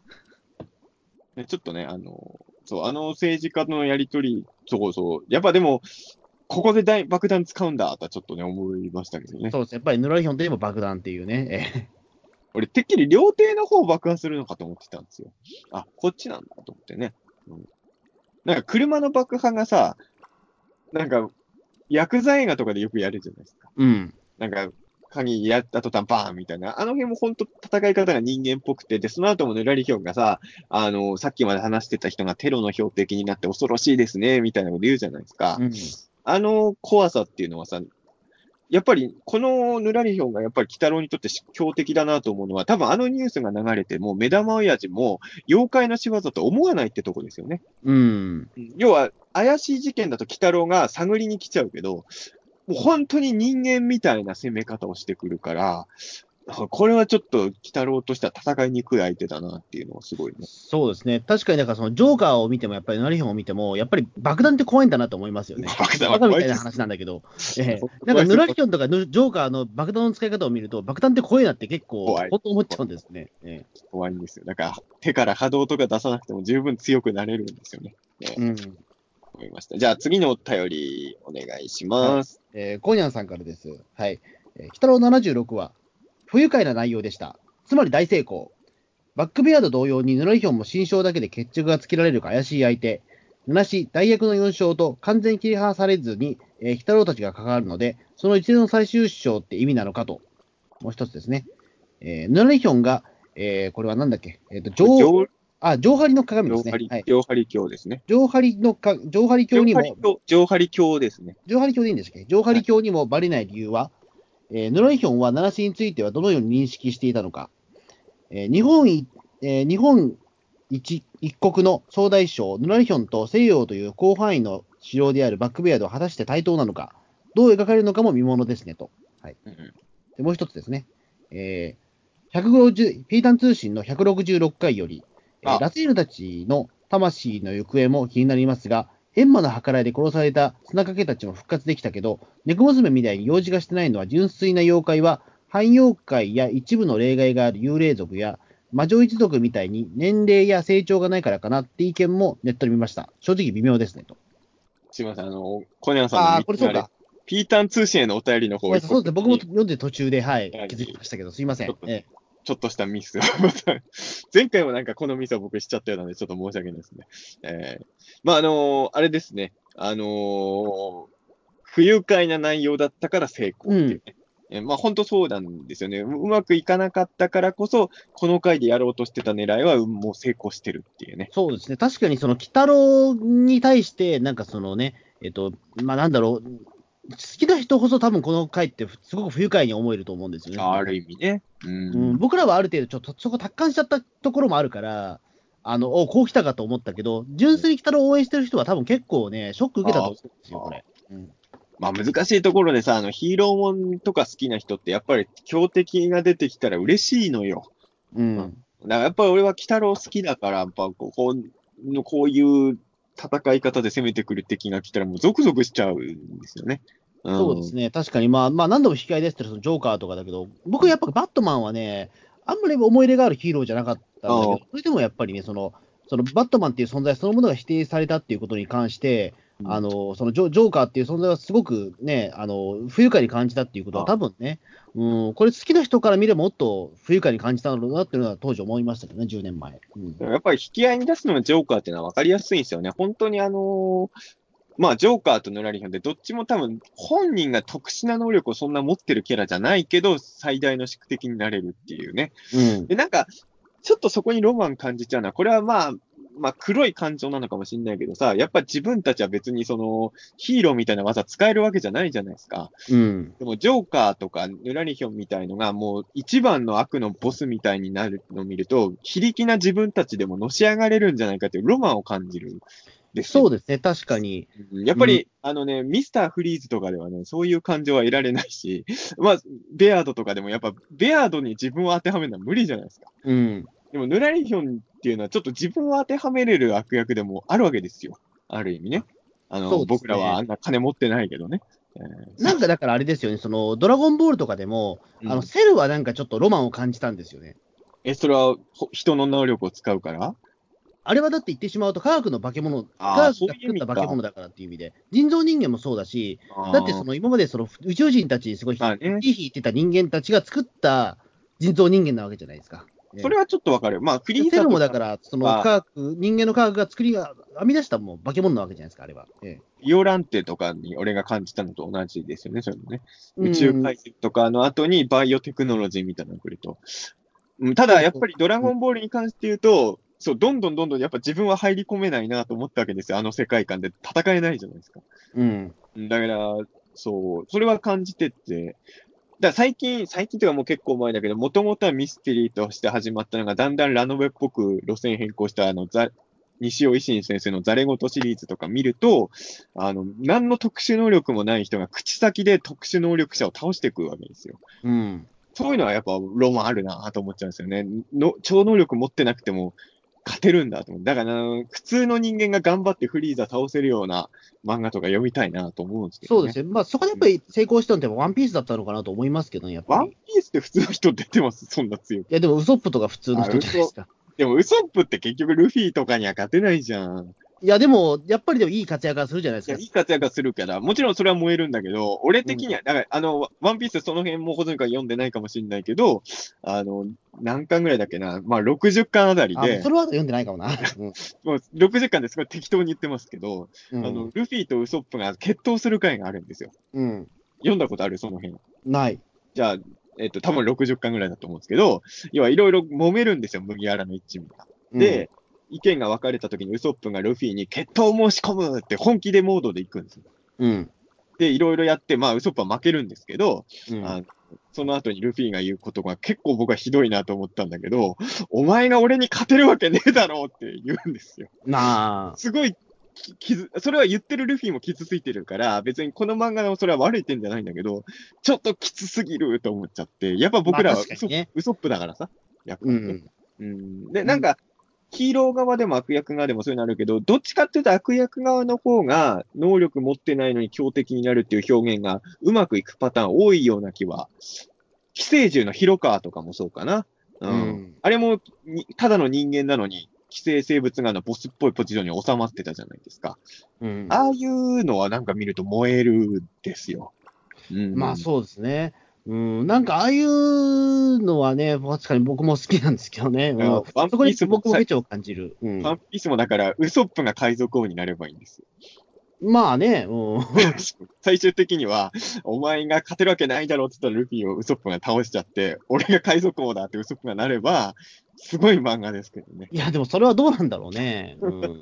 ねちょっとね、あの、そう、あの政治家のやりとり、そうそう。やっぱでも、ここで大爆弾使うんだとはちょっとね、思いましたけどね。そうです。やっぱりヌラリヒョンといえば爆弾っていうね。ええ俺、てっきり料亭の方を爆破するのかと思ってたんですよ。あ、こっちなんだと思ってね。うん、なんか車の爆破がさ、なんか、ヤクザ映画とかでよくやるじゃないですか。うん。なんか、鍵やった途端バーンみたいな。あの辺も本当戦い方が人間っぽくて、で、その後もヌラリヒョンがさ、あの、さっきまで話してた人がテロの標的になって恐ろしいですね、みたいなこと言うじゃないですか。うんあの怖さっていうのはさ、やっぱり、このヌラリヒョンがやっぱり鬼太郎にとって強敵だなと思うのは、多分あのニュースが流れても、目玉親父も妖怪の仕業と思わないってとこですよね。うん。要は、怪しい事件だと鬼太郎が探りに来ちゃうけど、もう本当に人間みたいな攻め方をしてくるから、これはちょっと鬼太郎としては戦いにくい相手だなっていうのはすごいね。そうですね。確かに、だからそのジョーカーを見ても、やっぱりヌラリヒョンを見ても、やっぱり爆弾って怖いんだなと思いますよね。爆弾はバカみたいな。話なんだけど。ええなんかヌラリヒョンとかヌジョーカーの爆弾の使い方を見ると、爆弾って怖いなって結構、怖い本当思っちゃうんですね。え怖いんですよ。だから、手から波動とか出さなくても十分強くなれるんですよね。えうん。思いました。じゃあ次のお便りお願いします。えー、コニャンさんからです。はい。えー、鬼太郎76は、不愉快な内容でした。つまり大成功。バックベアード同様にヌラリヒョンも新章だけで決着がつけられるか怪しい相手。七し、大役の4章と完全に切り離されずに、えー、鬼太郎たちが関わるので、その一連の最終章って意味なのかと。もう一つですね。えー、ヌラリヒョンが、えー、これはなんだっけ、えっ、と、上、上あ、上張りの鏡です。ねはい。上張り鏡ですね。上張りのか、上張り鏡にも、鏡上張り鏡ですね。上張り鏡でいいんですっけ？上張り鏡にもバレない理由は、えーヌラリヒョンは七市についてはどのように認識していたのか、えー日本い、えー日本一一国の総大将、ヌラリヒョンと西洋という広範囲の城であるバックベアードは果たして対等なのか、どう描かれるのかも見ものですねと。うんうん。でもう一つですね、えー150ピータン通信の166回より、えーあ。ラツイルたちの魂の行方も気になりますが、閻魔の計らいで殺された砂掛けたちも復活できたけど、猫娘みたいに用事がしてないのは純粋な妖怪は、汎妖怪や一部の例外がある幽霊族や、魔女一族みたいに年齢や成長がないからかなって意見もネットで見ました。正直微妙ですねと。すいません、あの、コニャンさんのあこれそうか。ピータン通信へのお便りの方そうですね。僕もち読んで途中で、はいはい、気づきましたけど、すいませんええょっとしたミス。前回もなんかこのミスを僕しちゃったようなので、ちょっと申し訳ないですね。えー、まあ、あのーあれですね。あのー不愉快な内容だったから成功っていうね。えーまあ、本当そうなんですよね。うまくいかなかったからこそ、この回でやろうとしてた狙いはもう成功してるっていうね。そうですね。確かにその、鬼太郎に対して、なんかそのね、えっと、まあなんだろう、好きな人こそ多分この回ってすごく不愉快に思えると思うんですよね。ある意味ね。うん。うん、僕らはある程度ちょっとそこ達観しちゃったところもあるから、あの、おこう来たかと思ったけど、純粋に鬼太郎を応援してる人は多分結構ね、ショック受けたと思うんですよ、これ。うんまあ難しいところでさ、あのヒーローもんとか好きな人ってやっぱり強敵が出てきたら嬉しいのよ。うん。だからやっぱり俺は鬼太郎好きだから、やっぱこうこういう戦い方で攻めてくる敵が来たらもうゾクゾクしちゃうんですよね。ん。そうですね、確かに、まあ、まあ、何度も引き合いですってそのジョーカーとかだけど、僕やっぱバットマンはね、あんまり思い入れがあるヒーローじゃなかったんだけど、それでもやっぱりね、その、そのバットマンっていう存在そのものが否定されたっていうことに関して、うんあのそのジョジョーカーっていう存在はすごくね、あの不愉快に感じたっていうことは、あ多分ね、うん、これ好きな人から見ればもっと不愉快に感じたんだろうなっていうのは当時思いましたけどね、10年前。うんやっぱり引き合いに出すのがジョーカーっていうのは分かりやすいんですよね。本当にあのーまあ、ジョーカーとヌラリヒョンで、どっちも多分、本人が特殊な能力をそんな持ってるキャラじゃないけど、最大の宿敵になれるっていうね。うんで、なんか、ちょっとそこにロマン感じちゃうのは、これはまあ、まあ、黒い感情なのかもしれないけどさ、やっぱ自分たちは別にその、ヒーローみたいな技使えるわけじゃないじゃないですか。うんでも、ジョーカーとかヌラリヒョンみたいのが、もう一番の悪のボスみたいになるのを見ると、非力な自分たちでものし上がれるんじゃないかっていうロマンを感じる。でそうですね、確かに。うんやっぱり、あのね、ミスターフリーズとかではね、そういう感情は得られないし、まあ、ベアードとかでもやっぱ、ベアードに自分を当てはめるのは無理じゃないですか。うん。でも、ヌラリヒョンっていうのは、ちょっと自分を当てはめれる悪役でもあるわけですよ。ある意味ね。あの、ね僕らはあんな金持ってないけどね。えーなんかだからあれですよね、その、ドラゴンボールとかでも、うんあの、セルはなんかちょっとロマンを感じたんですよね。え、それはほ人の能力を使うから？あれはだって言ってしまうと科学の化け物、科学が作った化け物だからっていう意味で、人造人間もそうだし、だってその今までその宇宙人たちにすごいひいひい言ってた人間たちが作った人造人間なわけじゃないですか。それはちょっとわかる。まあ、フリーザセルもだから、そのまあ科学、人間の科学が作りが、編み出したもう化け物なわけじゃないですか、あれは。えイオランテとかに俺が感じたのと同じですよね、それもね。え宇宙開発とかの後にバイオテクノロジーみたいなのが来ると。うんただ、やっぱりドラゴンボールに関して言うと、そう、どんどんどんどんやっぱ自分は入り込めないなと思ったわけですよ。あの世界観で戦えないじゃないですか。うん。うんだから、そう、それは感じてて、だ最近、最近というかもう結構前だけど、もともとはミステリーとして始まったのが、だんだんラノベっぽく路線変更した、あの、ザ、西尾維新先生のザレ言シリーズとか見ると、あの、何の特殊能力もない人が口先で特殊能力者を倒していくわけですよ。うん。そういうのはやっぱロマンあるなと思っちゃうんですよね。の超能力持ってなくても勝てるんだと思う。だから、普通の人間が頑張ってフリーザ倒せるような漫画とか読みたいなと思うんですけど、ね。そうですね。まあ、そこでやっぱり成功したのってワンピースだったのかなと思いますけどね、やっぱり。ワンピースって普通の人出てます？そんな強く。いや、でもウソップとか普通の人じゃないですか。でもウソップって結局ルフィとかには勝てないじゃん。いや、でも、やっぱりでもいい活躍はするじゃないですいや、かい。い活躍はするから、もちろんそれは燃えるんだけど、俺的には、だから、あの、ワンピースその辺もほとんど読んでないかもしれないけど、あの、何巻ぐらいだっけな、まあ60巻あたりでそ、れは読んでないかもな。うんもう60巻ですごい適当に言ってますけど、うんあの、ルフィとウソップが決闘する回があるんですよ。うん。読んだことある？その辺。ない。じゃあ、えっと、多分60巻ぐらいだと思うんですけど、要はいろいろ揉めるんですよ、麦わらの一味が。うん、で、意見が分かれた時にウソップがルフィに決闘を申し込むって本気でモードで行くんですよ。うん。で、いろいろやって、まあ、ウソップは負けるんですけど、うん。あのその後にルフィが言うことが結構僕はひどいなと思ったんだけど、お前が俺に勝てるわけねえだろうって言うんですよ。なあ。すごいき傷、それは言ってるルフィも傷ついてるから、別にこの漫画のそれは悪い点じゃないんだけど、ちょっときつすぎると思っちゃって、やっぱ僕らはまあウソ,、ップだからさ、やっぱうん。うんで、なんか、ヒーロー側でも悪役側でもそういうのあるけど、どっちかっていうと悪役側の方が能力持ってないのに強敵になるっていう表現がうまくいくパターン多いような気は、寄生獣の広川とかもそうかな。うん。うんあれもに、ただの人間なのに、寄生生物があのボスっぽいポジションに収まってたじゃないですか。うん。ああいうのはなんか見ると燃えるんですよ。うん、まあそうですね。うん、なんかああいうのはね、確かに僕も好きなんですけどね。うんワンピースもを感じる。うんワンピースもだから、ウソップが海賊王になればいいんですよ。まあね、うん。最終的には、お前が勝てるわけないだろうって言ったらルフィをウソップが倒しちゃって、俺が海賊王だってウソップがなれば、すごい漫画ですけどね。いや、でもそれはどうなんだろうね。うん。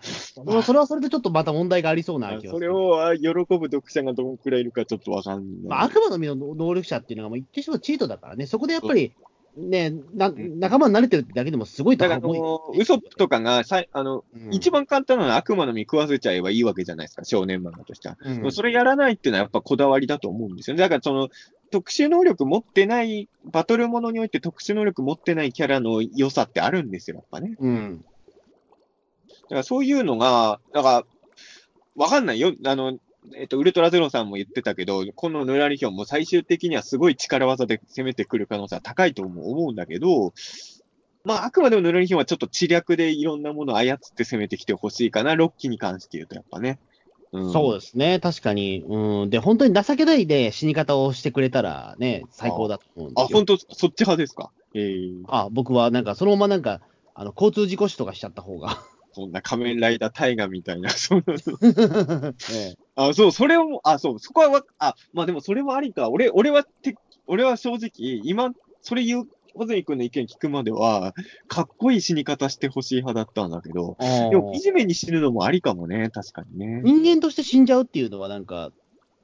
それはそれでちょっとまた問題がありそうな気がする。それをあ喜ぶ読者がどのくらいいるかちょっとわかんない。まあ、悪魔の実の能力者っていうのが、もう言ってしまうチートだからね、そこでやっぱり、ね、な仲間に慣れてるってだけでもすごいとだから、あ思うの、ウソップとかがさいあの、うん一番簡単なのは悪魔の実食わせちゃえばいいわけじゃないですか、少年漫画としては。うんそれやらないっていうのはやっぱこだわりだと思うんですよね。だからその、特殊能力持ってない、バトルものにおいて特殊能力持ってないキャラの良さってあるんですよ、やっぱね。うん。だからそういうのが、だから、わかんないよ。あの、えっと、ウルトラゼロさんも言ってたけど、このヌラリヒョンも最終的にはすごい力技で攻めてくる可能性は高いと思う思うんだけど、まあ、あくまでもヌラリヒョンはちょっと知略でいろんなものを操って攻めてきてほしいかな、ロッキーに関して言うとやっぱね。うん、そうですね、確かに。うん。で、本当に情けないで死に方をしてくれたらね、最高だと思うんであ、すよ。本当そっち派ですか？ええあ、僕はなんか、そのままなんか、あの、交通事故死とかしちゃった方が。そんな仮面ライダータイガーみたいな、そんな。ええあ、そう、それを、あ、そう、そこはわ、あ、まあでもそれもありか。俺、俺はて、俺は正直、今、それ言う、小泉君の意見聞くまでは、かっこいい死に方してほしい派だったんだけど、でも、いじめに死ぬのもありかもね、確かにね。人間として死んじゃうっていうのはなんか、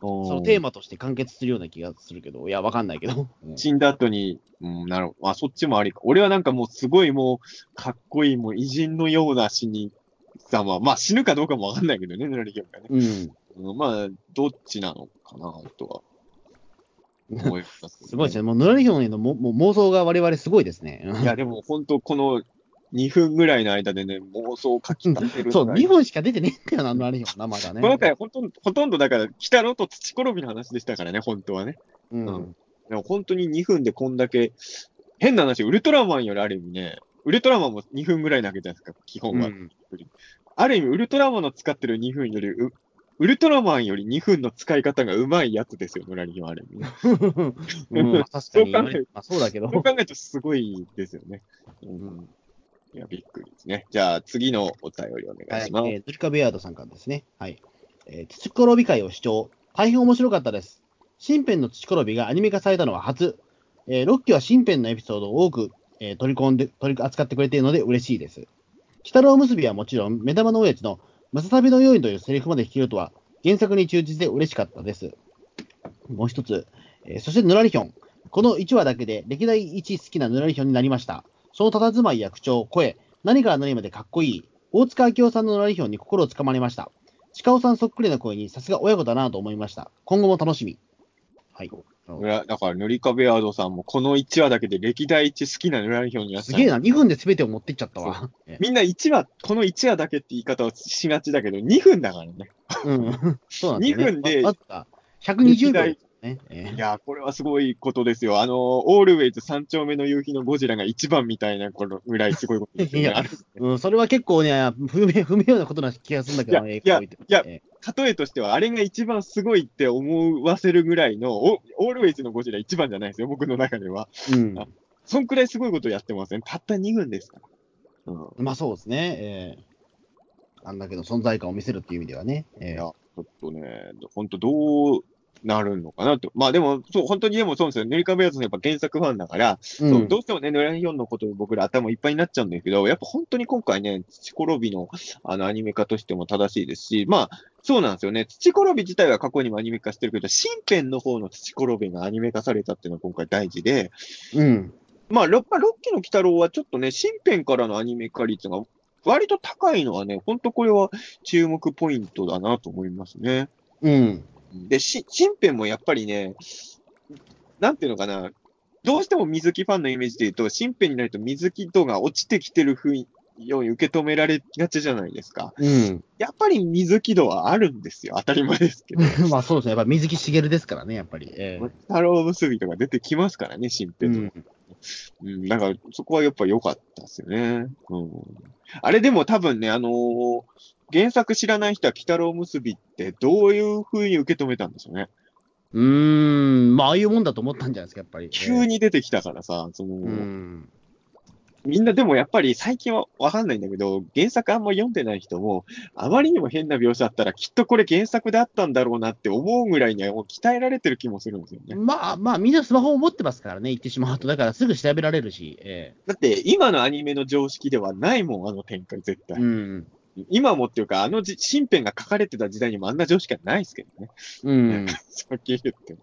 そそのテーマとして完結するような気がするけど、いや、わかんないけど。死んだ後に、うん、なるほど。あ、そっちもありか。俺はなんかもうすごいもう、かっこいい、もう偉人のような死に様。まあ死ぬかどうかもわかんないけどね、ぬらりひょんがね。うん。うんまあ、どっちなのかな、とはす、すごいですね。もう、ぬらりひょんへのもも妄想が我々すごいですね。いや、でも本当この2分ぐらいの間でね、妄想をかき立てるそう、のが2分しか出てねえんだよな、ぬらりひょんな、まだね。今回ほとんど、ほとんどだから、北野と土転びの話でしたからね、本当はね。うん。うんでも本当に2分でこんだけ、変な話、ウルトラマンよりある意味ね、ウルトラマンも2分ぐらいなわけじゃないですか、基本は。うんある意味、ウルトラマンの使ってる2分より、ウウルトラマンより2分の使い方がうまいやつですよ、野良にはあ そう考えるまあ、そうだけど。そう考えるとすごいですよね。うん。いや、びっくりですね。じゃあ、次のお便りお願いします。えー、ドリカベアードさんからですね。はい。えー、土転び会を視聴。大変面白かったです。新編の土転びがアニメ化されたのは初。えー、6期は新編のエピソードを多く、えー取り込んで、取り扱ってくれているので嬉しいです。鬼太郎結びはもちろん、目玉のおやつのムササビのようにというセリフまで聞けるとは、原作に忠実で嬉しかったです。もう一つ、えーそしてぬらりひょん。この1話だけで歴代一好きなぬらりひょんになりました。その佇まいや口調、声、何から何までかっこいい。大塚明夫さんのぬらりひょんに心をつかまれました。鹿尾さんそっくりな声にさすが親子だなと思いました。今後も楽しみ。はい。だから、塗り壁アードさんも、この1話だけで歴代一好きなぬらりひょんになっちゃうすげえな、2分で全てを持ってっちゃったわ。えみんな1話、この1話だけって言い方をしがちだけど、2分だからね。うん。そうなんですよ、ね。2分でわわずか120秒ね。えいやー、これはすごいことですよ。あのー、オールウェイズ三丁目の夕日のゴジラが一番みたいな、このぐらいすごいことですよね。いやうん、それは結構ね、不明 不明なことな気がするんだけど、いやいやえ例えとしては、あれが一番すごいって思わせるぐらいの、おオールウェイズのゴジラ一番じゃないですよ、僕の中では。うん。そんくらいすごいことやってません？たった2分ですか？ら。うん。まあそうですね。ええあんだけど存在感を見せるっていう意味ではね。ええいや、ちょっとね、本当どうなるのかなと。まあでも、そう、本当にでもそうですよ。ネリカベアーズのやっぱ原作ファンだから、うそう、んどうしてもね、ヌラヒョンのこと僕ら頭いっぱいになっちゃうんだけど、やっぱ本当に今回ね、土転びのあのアニメ化としても正しいですし、まあ、そうなんですよね。土転び自体は過去にもアニメ化してるけど、新編の方の土転びがアニメ化されたっていうのは今回大事で、うん。まあ、6, 6期の鬼太郎はちょっとね、新編からのアニメ化率が割と高いのはね、本当これは注目ポイントだなと思いますね。うん。で、し、新編もやっぱりね、なんていうのかな、どうしても水木ファンのイメージで言うと、新編になると水木度が落ちてきてるふうように受け止められがちじゃないですか。うん。やっぱり水木度はあるんですよ。当たり前ですけど。まあそうですね。やっぱ水木しげるですからね、やっぱり。ええ太郎結びとか出てきますからね、新う編とか。ん。うん、だから、そこはやっぱ良かったですよね。うん。あれでも多分ね、あのー原作知らない人は、鬼太郎結びってどういう風に受け止めたんでしょうね。うーん。まあああいうもんだと思ったんじゃないですか、やっぱり。急に出てきたからさ、その、うん。みんなでもやっぱり最近はわかんないんだけど、原作あんま読んでない人も、あまりにも変な描写あったら、きっとこれ原作であったんだろうなって思うぐらいにはもう鍛えられてる気もするんですよね。まあまあ、みんなスマホを持ってますからね、言ってしまうと。だからすぐ調べられるし。えだって今のアニメの常識ではないもん、あの展開絶対。えうん。今もっていうか、あのじ新編が書かれてた時代にもあんな常識はないですけどね。うん。さっき言ってね。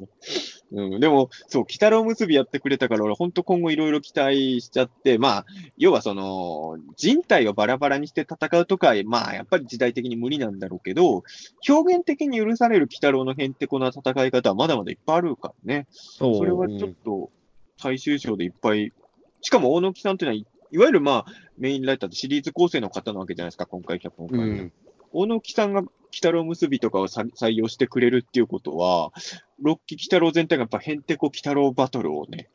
うん、でも、そう、鬼太郎結びやってくれたから、俺、本当今後いろいろ期待しちゃって、まあ、要はその、人体をバラバラにして戦うとか、まあ、やっぱり時代的に無理なんだろうけど、表現的に許される鬼太郎のへんてこな戦い方はまだまだいっぱいあるからね。そう。それはちょっと、最終章でいっぱい、しかも大野木さんっていうのは、いいわゆるまあ、メインライターでシリーズ構成の方なわけじゃないですか、今回、脚本家ねうん。大野木さんが鬼太郎結びとかをさ採用してくれるっていうことは、六期鬼太郎全体がやっぱへんてこ鬼太郎バトルをね、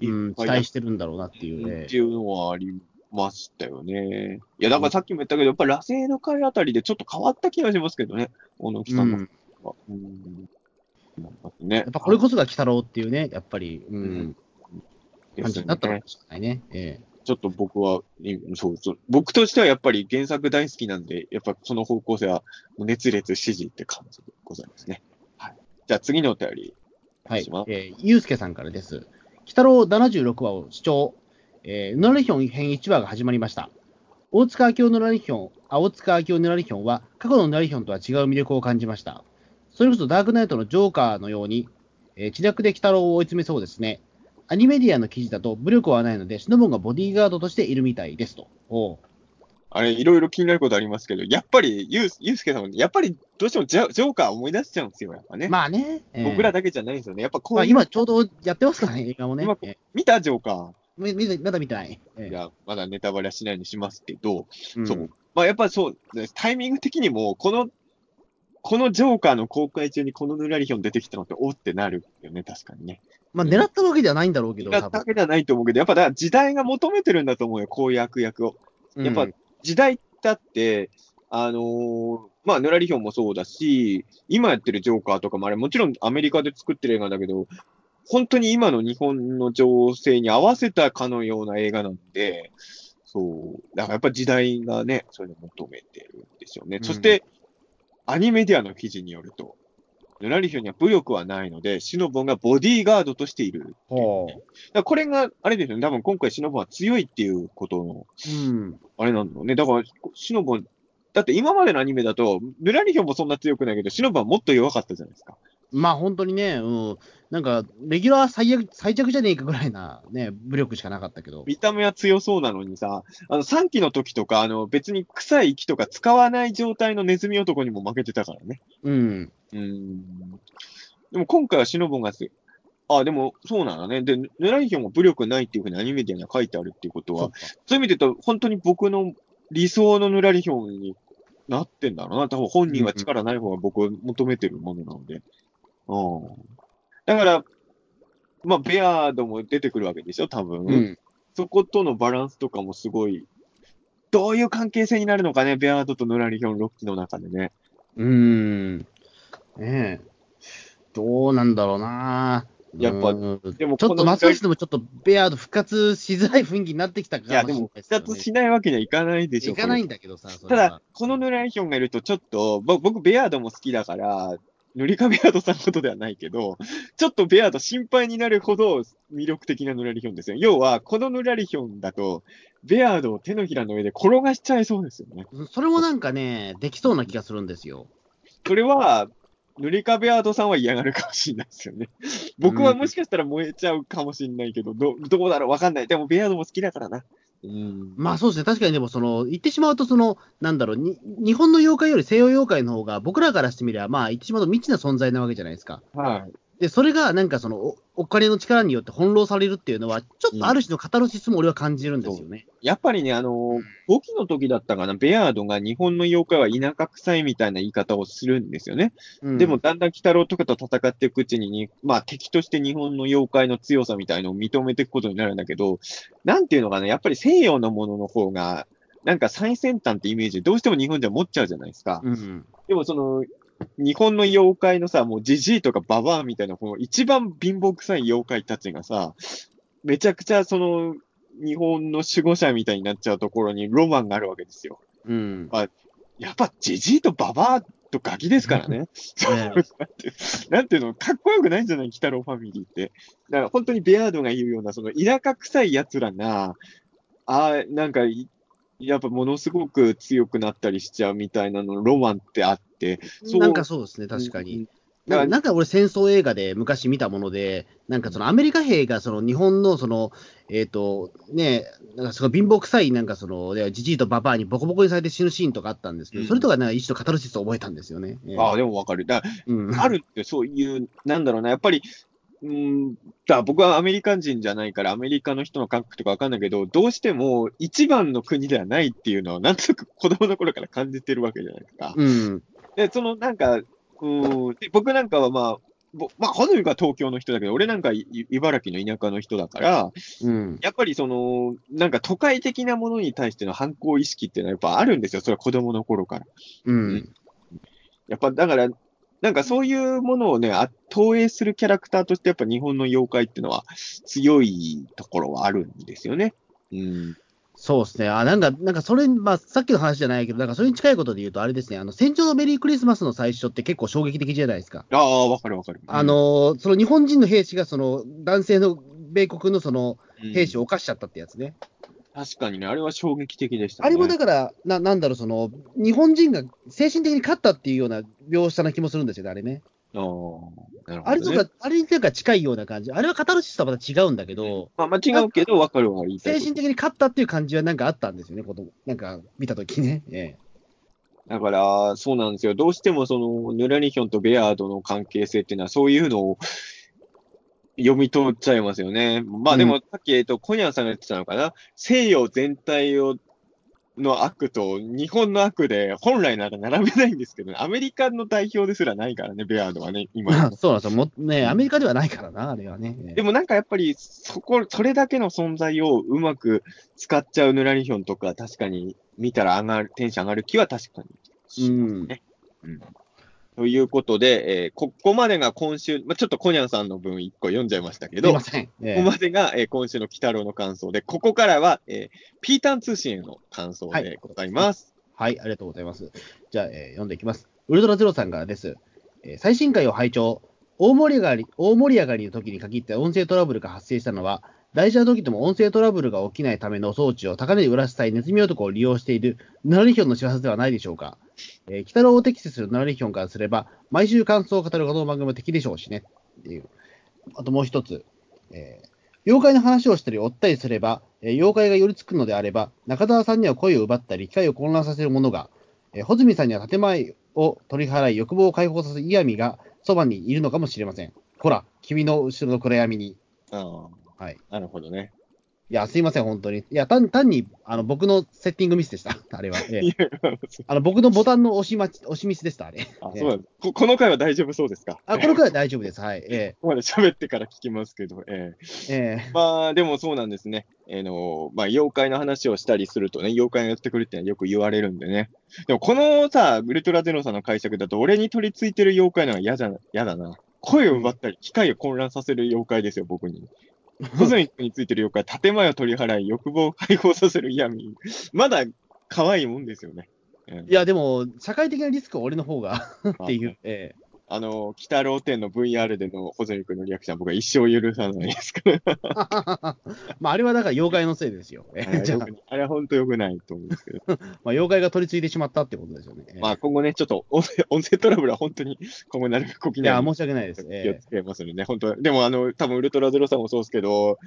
うん、いっぱいやっ期待してるんだろうなっていうねって。いうのはありましたよね。いや、だからさっきも言ったけど、やっぱ螺星の会あたりでちょっと変わった気がしますけどね、大野木さんのうん。うん。ね。やっぱこれこそが鬼太郎っていうね、やっぱり、ううん感じになったか。もしれないね。えちょっと僕は、そうそう。僕としてはやっぱり原作大好きなんで、やっぱその方向性は熱烈支持って感じでございますね。はい。じゃあ次のお便り。はい。えー、ゆうすけさんからです。鬼太郎76話を視聴。えー、ぬらりひょん編1話が始まりました。大塚明夫ぬらりひょん、あ大塚明夫ぬらりひょんは、過去のぬらりひょんとは違う魅力を感じました。それこそダークナイトのジョーカーのように、えー、知略で鬼太郎を追い詰めそうですね。アニメディアの記事だと武力はないので、シノボンがボディーガードとしているみたいですと。おうあれ、いろいろ気になることありますけど、やっぱり、ゆうゆうすけさんも、やっぱりどうしてもジャジョーカー思い出しちゃうんですよ、やっぱね。まあね。ええ僕らだけじゃないんですよね。やっぱこまあ、ういう、今ちょうどやってますからね、映画もね。今ええ見たジョーカみみまだ見てない。えー。えいや、まだネタバレはしないようにしますけど、うんそう。まあやっぱそう、タイミング的にも、この、このジョーカーの公開中にこのヌラリヒョン出てきたのって、おってなるよね、確かにね。まあ、狙ったわけではないんだろうけど、だ多分。けじゃないと思うけど、やっぱだ時代が求めてるんだと思うよ、こういう悪役を。やっぱうん時代だって、あのーまあ、ヌラリヒョンもそうだし、今やってるジョーカーとかもあれ、もちろんアメリカで作ってる映画だけど、本当に今の日本の情勢に合わせたかのような映画なんで、そう。だからやっぱ時代がね、それを求めてるんですよね。うんそして、アニメディアの記事によると、ヌラリヒョンには武力はないので、シノボンがボディーガードとしている。ほだからこれが、あれですよね、多分今回シノボンは強いっていうことのう。うん。あれなんだろうね。だから、シノボン、だって今までのアニメだと、ヌラリヒョンもそんな強くないけど、シノボンはもっと弱かったじゃないですか。まあ本当にね、うん。なんか、レギュラー最悪最弱じゃねえかぐらいな、ね、武力しかなかったけど。見た目は強そうなのにさ、あの3期の時とか、あの別に臭い息とか使わない状態のネズミ男にも負けてたからね。うん。うーん。でも今回はシノボンがす、あ、でもそうなんだね。で、ヌラリヒョンも武力ないっていうふうにアニメディアには書いてあるっていうことはそう、かそういう意味で言うと、本当に僕の理想のヌラリヒョンになってんだろうな。多分本人は力ない方が僕は求めてるものなので。うん。だから、まあ、ベアードも出てくるわけでしょ、多分。うん。そことのバランスとかもすごい、どういう関係性になるのかね、ベアードとヌラリヒョン6期の中でね。うん。ねえ。どうなんだろうな。やっぱうんでもちょっとこのますますでもちょっとベアード復活しづらい雰囲気になってきたかもいや、でも、復活しないわけにはいかないでしょ。いかないこんだけどさ、ただ、このヌラリヒョンがいると、ちょっと、ぼ僕、ベアードも好きだから、塗りかベアードさんのことではないけど、ちょっとベアード心配になるほど魅力的なヌラリヒョンですよ。要は、このヌラリヒョンだと、ベアードを手のひらの上で転がしちゃいそうですよね。それもなんかね、できそうな気がするんですよ。それは、塗りかベアードさんは嫌がるかもしれないですよね。僕はもしかしたら燃えちゃうかもしれないけど、ど、どうだろう？わかんない。でも、ベアードも好きだからな。うん。まあそうですね、確かにでも、その、言ってしまうと、その、なんだろうに、日本の妖怪より西洋妖怪の方が、僕らからしてみれば、まあ言ってしまうと未知な存在なわけじゃないですか。はい。で、それがなんかその、おお金の力によって翻弄されるっていうのは、ちょっとある種のカタルシスも俺は感じるんですよね。やっぱりね、あの、5期の時だったかな、ベアードが日本の妖怪は田舎臭いみたいな言い方をするんですよね。うんでも、、だんだん鬼太郎とかと戦っていくうちにに、まあ敵として日本の妖怪の強さみたいのを認めていくことになるんだけど、なんていうのかな、やっぱり西洋のものの方が、なんか最先端ってイメージ、どうしても日本じゃ持っちゃうじゃないですか。うん。でもその、日本の妖怪のさ、もうジジイとかババアみたいな、この一番貧乏臭い妖怪たちがさ、めちゃくちゃその、日本の守護者みたいになっちゃうところにロマンがあるわけですよ。うん。やっぱジジイとババアとガキですからね。そうなんていうの、かっこよくないんじゃない？鬼太郎ファミリーって。だから本当にベアードが言うような、その田舎臭い奴らが、あーなんかい、やっぱものすごく強くなったりしちゃうみたいなの、ロマンってあって、そうなんかそうですね、確かに。うん。ななんか俺、戦争映画で昔見たもので、なんかそのアメリカ兵がその日本のその、えっ、と、ね、なんかすごい貧乏臭い、なんかその、でジジイとババアにボコボコにされて死ぬシーンとかあったんですけど、うんそれとかなんか一種のカタルシスを覚えたんですよね。ええああ、でもわかる。だうん、あるってそういう、なんだろうな、やっぱり、うーん、だ僕はアメリカ人じゃないから、アメリカの人の感覚とかわかんないけど、どうしても一番の国ではないっていうのは、なんとなく子供の頃から感じてるわけじゃないですか。うん。で、そのなんか、うーん、で僕なんかはまあ、ぼまあ、ほとんどが東京の人だけど、俺なんかい茨城の田舎の人だから、うん。やっぱりその、なんか都会的なものに対しての反抗意識っていうのはやっぱあるんですよ。それは子供の頃から。うん。やっぱだから、なんかそういうものをね、あ投影するキャラクターとしてやっぱ日本の妖怪っていうのは強いところはあるんですよね。うん。そうですね。あ、なんか、なんかそれ、まあ、さっきの話じゃないけど、なんかそれに近いことで言うと、あれですね、あの、戦場のメリークリスマスの最初って結構衝撃的じゃないですか。ああ、わかるわかる。あのーその日本人の兵士が、その、男性の米国のその、うん、兵士を犯しちゃったってやつね。確かにね、あれは衝撃的でしたね。あれもだから、ななんだろう、その、日本人が精神的に勝ったっていうような描写な気もするんですよね、あれね。ああ、なるほど、ね。あれとか、あれになんか近いような感じ。あれはカタルシスとはまた違うんだけど、まあ、まあ違うけど、わかるわ、言いたい精神的に勝ったっていう感じはなんかあったんですよね、ことなんか見たときね。えだから、そうなんですよ。どうしてもその、ヌラニヒョンとベアードの関係性っていうのは、そういうのを読み取っちゃいますよね。まあでも、さっき、えっと、コニャンさんが言ってたのかな。西洋全体を、の悪と日本の悪で、本来なら並べないんですけど、ね、アメリカの代表ですらないからね、ベアードはね、え今。そうなんですよ。もね、アメリカではないからな、あれはね。ええでもなんかやっぱり、そこ、それだけの存在をうまく使っちゃうヌラニヒョンとか、確かに見たら上がる、テンション上がる気は確かにしますね。うんということで、えーここまでが今週、まあ、ちょっとコニャンさんの分一個読んじゃいましたけど。ええこまでが、えー今週の鬼太郎の感想で、ここからは、えーピータン通信への感想でございます。はい、ありがとうございます。じゃあ、えー読んでいきます。ウルトラゼロさんからです。えー最新回を拝聴。大盛り上がり、大盛り上がりの時に限って音声トラブルが発生したのは、大事な時でも音声トラブルが起きないための装置を高値で売らせたいネズミ男を利用しているナラリヒョンの仕業ではないでしょうか。えー、鬼太郎を敵視するナラリヒョンからすれば、毎週感想を語るこの番組も敵でしょうしね。っていう。あともう一つ。えー妖怪の話をしたり追ったりすれば、えー妖怪が寄りつくのであれば、中澤さんには声を奪ったり、機会を混乱させるものが、えー穂積さんには建前を取り払い、欲望を解放させる嫌味がそばにいるのかもしれません。ほら、君の後ろの暗闇に。あはい。あ、なるほどね。いや、すいません、本当に。いや、単単にあの僕のセッティングミスでした、あれは。ええあの僕のボタンの押し,、まち、押しミスでした、あれ。あええそうなんですここの回は大丈夫そうですか？あ、このくらい大丈夫です。はい。えここまで喋ってから聞きますけど、ええええまあ、でもそうなんですね。えーの、まあ、妖怪の話をしたりするとね、妖怪がやってくるってのはよく言われるんでね。でも、このさ、ウルトラゼロさんの解釈だと、俺に取り付いてる妖怪のは嫌じゃ、嫌だな。声を奪ったり、機械を混乱させる妖怪ですよ、僕に。コズミックについてる妖怪、建前を取り払い、欲望を解放させる嫌味。まだ可愛いもんですよね。うんいや、でも、社会的なリスクは俺の方が っていう。ええあの、北郎店の VR でのホズミックのリアクションは僕は一生許さないですから。まあ、あれはだから妖怪のせいですよ。あ、あれは本当良くないと思うんですけど。まあ、妖怪が取り付いてしまったってことですよね。え えまあ今後ね、ちょっと音声音声トラブルは本当に今後なるべく起きいや、ないように申し訳ないです。気をえつけますのでね、本当でもあの、多分ウルトラゼロさんもそうですけど、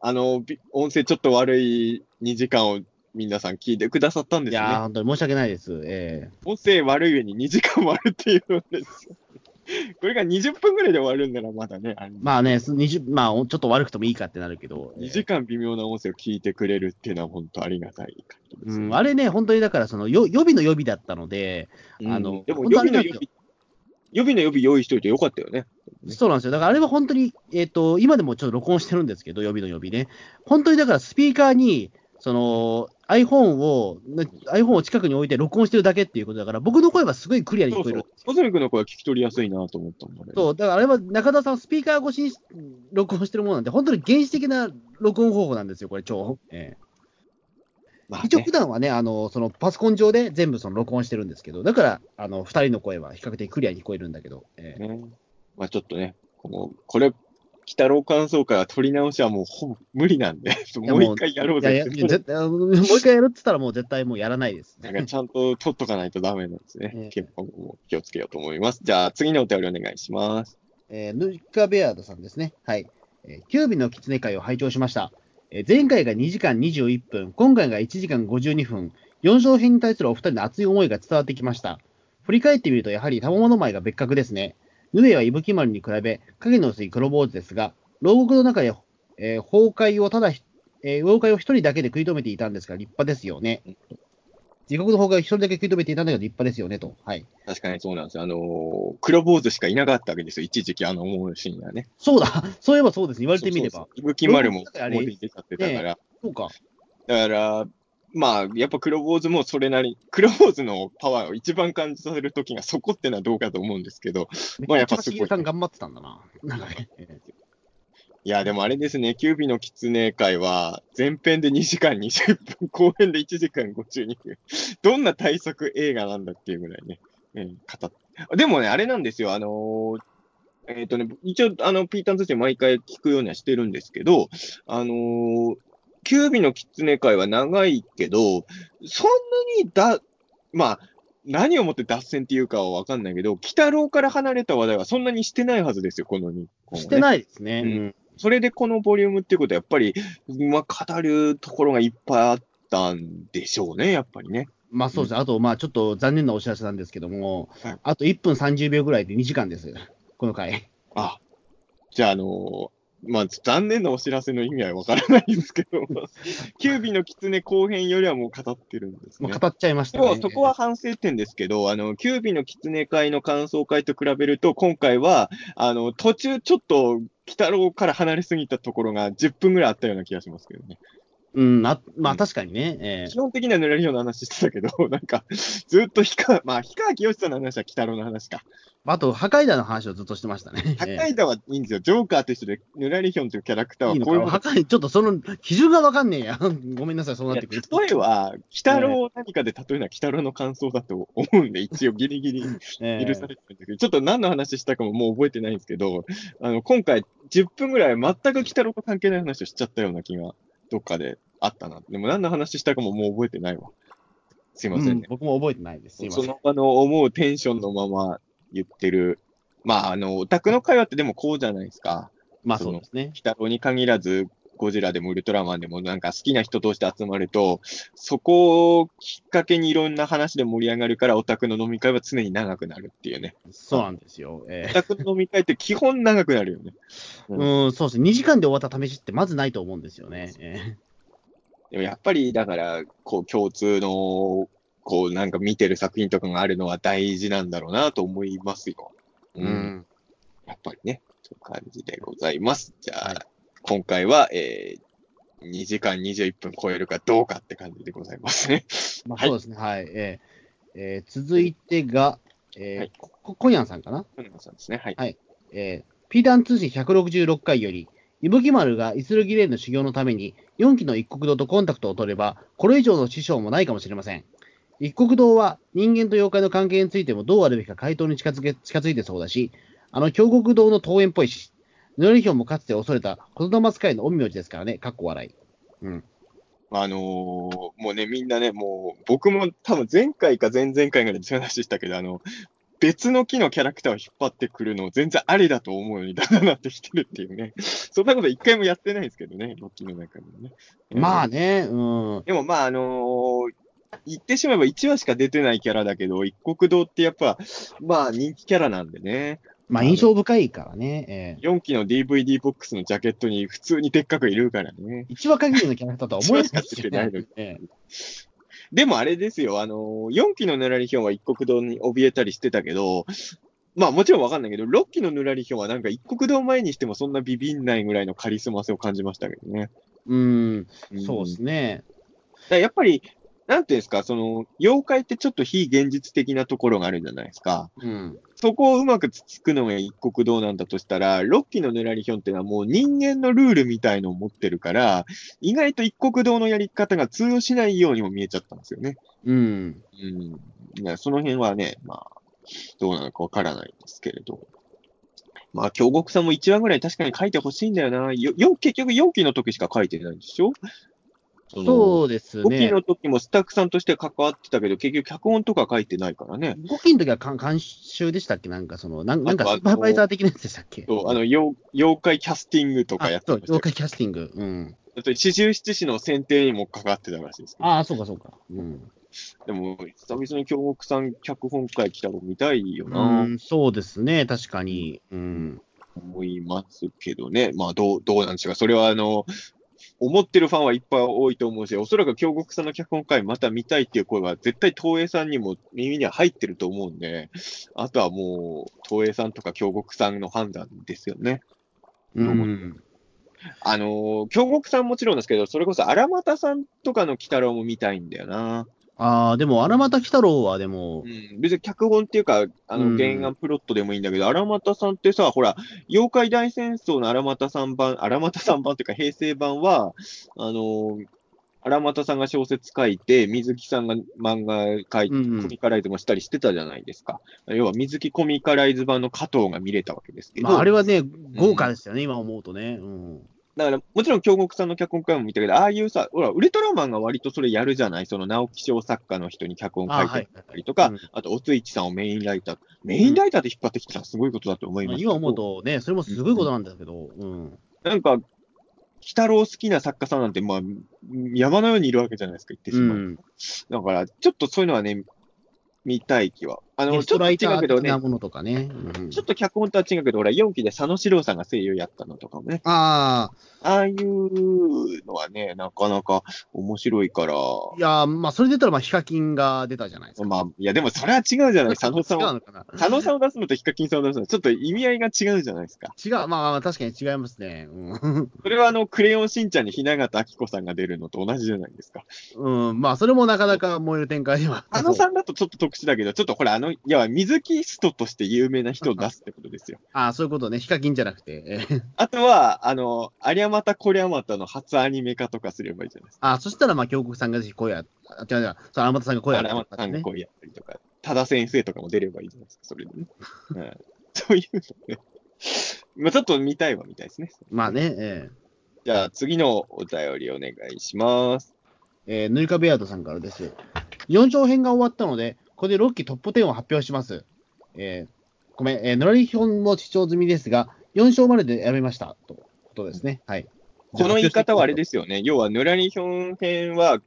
あの、び音声ちょっと悪い2時間を皆さん聞いてくださったんえいやー、ですね。本当に申し訳ないです。ええ音声悪い上に2時間割るっていうんですよ。これが20分ぐらいで終わるんならまだね、あのまあね、す20まあ、ちょっと悪くてもいいかってなるけど。ええ2時間微妙な音声を聞いてくれるっていうのは本当ありがたいね、うん、あれね、本当にだから、その、よ予備の予備だったので、うんあのでも予備の予備、予備の予備用意しといてよかったよね。ねそうなんですよ。だからあれは本当に、えっ、と、今でもちょっと録音してるんですけど、予備の予備ね。本当にだからスピーカーに、その、iPhone を、ね iPhone を近くに置いて録音してるだけっていうことだから、僕の声はすごいクリアに聞こえるそうそう。。コズミックの声は聞き取りやすいなと思ったもんね。そう、だからあれは中田さん、スピーカー越しに録音してるものなんで、本当に原始的な録音方法なんですよ、これ、超。ええまあ一応、ね普段はね、あの、そのパソコン上で全部その録音してるんですけど、だから、あの、二人の声は比較的クリアに聞こえるんだけど、ええね。まあちょっとね、この、これ、北郎感想会は取り直しはもうほぼ無理なんで、や もう一回やろうぜって。もう一回やるって言ったら、もう絶対もうやらないです。なんかちゃんと取っとかないとダメなんですね。ええ結構もう気をつけようと思います。じゃあ次のお便りお願いします。えーヌリカベアードさんですね。はい。えーキュービの狐会を拝聴しました。えー前回が2時間21分、今回が1時間52分、4勝編に対するお二人の熱い思いが伝わってきました。振り返ってみると、やはり賜物舞が別格ですね。ヌエは伊吹丸に比べ、影の薄い黒坊主ですが、牢獄の中で、えー崩壊をただひ、えー妖怪を一人だけで食い止めていたんですが、立派ですよね。地獄の崩壊を一人だけ食い止めていたんだけど、立派ですよね、と。はい。確かにそうなんですよ。あのー黒坊主しかいなかったわけですよ。一時期あの思うシーンがね。そうだ、そういえばそうです。言われてみれば。そうそうそう。伊吹丸も表に出ちゃってたから。そうか。だから、まあ、やっぱ黒坊主もそれなり、黒坊主のパワーを一番感じさせるときがそこってのはどうかと思うんですけど、まあやっぱすごい頑張ってたんだな。なんかね。いや、でもあれですね、キュービの狐会は、前編で2時間20分、後編で1時間52分。どんな対策映画なんだっていうぐらいね、うん、語っでもね、あれなんですよ、あのーえっ、とね、一応、あの、ピーターンズチ毎回聞くようにはしてるんですけど、あのーキュービの狐会は長いけど、そんなにだ、まあ、何をもって脱線っていうかはわかんないけど、鬼太郎から離れた話題はそんなにしてないはずですよ、この日本、ね。してないですね。ううんん。それでこのボリュームっていうことは、やっぱり、まあ、語るところがいっぱいあったんでしょうね、やっぱりね。まあそうですね。あと、まあちょっと残念なお知らせなんですけども、はいあと1分30秒ぐらいで2時間です。この回。あ、じゃあ、あのーまあ、残念なお知らせの意味はわからないですけど、キュービの狐後編よりはもう語ってるんですねもう。語っちゃいましたね。そこは反省点ですけど、あの、キュービの狐会の感想会と比べると、今回は、あの、途中ちょっと、鬼太郎から離れすぎたところが10分ぐらいあったような気がしますけどね。うん、あまうんあ確かにね。ええ基本的にはぬらりひょうの話してたけど、なんか、ずっと氷川、まあ、氷川きよしさんの話は鬼太郎の話か。あと、破壊弾の話をずっとしてましたね。破壊弾はいいんですよ。ジョーカーと一緒で、ぬらりひょんというキャラクターはこういうことか破壊、ちょっとその基準がわかんねえや。ごめんなさい、そうなってくると。例えば、鬼太郎を何かで例えるのは鬼太郎の感想だと思うんで、一応ギリギリ ええ許されてるんだけど、ちょっと何の話したかももう覚えてないんですけど、あの、今回10分ぐらい全く鬼太郎と関係ない話をしちゃったような気が、どっかであったな。でも何の話したかももう覚えてないわ。すいませんね。うん僕も覚えてないです。すいません。その場の思うテンションのまま言ってる。まあ、あの、オタクの会話ってでもこうじゃないですか。まあそうですね。鬼太郎に限らず、ゴジラでもウルトラマンでもなんか好きな人同士で集まると、そこをきっかけにいろんな話で盛り上がるから、オタクの飲み会は常に長くなるっていうね。そうなんですよ。えオタクの飲み会って基本長くなるよね。えうん、そうですね。2時間で終わった試しってまずないと思うんですよね。えでもやっぱり、だから、こう、共通の、こう、なんか見てる作品とかがあるのは大事なんだろうなと思いますよ。えうん。やっぱりね、という感じでございます。じゃあ、はい今回は、えー、2時間21分超えるかどうかって感じでございますね。はいまあそうですね。はい。えええー続いてが、えーはいここコヤンさんかな？船野さんですね。はい。えー、ピーダン通信166回より、伊吹丸がイスルギレーの修行のために、4期の一国堂とコンタクトを取れば、これ以上の師匠もないかもしれません。一国堂は人間と妖怪の関係についてもどうあるべきか回答に近づけ近づいてそうだし、あの京極堂の桃園っぽいし、ぬらりひょんもかつて恐れた言霊使いの陰陽師ですからね、かっこ笑い。うん。あのーもうね、みんなね、もう、僕も多分前回か前々回ぐらいでそういう話したけど、あの、別の木のキャラクターを引っ張ってくるの全然ありだと思うようにだんだんなってきてるっていうね。そんなこと一回もやってないんですけどね、ロッキーの中でもね。まあね、うん。でもまあ、あのー言ってしまえば1話しか出てないキャラだけど、一国堂ってやっぱ、まあ人気キャラなんでね。まあ印象深いからね。え4期の DVD ボックスのジャケットに普通にでっかくいるからね。ー、1話限りのキャラクターとは思えないですよ一話しか出てないのにえでもあれですよ、あのー、4期のぬらりひょんは一国堂に怯えたりしてたけど、まあもちろんわかんないけど、6期のぬらりひょんはなんか一国堂前にしてもそんなビビんないぐらいのカリスマ性を感じましたけどね。えうん、んそうですね。だやっぱり、なんていうんですか、その、妖怪ってちょっと非現実的なところがあるじゃないですか。うん。そこをうまくつつくのが一国堂なんだとしたら、6期のぬらりひょんってのはもう人間のルールみたいのを持ってるから、意外と一国堂のやり方が通用しないようにも見えちゃったんですよね。うん。うん。その辺はね、まあ、どうなのかわからないですけれど。まあ、京極さんも1話ぐらい確かに書いてほしいんだよな。よ、よ結局4期の時しか書いてないんでしょ？そのそうです5期ね。の時もスタッフさんとして関わってたけど、結局脚本とか書いてないからね。5期の時は監監修でしたっけ？なんかその、なんなんかスーパーバイザー的なやつでしたっけ？そう、あの、妖妖怪キャスティングとかやってましたよ妖怪キャスティング。うん。あと、四十七士の選定にも関わってたらしいですけど。ああ、そうかそうか。うん。でも、久々に京極さん脚本会来たの見たいような。ん、そうですね。確かに。うん。思いますけどね。まあ、どう、どうなんでしょうか。それは、あの、思ってるファンはいっぱい多いと思うし、おそらく京極さんの脚本会また見たいっていう声は絶対東映さんにも耳には入ってると思うんで、あとはもう、東映さんとか京極さんの判断ですよね。うん。あのー京極さんもちろんですけど、それこそ荒俣さんとかの鬼太郎も見たいんだよな。ああ、でも、荒俣鬼太郎はでもう、ん、別に脚本っていうか、あの、うん原案プロットでもいいんだけど、荒俣さんってさ、ほら、妖怪大戦争の荒俣さん版、荒俣さん版っていうか平成版は、あのー荒俣さんが小説書いて、水木さんが漫画書いて、うんうんコミカライズもしたりしてたじゃないですか。要は水木コミカライズ版の加藤が見れたわけですけど、まあ、あれはね、豪華ですよね、今思うとね。うん。だから、もちろん京極さんの脚本会も見たけど、ああいうさ、ほら、ウルトラマンが割とそれやるじゃない？その直木賞作家の人に脚本書いてたりとか、あ,、はいうんと、おついちさんをメインライター、メインライターで引っ張ってきたらすごいことだと思います。今思うとね、それもすごいことなんですけど、うん。なんか、鬼太郎好きな作家さんなんて、まあ、山のようにいるわけじゃないですか、言ってしまう。うん、だから、ちょっとそういうのはね、見たい気は。あの、ちょっと違うけどねものとかね。うんちょっと脚本とは違うけど、ほら、4期で佐野史郎さんが声優やったのとかもね、ああ、ああいうのはね、なかなか面白いから、いや、まあ、それで言ったら、まあ、ヒカキンが出たじゃないですか。まあ、いや、でもそれは違うじゃない、佐野さんを。違うのかな？佐野さんを出すのとヒカキンさんを出すのは、ちょっと意味合いが違うじゃないですか。違う、まあまあ、確かに違いますね。うん それはあの、クレヨンしんちゃんに雛形あきこさんが出るのと同じじゃないですか。うん、まあ、それもなかなか燃える展開では。佐野さんだとちょっと特殊だけど、ちょっとほら、あの、いや、水木ストとして有名な人を出すってことですよ。ああ、そういうことね。ヒカキンじゃなくて。えーあとは、あの、ありゃまたこりゃまたの初アニメ化とかすればいいじゃないですか。ああ、そしたら、まあ、京極さんがぜひ声や、あ、違う違う、その、天田さんが声やありゃまったね。たさんが声やったりとか、多田先生とかも出ればいいじゃないですか、それでね。う んそういうのね。まあちょっと見たいは見たいですね。まあね、えじゃあ次のお便りお願いします。ーえー、ヌリカベアードさんからです。4章編が終わったので、ここで6期トップ10を発表します。えー、ごめん、えー、ノラリヒョンも視聴済みですが、4章まででやめました。とことですね。はい。この言い方はあれす。ですよね。要は、ヌラリヒョン編は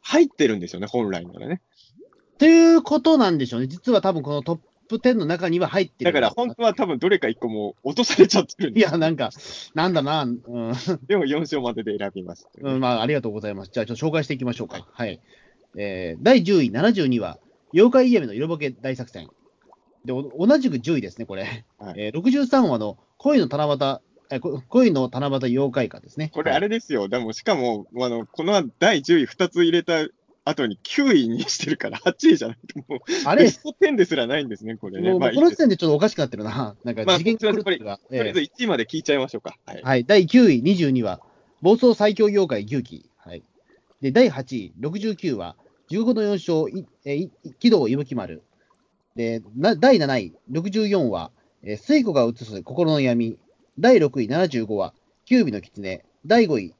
入ってるんですよね、本来ならね。ということなんでしょうね。実は多分このトップ10の中には入ってる。だから本当は多分どれか一個もう落とされちゃってるんですいや、なんか、なんだな、うん。でも4章までで選びました、うん、まあ、ありがとうございます。じゃあ、ちょっと紹介していきましょうか。はい。えー、第10位、72話、妖怪イヤメの色ボケ大作戦。で、お同じく10位ですね、これ。はいえー、63話の恋の七夕、えこ恋の七夕妖怪歌ですね。これあれですよ。でもしかも、あの、この第10位2つ入れた後に9位にしてるから8位じゃないともう、あれ？ベ、スト10ですらないんですね、これね。もうまあこの時点でちょっとおかしくなってるな。なんかまあ次元狂ってるが。とりあえずえ1位まで聞いちゃいましょうか。はいー。はい。第9位、22話、暴走最強妖怪牛鬼。はい。で、第8位、69話、15の4勝、いえ喜怒伊吹丸。で、な第7位、64話、えー、水子が映す心の闇。第6位、75話、九尾の狐。第5位、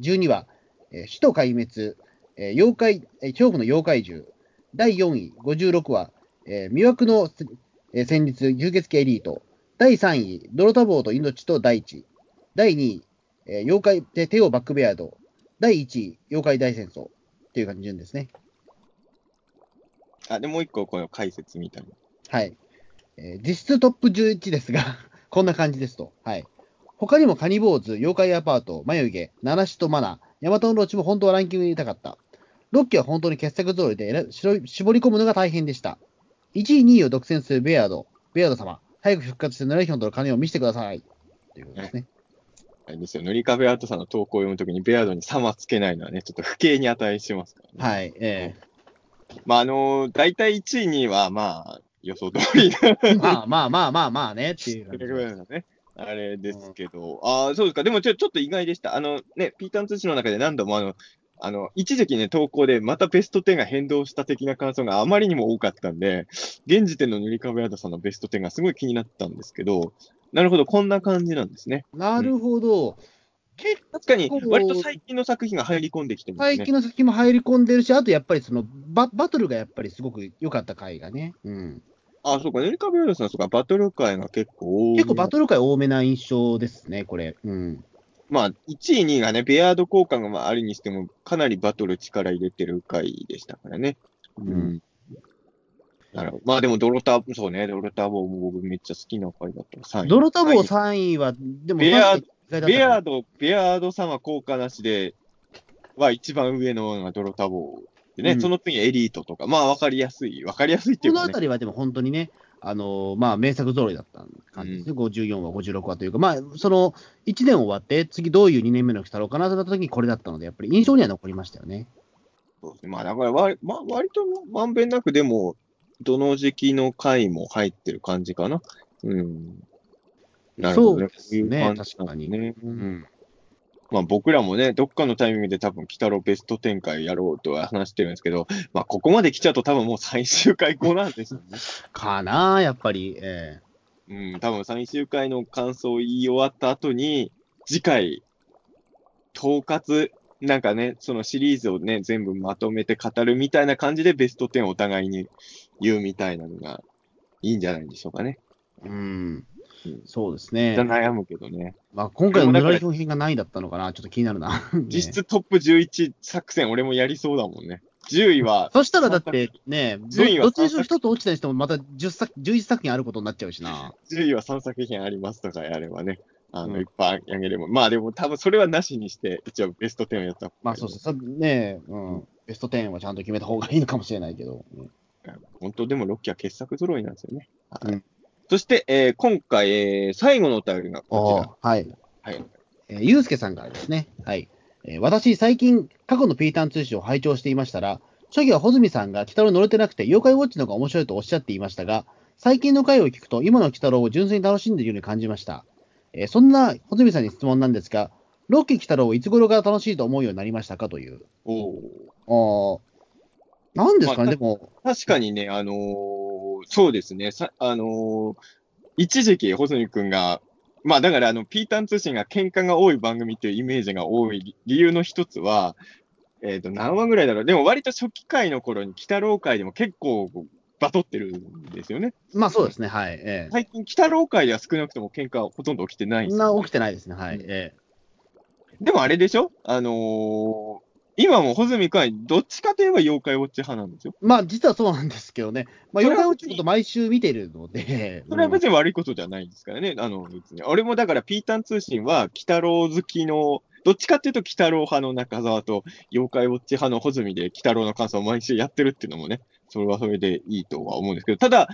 12話、えー死と壊滅、えー妖怪、えー恐怖の妖怪獣。第4位、56話、えー魅惑の、えー戦慄、吸血鬼エリート。第3位、泥多忙と命と大地。第2位、えー妖怪、でテオバックベアード。第1位、妖怪大戦争。っていう感じ順ですね。あ、で、もう一個、この解説みたいな。はい。えー実質トップ11ですが、こんな感じですと。はい。他にもカニ坊主、妖怪アパート、眉毛、七種とマナ、ヤマトのローチも本当はランキングに入れたかった。6期は本当に傑作揃いで選絞り込むのが大変でした。1位、2位を独占するベアード、ベアード様、早く復活してナレーションとの金を見せてください。ということですね。あれですよ、塗り壁アートさんの投稿を読むときにベアードに様つけないのはね、ちょっと不敬に値しますからね。はい。えまあ、あのー、大体1位、2位は、まあ、予想通り まあまあまあまあまあね、っていう。あれですけど、ああ、そうですか。でもちょ、ちょっと意外でした。あのね、ピーターン通信の中で何度もあの、あの、一時期ね、投稿でまたベスト10が変動した的な感想があまりにも多かったんで、現時点の塗り壁アートさんのベスト10がすごい気になったんですけど、なるほど、こんな感じなんですね。なるほど。結確かに割と最近の作品が入り込んできてますね。最近の先も入り込んでるし、あとやっぱりそのババトルがやっぱりすごく良かった回がね。うん。あ、そうか、塗り壁アートさん、そうか、バトル界が結構。結構バトル回多めな印象ですね、これ。うん。まあ、1位、2位がね、ベアード効果がまああるにしても、かなりバトル力入れてる回でしたからね。うん。なるほど。まあでも、ドロタ、そうね、ドロタボー僕めっちゃ好きな回だった。3位。ドロタボーはい3位は、でも、ベア確かに意外だったかベアード、ベアード様効果なしで、は一番上ののがドロタボーでね、うんその次エリートとか、まあわかりやすい、わかりやすいっていうかねこのあた。りはでも本当にね、あのーまあ、名作揃いだった感じですね、54話、56話というか、まあ、その1年終わって、次どういう2年目の鬼太郎かなとなった時にこれだったので、やっぱり印象には残りましたよね。そうですね。まあだから割、まあ割とまんべんなくでも、どの時期の回も入ってる感じかな。うん。なるほどね。そうですね確かに。うん。まあ僕らもね、どっかのタイミングで多分、北郎ベスト展開やろうとは話してるんですけど、まあここまで来ちゃうと多分もう最終回後なんですよね。かな、やっぱり。えうん、多分最終回の感想を言い終わった後に、次回統括、なんかね、そのシリーズをね、全部まとめて語るみたいな感じでベスト10をお互いに言うみたいなのがいいんじゃないでしょうかね。うんうん。そうですね。悩むけどね。まあ、今回のでもだからぬらり表品が何位だったのかな、ちょっと気になるな。ね実質トップ11作戦、俺もやりそうだもんね。10位は、そしたらだってね、ど順位はどっちにしろ一つ落ちたにしても、また10作11作品あることになっちゃうしな。10位は3作品ありますとかやればね、あの、うんいっぱいあげれば。まあでも多分それはなしにして、一応ベスト10をやったまあそうそう、さねうん、ベスト10はちゃんと決めた方がいいのかもしれないけど。ね本当でも6期は傑作揃いなんですよね。はいうんそして、えー今回、えー最後のお便りがこちら。はい。はい。えーゆうすけさんからですね。はい。えー私、最近、過去のピーターン通信を拝聴していましたら、初期は穂積さんが鬼太郎に乗れてなくて、妖怪ウォッチの方が面白いとおっしゃっていましたが、最近の回を聞くと、今の鬼太郎を純粋に楽しんでいるように感じました。えーそんな穂積さんに質問なんですが、ロッキー鬼太郎をいつ頃から楽しいと思うようになりましたかという。おーあーなんですかね、まあでも、確かにね、あのーそうですね、さあのー一時期、細見くんが、まあだから、あの、ピータン通信が喧嘩が多い番組っていうイメージが多い理由の一つは、えっ、と、何話ぐらいだろう。でも割と初期回の頃に、鬼太郎会でも結構バトってるんですよね。まあそうですね、はい。ええ最近、鬼太郎会では少なくとも喧嘩はほとんど起きてないんですよそんな起きてないですね、はい。えでもあれでしょ？あのー今も穂積くんはどっちかといえば妖怪ウォッチ派なんですよ。えまあ実はそうなんですけどね、まあ、妖怪ウォッチのこと毎週見てるので、それは別に悪いことじゃないですからね。あの、別に。俺もだから、ピータン通信は、鬼太郎好きの、どっちかっていうと、鬼太郎派の中澤と、妖怪ウォッチ派の穂積で、鬼太郎の感想を毎週やってるっていうのもね、それはそれでいいとは思うんですけど、ただ、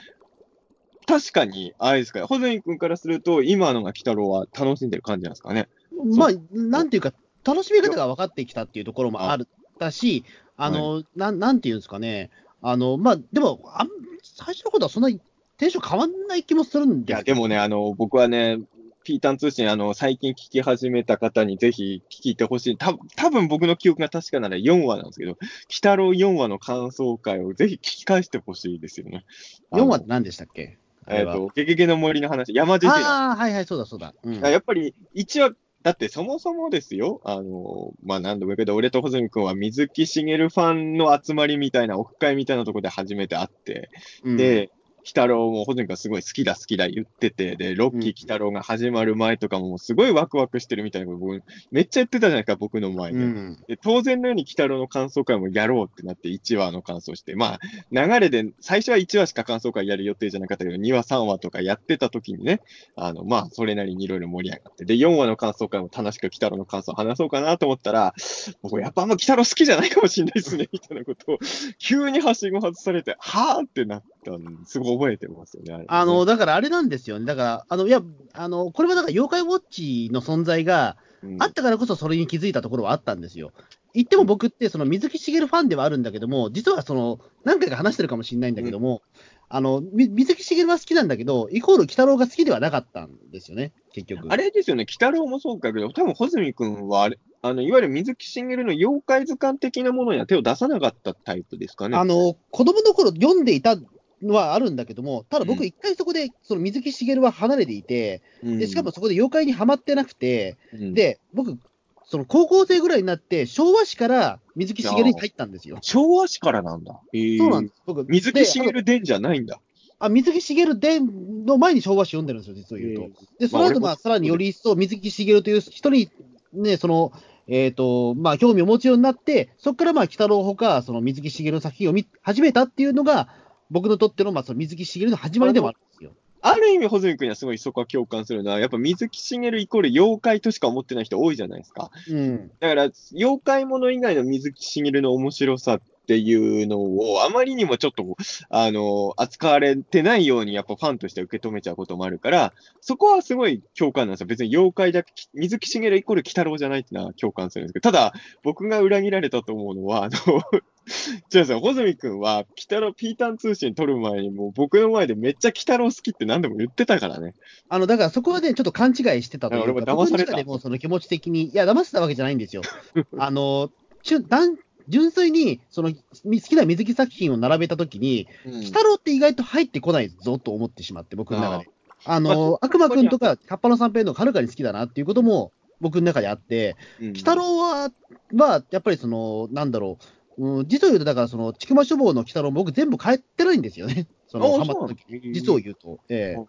確かに、あれですか、穂積君からすると、今のが鬼太郎は楽しんでる感じなんですかね。まあ、なんていうか、楽しみ方が分かってきたっていうところもあるだし、あの、なん、なんていうんですかね、あの、まあ、でも、あん最初のことはそんなにテンション変わんない気もするんいや、でもね、あの、僕はね、ピータン通信、あの、最近聞き始めた方にぜひ聞いてほしい。た多分僕の記憶が確かなら4話なんですけど、鬼太郎4話の感想会をぜひ聞き返してほしいですよね。4話って何でしたっけ？えっと、ゲゲゲの森の話、山出てああ、はいはい、そうだそうだ。うん、やっぱり1話、だってそもそもですよ、あの、まあ、何度も言うけど、俺と穂積君は水木しげるファンの集まりみたいな、オフ会みたいなところで初めて会って、うん、で、鬼太郎も穂積君がすごい好きだ好きだ言ってて、で、ロッキーうん鬼太郎が始まる前とかもすごいワクワクしてるみたいなこと僕、めっちゃ言ってたじゃないですか、僕の前で。うん。で当然のように鬼太郎の感想会もやろうってなって1話の感想して、まあ、流れで、最初は1話しか感想会やる予定じゃなかったけど、2話、3話とかやってた時にね、あの、まあ、それなりにいろいろ盛り上がって、で、4話の感想会も楽しく鬼太郎の感想を話そうかなと思ったら、僕やっぱあんま鬼太郎好きじゃないかもしれないですね、みたいなことを、急にはしご外されて、はぁってなったんすごい覚えてますよね、あれねあの、だからあれなんですよね。だから、あの、いや、あの、これはだから妖怪ウォッチの存在がうんあったからこそそれに気づいたところはあったんですよ。言っても僕って、その水木しげるファンではあるんだけども、実はその、何回か話してるかもしれないんだけども、あの、み水木しげるは好きなんだけど、イコール鬼太郎が好きではなかったんですよね、結局。あれですよね、鬼太郎もそうかけど、多分穂積君はあれ、あの、いわゆる水木しげるの妖怪図鑑的なものには手を出さなかったタイプですかね。あの、子供の頃読んでいたのはあるんだけども、ただうん僕一回そこで、その水木しげるは離れていて、うんで、しかも、そこで妖怪にはまってなくて、うん、で、僕、その高校生ぐらいになって、昭和史から水木しげるに入ったんですよ。昭和史からなんだ。そうなんです。僕、水木しげでる伝じゃないんだ。あ水木しげる伝の前に昭和史読んでるんですよ、実を言うと。で、その後、まあ、さらにより一層、水木しげるという人に、ね、その、えっ、と、まあ、興味を持つようになって、そこから、まあ、北郎ほか、その水木しげるの作品を見始めたっていうのが、僕にとっての、まあ、その水木しげるの始まりでもあるんですよ。ある意味、穂積君にはすごいそこは共感するのは、やっぱ水木しげるイコール妖怪としか思ってない人多いじゃないですか。うん。だから、妖怪もの以外の水木しげるの面白さっていうのを、あまりにもちょっと、あの、扱われてないように、やっぱファンとして受け止めちゃうこともあるから、そこはすごい共感なんですよ。別に妖怪だけ、水木しげるイコール鬼太郎じゃないってのは共感するんですけど、ただ、僕が裏切られたと思うのは、あの、違うんですよ。穂積君は、鬼太郎、ピータン通信撮る前に、もう僕の前でめっちゃ鬼太郎好きって何でも言ってたからね。あの、だからそこはね、ちょっと勘違いしてたというか、俺も騙されたでもその気持ち的に、いや、騙してたわけじゃないんですよ。あの、ちゅ単純粋に、その、み好きな水木作品を並べたときに、うん鬼太郎って意外と入ってこないぞと思ってしまって、僕の中で。あまの、悪魔くんとか、カッパの三平のはるかに好きだなっていうことも、僕の中であって、うん鬼太郎は、まあ、やっぱりその、なんだろう、うん、実を言うと、だからその、ちくま書房の鬼太郎、僕全部帰ってないんですよね。その、あハマった時そうなの実を言うと。ええほ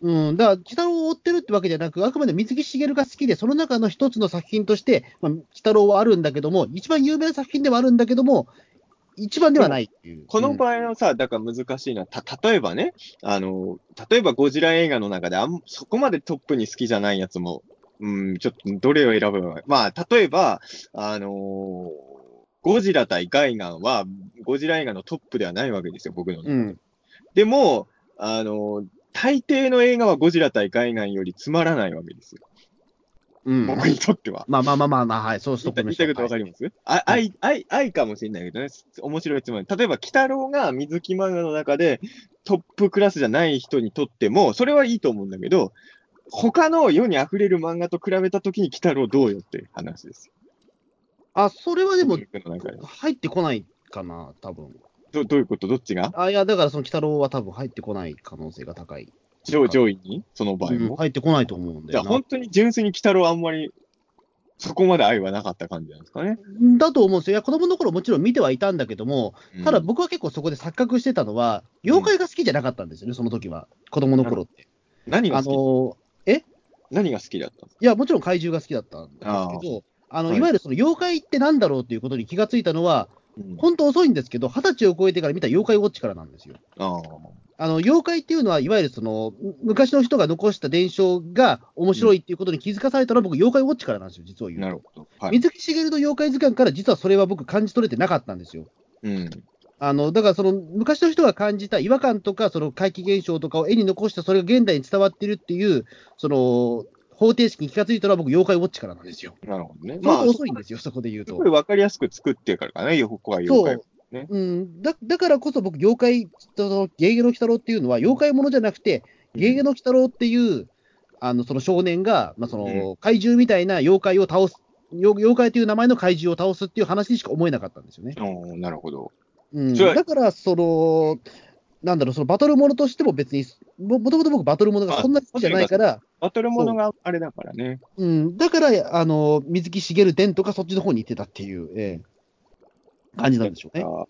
うん、だから、鬼太郎を追ってるってわけじゃなく、あくまで水木しげるが好きで、その中の一つの作品として、まあ、鬼太郎はあるんだけども、一番有名な作品ではあるんだけども、一番ではないっていう。このうん場合のさ、だから難しいのは、た、例えばね、あの、例えばゴジラ映画の中であん、そこまでトップに好きじゃないやつも、うん、ちょっとどれを選ぶ。まあ、例えば、あのーゴジラ対ガイガンは、ゴジラ映画のトップではないわけですよ、僕の。うん。でも、あのー大抵の映画はゴジラ対ガイガンよりつまらないわけですよ。うん。僕にとっては。まあまあまあまあまあ、はい、そうしと言いたいことわかります、あ愛、愛、愛かもしれないけどね、面白いつもり。例えば、鬼太郎が水木漫画の中でトップクラスじゃない人にとっても、それはいいと思うんだけど、他の世に溢れる漫画と比べたときに鬼太郎どうよっていう話ですよ。あ、それはでも、入ってこないかな、多分。どどういうこと？どっちが？あ、いや、だからその鬼太郎は多分入ってこない可能性が高い。上上位に？その場合うんも。入ってこないと思うんだよな。じゃあ本当に純粋に鬼太郎あんまり、そこまで愛はなかった感じなんですかね？だと思うんですよ。いや、子供の頃もちろん見てはいたんだけども、うんただ僕は結構そこで錯覚してたのは、妖怪が好きじゃなかったんですよね、その時は。子供の頃って。あ何が好き、の、何が好きだったんですいや、もちろん怪獣が好きだったんですけど、あの、はいいわゆるその妖怪ってなんだろうっていうことに気がついたのは、本当遅いんですけど、二十歳を超えてから見た妖怪ウォッチからなんですよ。ああの、妖怪っていうのは、いわゆるその、む昔の人が残した伝承が面白いっていうことに気づかされたのは僕、妖怪ウォッチからなんですよ、実をあ、言うと。なるほど。はい。水木しげるの妖怪図鑑から実はそれは僕感じ取れてなかったんですよ。うん。あの、だからその昔の人が感じた違和感とか、その怪奇現象とかを絵に残したそれが現代に伝わってるっていう、その、方程式に気がついたのは僕、妖怪ウォッチからなんですよ。なるほどね。まあ、まあ、遅いんですよ、そこで言うとすごい。分かりやすく作ってるからかね、横は妖怪そう。うん、だだからこそ僕、妖怪、そのゲゲゲの鬼太郎っていうのは、妖怪ものじゃなくて、ゲゲゲの鬼太郎っていう、あのその少年が、まあ、その怪獣みたいな妖怪を倒す、妖妖怪という名前の怪獣を倒すっていう話にしか思えなかったんですよね。なるほど。うん、だから、その、なんだろう、そのバトルものとしても別に、ももともと僕、バトルものがそんなに好きじゃないから、バトルものがあれだからね。うん、だから、あの、水木しげる伝とかそっちの方に行ってたっていう、ええ。感じなんでしょうね。あ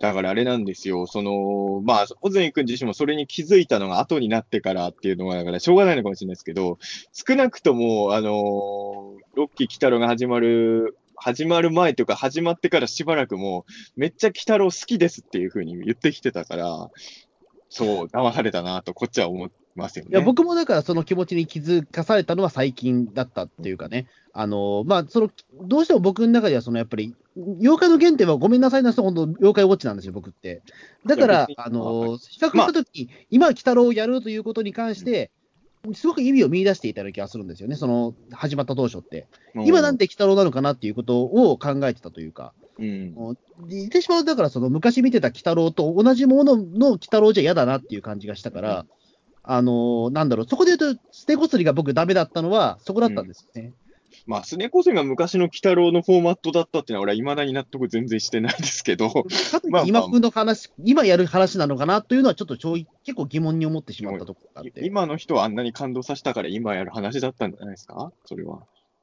だからあれなんですよ、その、まあ、小泉君自身もそれに気づいたのが後になってからっていうのが、だからしょうがないのかもしれないですけど、少なくとも、あのロッキー鬼太郎が始まる、始まる前というか、始まってからしばらくもう、めっちゃ鬼太郎好きですっていうふうに言ってきてたから、そう、騙されたなと、こっちは思いますよね。いや僕もだからその気持ちに気づかされたのは最近だったっていうかね、あのまあ、そのどうしても僕の中ではそのやっぱり、妖怪の原点はごめんなさいな人、本当、妖怪ウォッチなんですよ、僕って。だからあの比較したとき、今、鬼太郎をやるということに関して、すごく意味を見出していたような気がするんですよね、その始まった当初って。今なんで鬼太郎なのかなっていうことを考えてたというか。うん、で言ってしまうとだから、その昔見てた鬼太郎と同じものの鬼太郎じゃ嫌だなっていう感じがしたから、あのーなんだろう、そこで言うと、捨てこすりが僕、ダメだったのは、そこだったんですよね。まあ、スネコセが昔の鬼太郎のフォーマットだったっていうのは、俺は未だに納得全然してないですけど、今風の話、今やる話なのかなというのは、ちょっとちょい結構疑問に思ってしまったところがあって。今の人はあんなに感動させたから今やる話だったんじゃないですか？それは。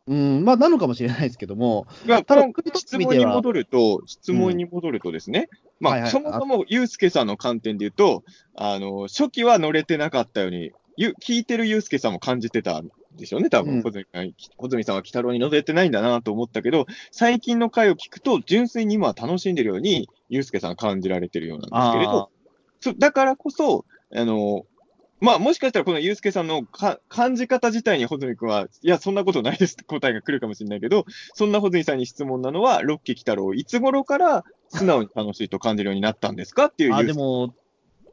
うん、まあ、なのかもしれないですけども、まあ、ただ質問に戻ると、質問に戻るとですね、まあ、はいはい。そもそも、ゆうすけさんの観点で言うと、あの、初期は乗れてなかったように、ゆ聞いてるゆうすけさんも感じてたんでしょうね、多分、うん。小泉さんは鬼太郎に乗れてないんだなと思ったけど、最近の回を聞くと、純粋に今は楽しんでるように、ゆうすけさんは感じられてるようなんですけれど、そうだからこそ、あの、まあ、もしかしたらこのユうスケさんのか感じ方自体に穂積君は、いや、そんなことないですって答えが来るかもしれないけど、そんな穂積さんに質問なのは、ロッキー北郎、いつ頃から素直に楽しいと感じるようになったんですかっていうあでも、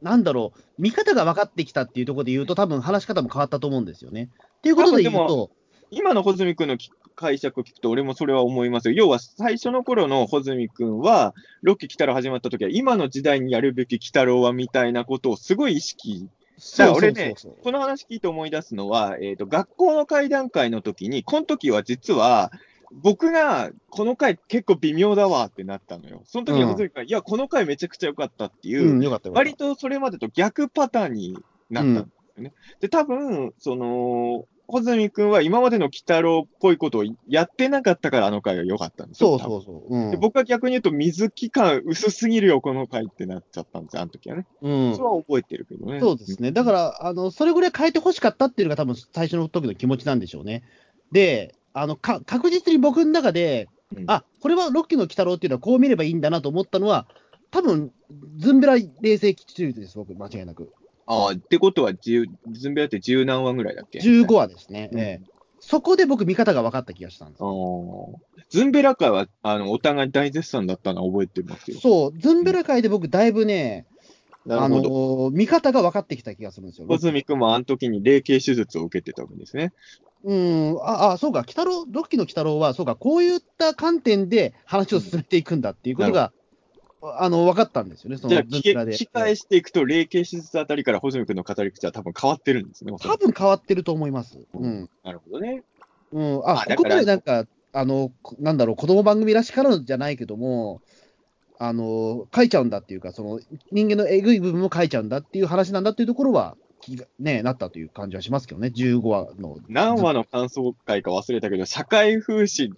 なんだろう、見方が分かってきたっていうところで言うと、多分話し方も変わったと思うんですよね。っていうことで言うと、今の穂積君のき解釈を聞くと、俺もそれは思いますよ。要は、最初の頃の穂積君は、ロッキー北郎始まった時は、今の時代にやるべき鬼太郎はみたいなことをすごい意識。だから俺ねこの話聞いて思い出すのは、えっ、と、学校の会談会の時に、この時は実は、僕が、この回結構微妙だわってなったのよ。その時にうん。細井君が、いや、この回めちゃくちゃ良かったっていう、うん、割とそれまでと逆パターンになった。ん。ですよね。で、多分、その、穂積君は今までの鬼太郎っぽいことをやってなかったからあの回は良かったんですよ。そうそうそう。うんで僕は逆に言うと、水木感薄すぎるよ、この回ってなっちゃったんですよ、あの時はね。うんそれは覚えてるけどね。そうですね。だから、あの、それぐらい変えてほしかったっていうのが多分最初の時の気持ちなんでしょうね。で、あの、か確実に僕の中で、うんあ、これはロッキーの鬼太郎っていうのはこう見ればいいんだなと思ったのは、多分、ズンベラ冷静基地です、僕、間違いなく。ああ、ってことは、10ズンベラって十何話ぐらいだっけ？15話ですね。うん。ええ。そこで僕、見方が分かった気がしたんですズンベラ会は、あの、お互い大絶賛だったのは覚えてますよ。そう、ズンベラ界で僕、だいぶね、あのなるほど。ー見方が分かってきた気がするんですよ。小泉君もあの時に霊形手術を受けてたわけですね。うん、あ、あ、そうか、北郎、ロッキーの鬼太郎は、そうか、こういった観点で話を進めていくんだっていうことが、あの、分かったんですよね、そのじゃあ、聞き。聞き返していくと、霊形手術あたりから穂積君の語り口は多分変わってるんですね。多分変わってると思います。うん。なるほどね。うん。あ、あここまでなんか、あの、こなんだろう、子供番組らしからのじゃないけども、あの、書いちゃうんだっていうか、その、人間のえぐい部分も書いちゃうんだっていう話なんだっていうところは、ね、なったという感じはしますけどね、15話の。何話の感想会か忘れたけど、社会風刺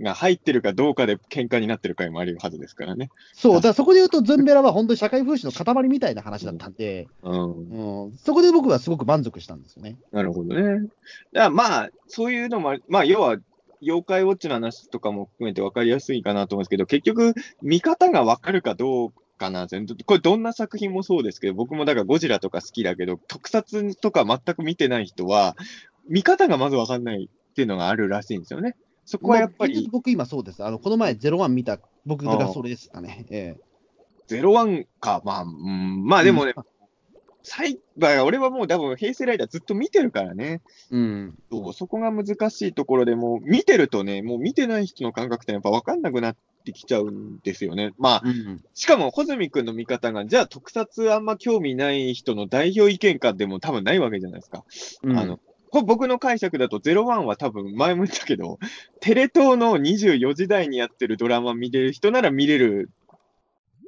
が入ってるかどうかで喧嘩になってる回もあるはずですからね。そう、だからそこで言うと、ズンベラは本当に社会風刺の塊みたいな話だったんで、うん。うん、そこで僕はすごく満足したんですよね。なるほどね。だからまあ、そういうのもまあ、要は、妖怪ウォッチの話とかも含めて分かりやすいかなと思うんですけど、結局、見方が分かるかどうかな。これ、どんな作品もそうですけど、僕もだからゴジラとか好きだけど、特撮とか全く見てない人は、見方がまず分かんないっていうのがあるらしいんですよね。そこはやっぱり僕今そうです。あの、この前01見た僕がそれですかね。ええゼロワンか、まあ、うん、まあでもね、うん最後、俺はもう多分、平成ライダーずっと見てるからね。うん。そう、そこが難しいところでもう、見てるとね、もう見てない人の感覚ってやっぱ分かんなくなってきちゃうんですよね。まあ、うん。しかも、穂積君の見方が、じゃあ特撮あんま興味ない人の代表意見かでも多分ないわけじゃないですか。うんあの、これ僕の解釈だと、01は多分前も言ったけど、テレ東の24時台にやってるドラマ見れる人なら見れる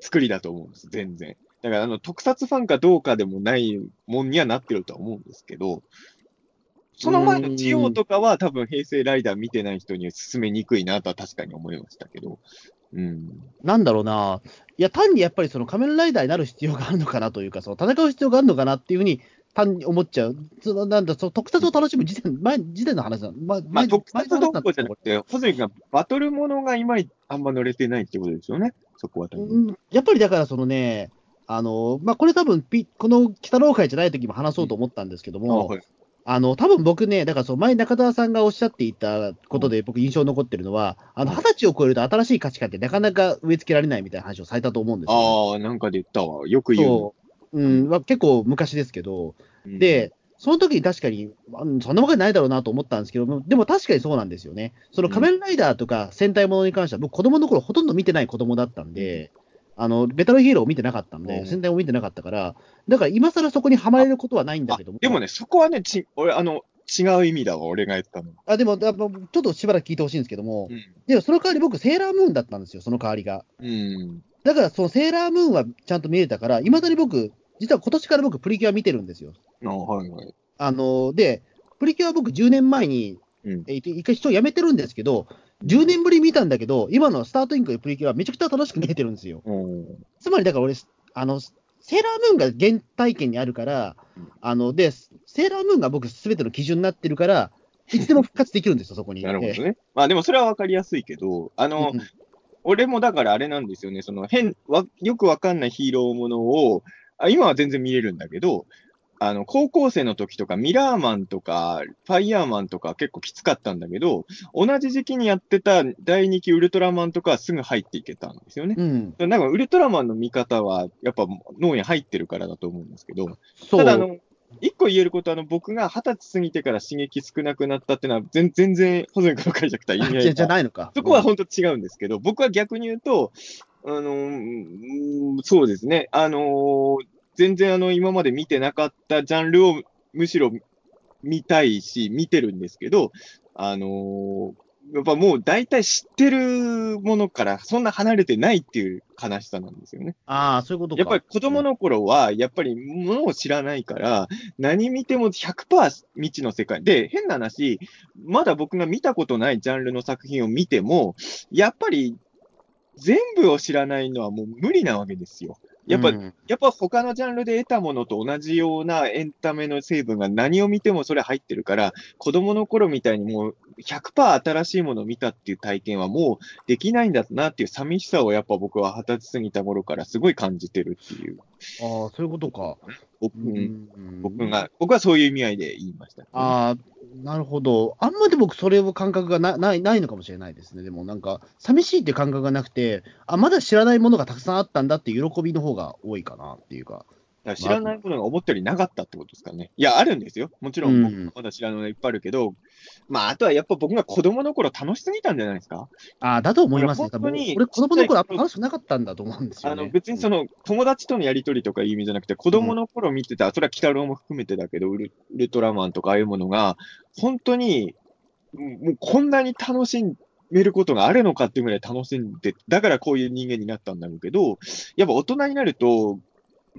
作りだと思うんです、全然。だから、あの、特撮ファンかどうかでもないもんにはなってるとは思うんですけど、その前のジオとかは多分平成ライダー見てない人には勧めにくいなとは確かに思いましたけど。うん。なんだろうな。いや、単にやっぱりその仮面ライダーになる必要があるのかなというか、その戦う必要があるのかなっていうふうに単に思っちゃう。そのなんだ、その特撮を楽しむ時点、前、時点の話だ。まあ、まあ、前特撮どころじゃなくて、穂積がバトルものが今あんま乗れてないってことですよね。そこは多分。うんやっぱりだからそのね、あの、まあ、これ多分ピ、この北郎会じゃない時も話そうと思ったんですけどあも、はいあの、多分僕ね、だからそう、前中澤さんがおっしゃっていたことで僕印象に残ってるのは、あの、うん二十歳を超えると新しい価値観ってなかなか植え付けられないみたいな話をされたと思うんですよ、ああ、なんかで言ったわ。よく言う。そう。うん、まあ結構昔ですけど、うん、で、その時に確かに、あそんなわけないだろうなと思ったんですけど、でも確かにそうなんですよね。その仮面ライダーとか戦隊ものに関しては、僕子供の頃ほとんど見てない子供だったんで、あの、ベタルヒーローを見てなかったんで、うん戦隊も見てなかったから、だから今更そこにはまれることはないんだあけども。でもね、そこはね、ち俺、あの、違う意味だわ、俺が言ったの。あ、でも、ちょっとしばらく聞いてほしいんですけども、うん。でもその代わり僕、セーラームーンだったんですよ、その代わりが。うん。だから、そのセーラームーンはちゃんと見れたから、いまだに僕、実は今年から僕、プリキュア見てるんですよ。あはいはい。あの、で、プリキュア僕10年前に、うん。えー一回視聴やめてるんですけど、10年ぶりに見たんだけど、今のスタートインクのプリキュアめちゃくちゃ楽しく見えてるんですよ。うん。つまりだから俺、あの、セーラームーンが原体験にあるからうん、あの、で、セーラームーンが僕すべての基準になってるから、いつでも復活できるんですよ、そこに。なるほどえね。まあでもそれはわかりやすいけど、あえの、うん俺もだからあれなんですよね、その変、わよくわかんないヒーローものを、あ今は全然見れるんだけど、あの、高校生の時とか、ミラーマンとか、ファイヤーマンとか結構きつかったんだけど、同じ時期にやってた第2期ウルトラマンとかはすぐ入っていけたんですよね。うん。なんかウルトラマンの見方は、やっぱ脳に入ってるからだと思うんですけど、そう。ただあの、一個言えることは、あの、僕が二十歳過ぎてから刺激少なくなったっていうのは、全全然、保全君の解釈とは意味合いがじゃないのか。そこは本当違うんですけど、僕は逆に言うと、あのそうですね、あのー全然あの、今まで見てなかったジャンルをむしろ見たいし、見てるんですけど、あのーやっぱもう大体知ってるものからそんな離れてないっていう悲しさなんですよね。ああ、そういうことか。やっぱり子供の頃は、やっぱりものを知らないから、何見ても100%未知の世界。で、変な話、まだ僕が見たことないジャンルの作品を見ても、やっぱり全部を知らないのはもう無理なわけですよ。やっぱ、うんやっぱ他のジャンルで得たものと同じようなエンタメの成分が何を見てもそれ入ってるから、子供の頃みたいにもう100%新しいものを見たっていう体験はもうできないんだなっていう寂しさをやっぱ僕は二十歳過ぎた頃からすごい感じてるっていう。ああ、そういうことか。僕,、うん僕が、僕はそういう意味合いで言いました。ああ、なるほど。あんまで僕、それを感覚がなないないのかもしれないですね。でもなんか、寂しいって感覚がなくて、あ、まだ知らないものがたくさんあったんだっていう喜びの方が多いかなっていうか。だから知らないものが思ったよりなかったってことですかね。いや、あるんですよ。もちろんまだ知らないものいっぱいあるけど、まあ、あとはやっぱ僕が子供の頃楽しすぎたんじゃないですか？ああ、だと思いますね。本当に俺、子供の頃楽しくなかったんだと思うんですよね。あの別にその友達とのやりとりとかいう意味じゃなくて、子供の頃見てた、それは鬼太郎も含めてだけどウル、ウルトラマンとかああいうものが、本当に、うんもうこんなに楽しめることがあるのかっていうぐらい楽しんで、だからこういう人間になったんだろうけど、やっぱ大人になると、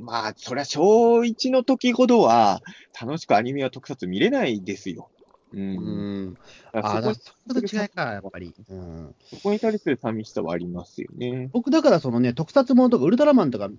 まあ、そりゃ小1の時ほどは、楽しくアニメや特撮見れないですよ。う。うんん。だからああ、だそこからそこで違いか、やっぱり。うん。そこに対する寂しさはありますよね。僕、だからそのね、特撮ものとかウルトラマンとか、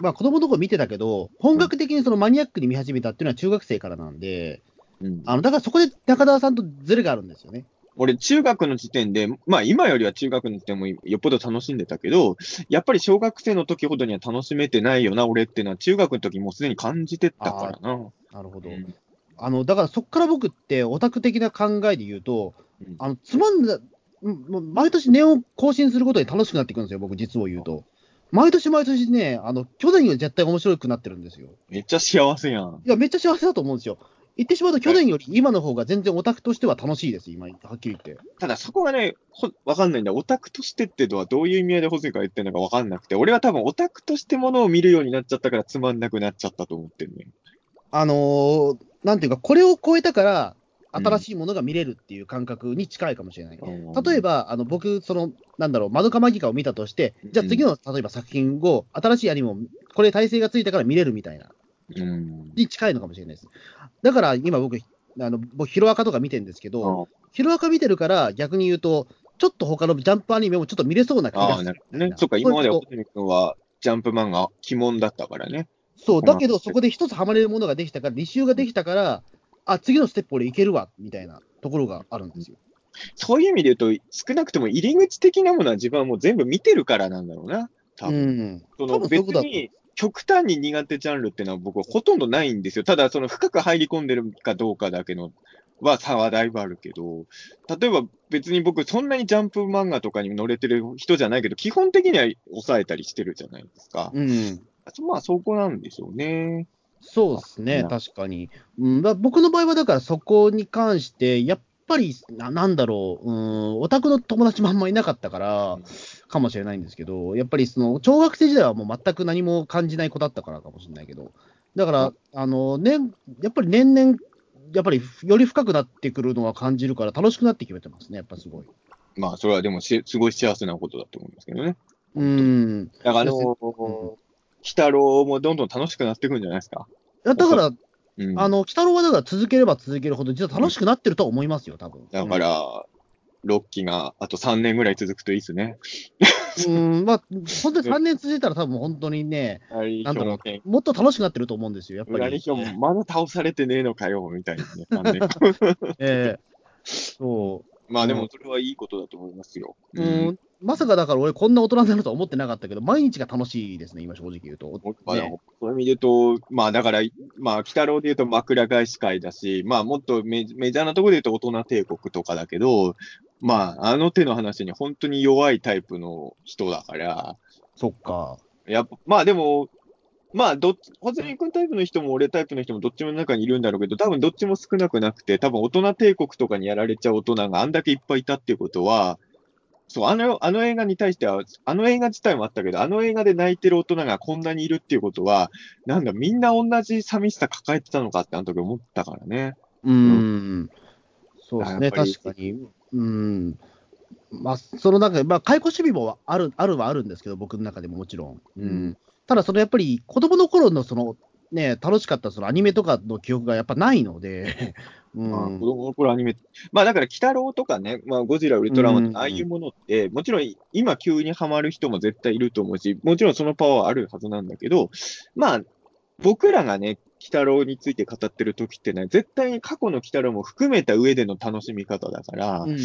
まあ子供の頃見てたけど、本格的にそのマニアックに見始めたっていうのは中学生からなんで、うん。あの、だからそこで中澤さんとズレがあるんですよね。俺、中学の時点で、まあ今よりは中学の時点もよっぽど楽しんでたけど、やっぱり小学生の時ほどには楽しめてないよな、俺っていうのは中学の時もうすでに感じてたからな。なるほど。うんあの、だからそこから僕ってオタク的な考えで言うと、うんあの、つまんだ、毎年年を更新することで楽しくなっていくんですよ、僕実を言うと。毎年毎年ね、あの、去年より絶対面白くなってるんですよ。めっちゃ幸せやん。いや、めっちゃ幸せだと思うんですよ。言ってしまうと、去年より今の方が全然オタクとしては楽しいです、今、はっきり言って。ただそこがね、ほわかんないんだ。オタクとしてってのはどういう意味合いでホセが言ってるのかわかんなくて、俺は多分オタクとしてものを見るようになっちゃったからつまんなくなっちゃったと思ってるね。あのーなんていうか、これを超えたから、新しいものが見れるっていう感覚に近いかもしれない。うん例えば、あの僕、その、なんだろう、マドカマギカを見たとして、じゃあ次の、例えば作品を、新しいアニメを、これ体制がついたから見れるみたいな、うん。に近いのかもしれないです。だから今僕、あの、僕ヒロアカとか見てるんですけど、ヒロアカ見てるから、逆に言うと、ちょっと他のジャンプアニメもちょっと見れそうな気がするね。そっか、今まではホセミ君はジャンプ漫画、鬼門だったからね。そう、うんだけどそこで一つハマれるものができたから、履修ができたから、あ、次のステップ俺いけるわ、みたいなところがあるんですよ。そういう意味で言うと、少なくとも入り口的なものは自分はもう全部見てるからなんだろうな。多う分。ん。多その別に、極端に苦手ジャンルっていうのは僕はほとんどないんですよ。ただ、その深く入り込んでるかどうかだけのは差はだいぶあるけど、例えば別に僕そんなにジャンプ漫画とかに乗れてる人じゃないけど、基本的には抑えたりしてるじゃないですか。うん。まあそこなんでしょうね。そうですね、うん確かに。うん、だ僕の場合は、だからそこに関して、やっぱりな、なんだろう、うん、オタクの友達もあんまりいなかったから、かもしれないんですけど、やっぱりその、小学生時代はもう全く何も感じない子だったからかもしれないけど、だから、あの、ね、やっぱり年々、やっぱりより深くなってくるのは感じるから、楽しくなってきてますね、やっぱすごい。まあそれはでもしすごい幸せなことだと思いますけどね。うん。だからあの鬼太郎もどんどん楽しくなっていくんじゃないですか？だから、うん、あの、鬼太郎はだから続ければ続けるほど、実は楽しくなってるとは思いますよ、多分。だから、6期があと3年ぐらい続くといいですね。うん、まあ、本当に3年続いたら、多分本当にね、なんだろねう、もっと楽しくなってると思うんですよ、やっぱり。裏に表もまだ倒されてねえのかよ、みたいなね。3年 ええそまあでもそれはいいことだと思いますよ。う、うん。まさかだから俺、こんな大人になるとは思ってなかったけど、毎日が楽しいですね、今、正直言うと。まあ、ねそういう意味で言うと、まあだから、まあ、鬼太郎で言うと枕返し会だし、まあもっとメメジャーなところで言うと大人帝国とかだけど、まあ、あの手の話に本当に弱いタイプの人だから、そっか。やっぱ、まあでも、まあ、どホズミ君タイプの人も俺タイプの人もどっちも中にいるんだろうけど、多分どっちも少なくなくて、多分大人帝国とかにやられちゃう大人があんだけいっぱいいたっていうことは、そう、あの、あの映画に対しては、あの映画自体もあったけど、あの映画で泣いてる大人がこんなにいるっていうことは、なんだ、みんな同じ寂しさ抱えてたのかってあの時思ったからね。うん。そうですね、確かに。うん。まあ、その中で、まあ、解雇守備もある、あるはあるんですけど、僕の中でももちろん。うん。ただ、そのやっぱり、子供の頃のその、ね、楽しかったそのアニメとかの記憶がやっぱないので、うまあ、ん子。供の頃アニメ、まあだから、鬼太郎とかね、まあ、ゴジラ、ウルトラマンとか、うんああいうものって、もちろん今急にハマる人も絶対いると思うし、もちろんそのパワーはあるはずなんだけど、まあ、僕らがね、鬼太郎について語ってる時ってね、絶対に過去の鬼太郎も含めた上での楽しみ方だからう、ん。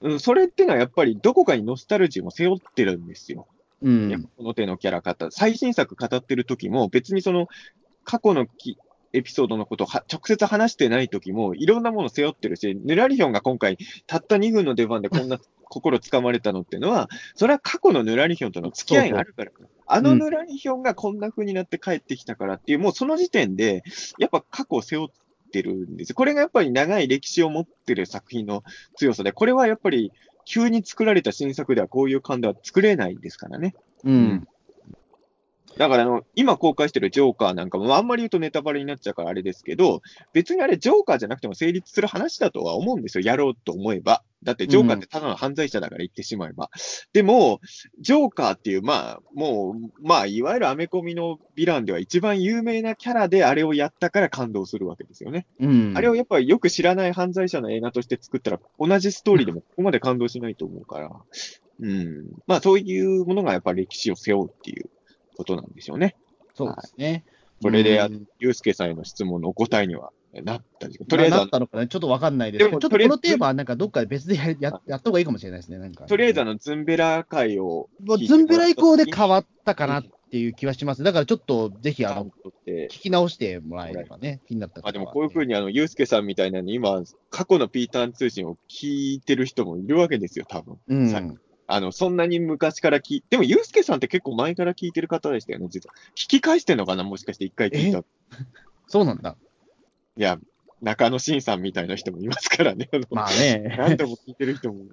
うん、それってのはやっぱりどこかにノスタルジーも背負ってるんですよ。うん。この手のキャラ語最新作語ってる時も、別にその過去のきエピソードのことをは直接話してない時も、いろんなもの背負ってるし、ヌラリヒョンが今回、たった2分の出番でこんな 心つかまれたのっていうのは、それは過去のヌラリヒョンとの付き合いがあるから。あのヌラリヒョンがこんな風になって帰ってきたからっていう、もうその時点で、やっぱ過去を背負ってるんですよ。これがやっぱり長い歴史を持ってる作品の強さで、これはやっぱり急に作られた新作ではこういう感では作れないですからね。うん。だからあの、今公開してるジョーカーなんかも、まああんまり言うとネタバレになっちゃうからあれですけど、別にあれジョーカーじゃなくても成立する話だとは思うんですよ。やろうと思えば。だってジョーカーってただの犯罪者だから言ってしまえば。でも、ジョーカーっていう、まあ、もう、まあ、いわゆるアメコミのヴィランでは一番有名なキャラであれをやったから感動するわけですよね。うん。あれをやっぱりよく知らない犯罪者の映画として作ったら、同じストーリーでもここまで感動しないと思うから、うん。まあ、そういうものがやっぱり歴史を背負うっていうことなんでしょうね。そうですね。それで、あうんゆうすけさんへの質問のお答えにはなったりとりあえずなったのかね、ちょっとわかんないです。でもちょっとこのテーマはなんかどっかで別でやややった方がいいかもしれないですね。なんかとりあえずあの、ズンベラ会をズンベラ以降で変わったかなっていう気はします。だからちょっとぜひあの、聞き直してもらえればね、気になったまあでもこういうふうに。にあの、ゆうすけさんみたいなのに今、過去のピーターン通信を聞いてる人もいるわけですよ、多分。うん。さあの、そんなに昔から聞いでもゆうすけさんって結構前から聞いてる方でしたよね、実は。聞き返してんのかなもしかして一回聞いた。い そうなんだ。や、中野慎さんみたいな人もいますからね。まあね。何度も聞いてる人も。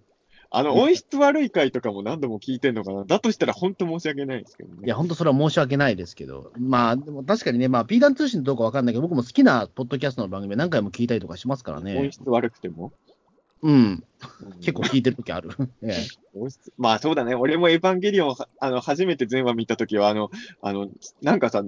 あの、音質悪い回とかも何度も聞いてんのかなだとしたら本当申し訳ないですけどね。いや、本当それは申し訳ないですけど。まあ、でも確かにね、まあ、ピーダン通信どうかわかんないけど、僕も好きなポッドキャストの番組何回も聞いたりとかしますから音ね。質悪くても。うん。うん。結構聞いてる時ある。まあそうだね。俺もエヴァンゲリオンあの初めて全話見たときは、あの、あの、なんかさ、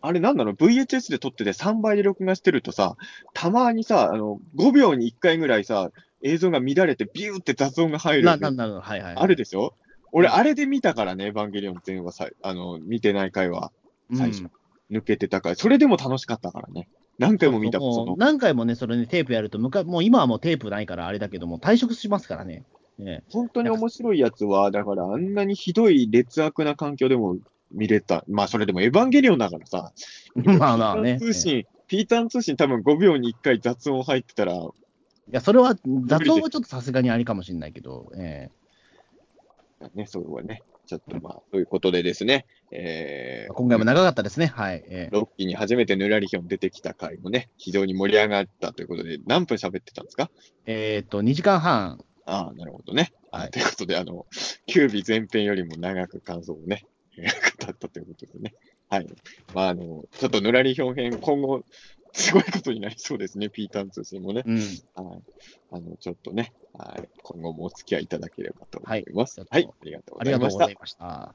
あれなんだろう、VHS で撮ってて3倍で録画してるとさ、たまにさ、あの、5秒に1回ぐらいさ、映像が乱れてビューって雑音が入る。な、な、なるはいはい。あるでしょ？俺、あれで見たからね、エヴァンゲリオン全話さ、あの、見てない回は。最初。うん抜けてたから、それでも楽しかったからね。何回も見た、もうその、何回もね、それね、テープやると、むかもう今はもうテープないからあれだけども、退職しますからね。え本当に面白いやつは、だからあんなにひどい劣悪な環境でも見れた。まあそれでもエヴァンゲリオンだからさ、え まあまあね。ピーターン通信、ピーターン通信多分5秒に1回雑音入ってたら、いや、それは、雑音はちょっとさすがにありかもしれないけど、えね、それはね、ちょっとまあ、ということでですね、えー、え今回も長かったですね。はい。ええロッキーに初めてヌラリヒョン出てきた回もね、非常に盛り上がったということで、何分喋ってたんですか？えーっと、2時間半。ああ、なるほどね。はいということで、あの、キュービー前編よりも長く感想をね、え ー語ったということでね。はい。まあ、あの、ちょっとヌラリヒョン編、今後、すごいことになりそうですね、ピーターン通信もね。うん。はい。あの、ちょっとね、はい。今後もお付き合いいただければと思います。はいはい。ありがとうごありがとうございましたざいました。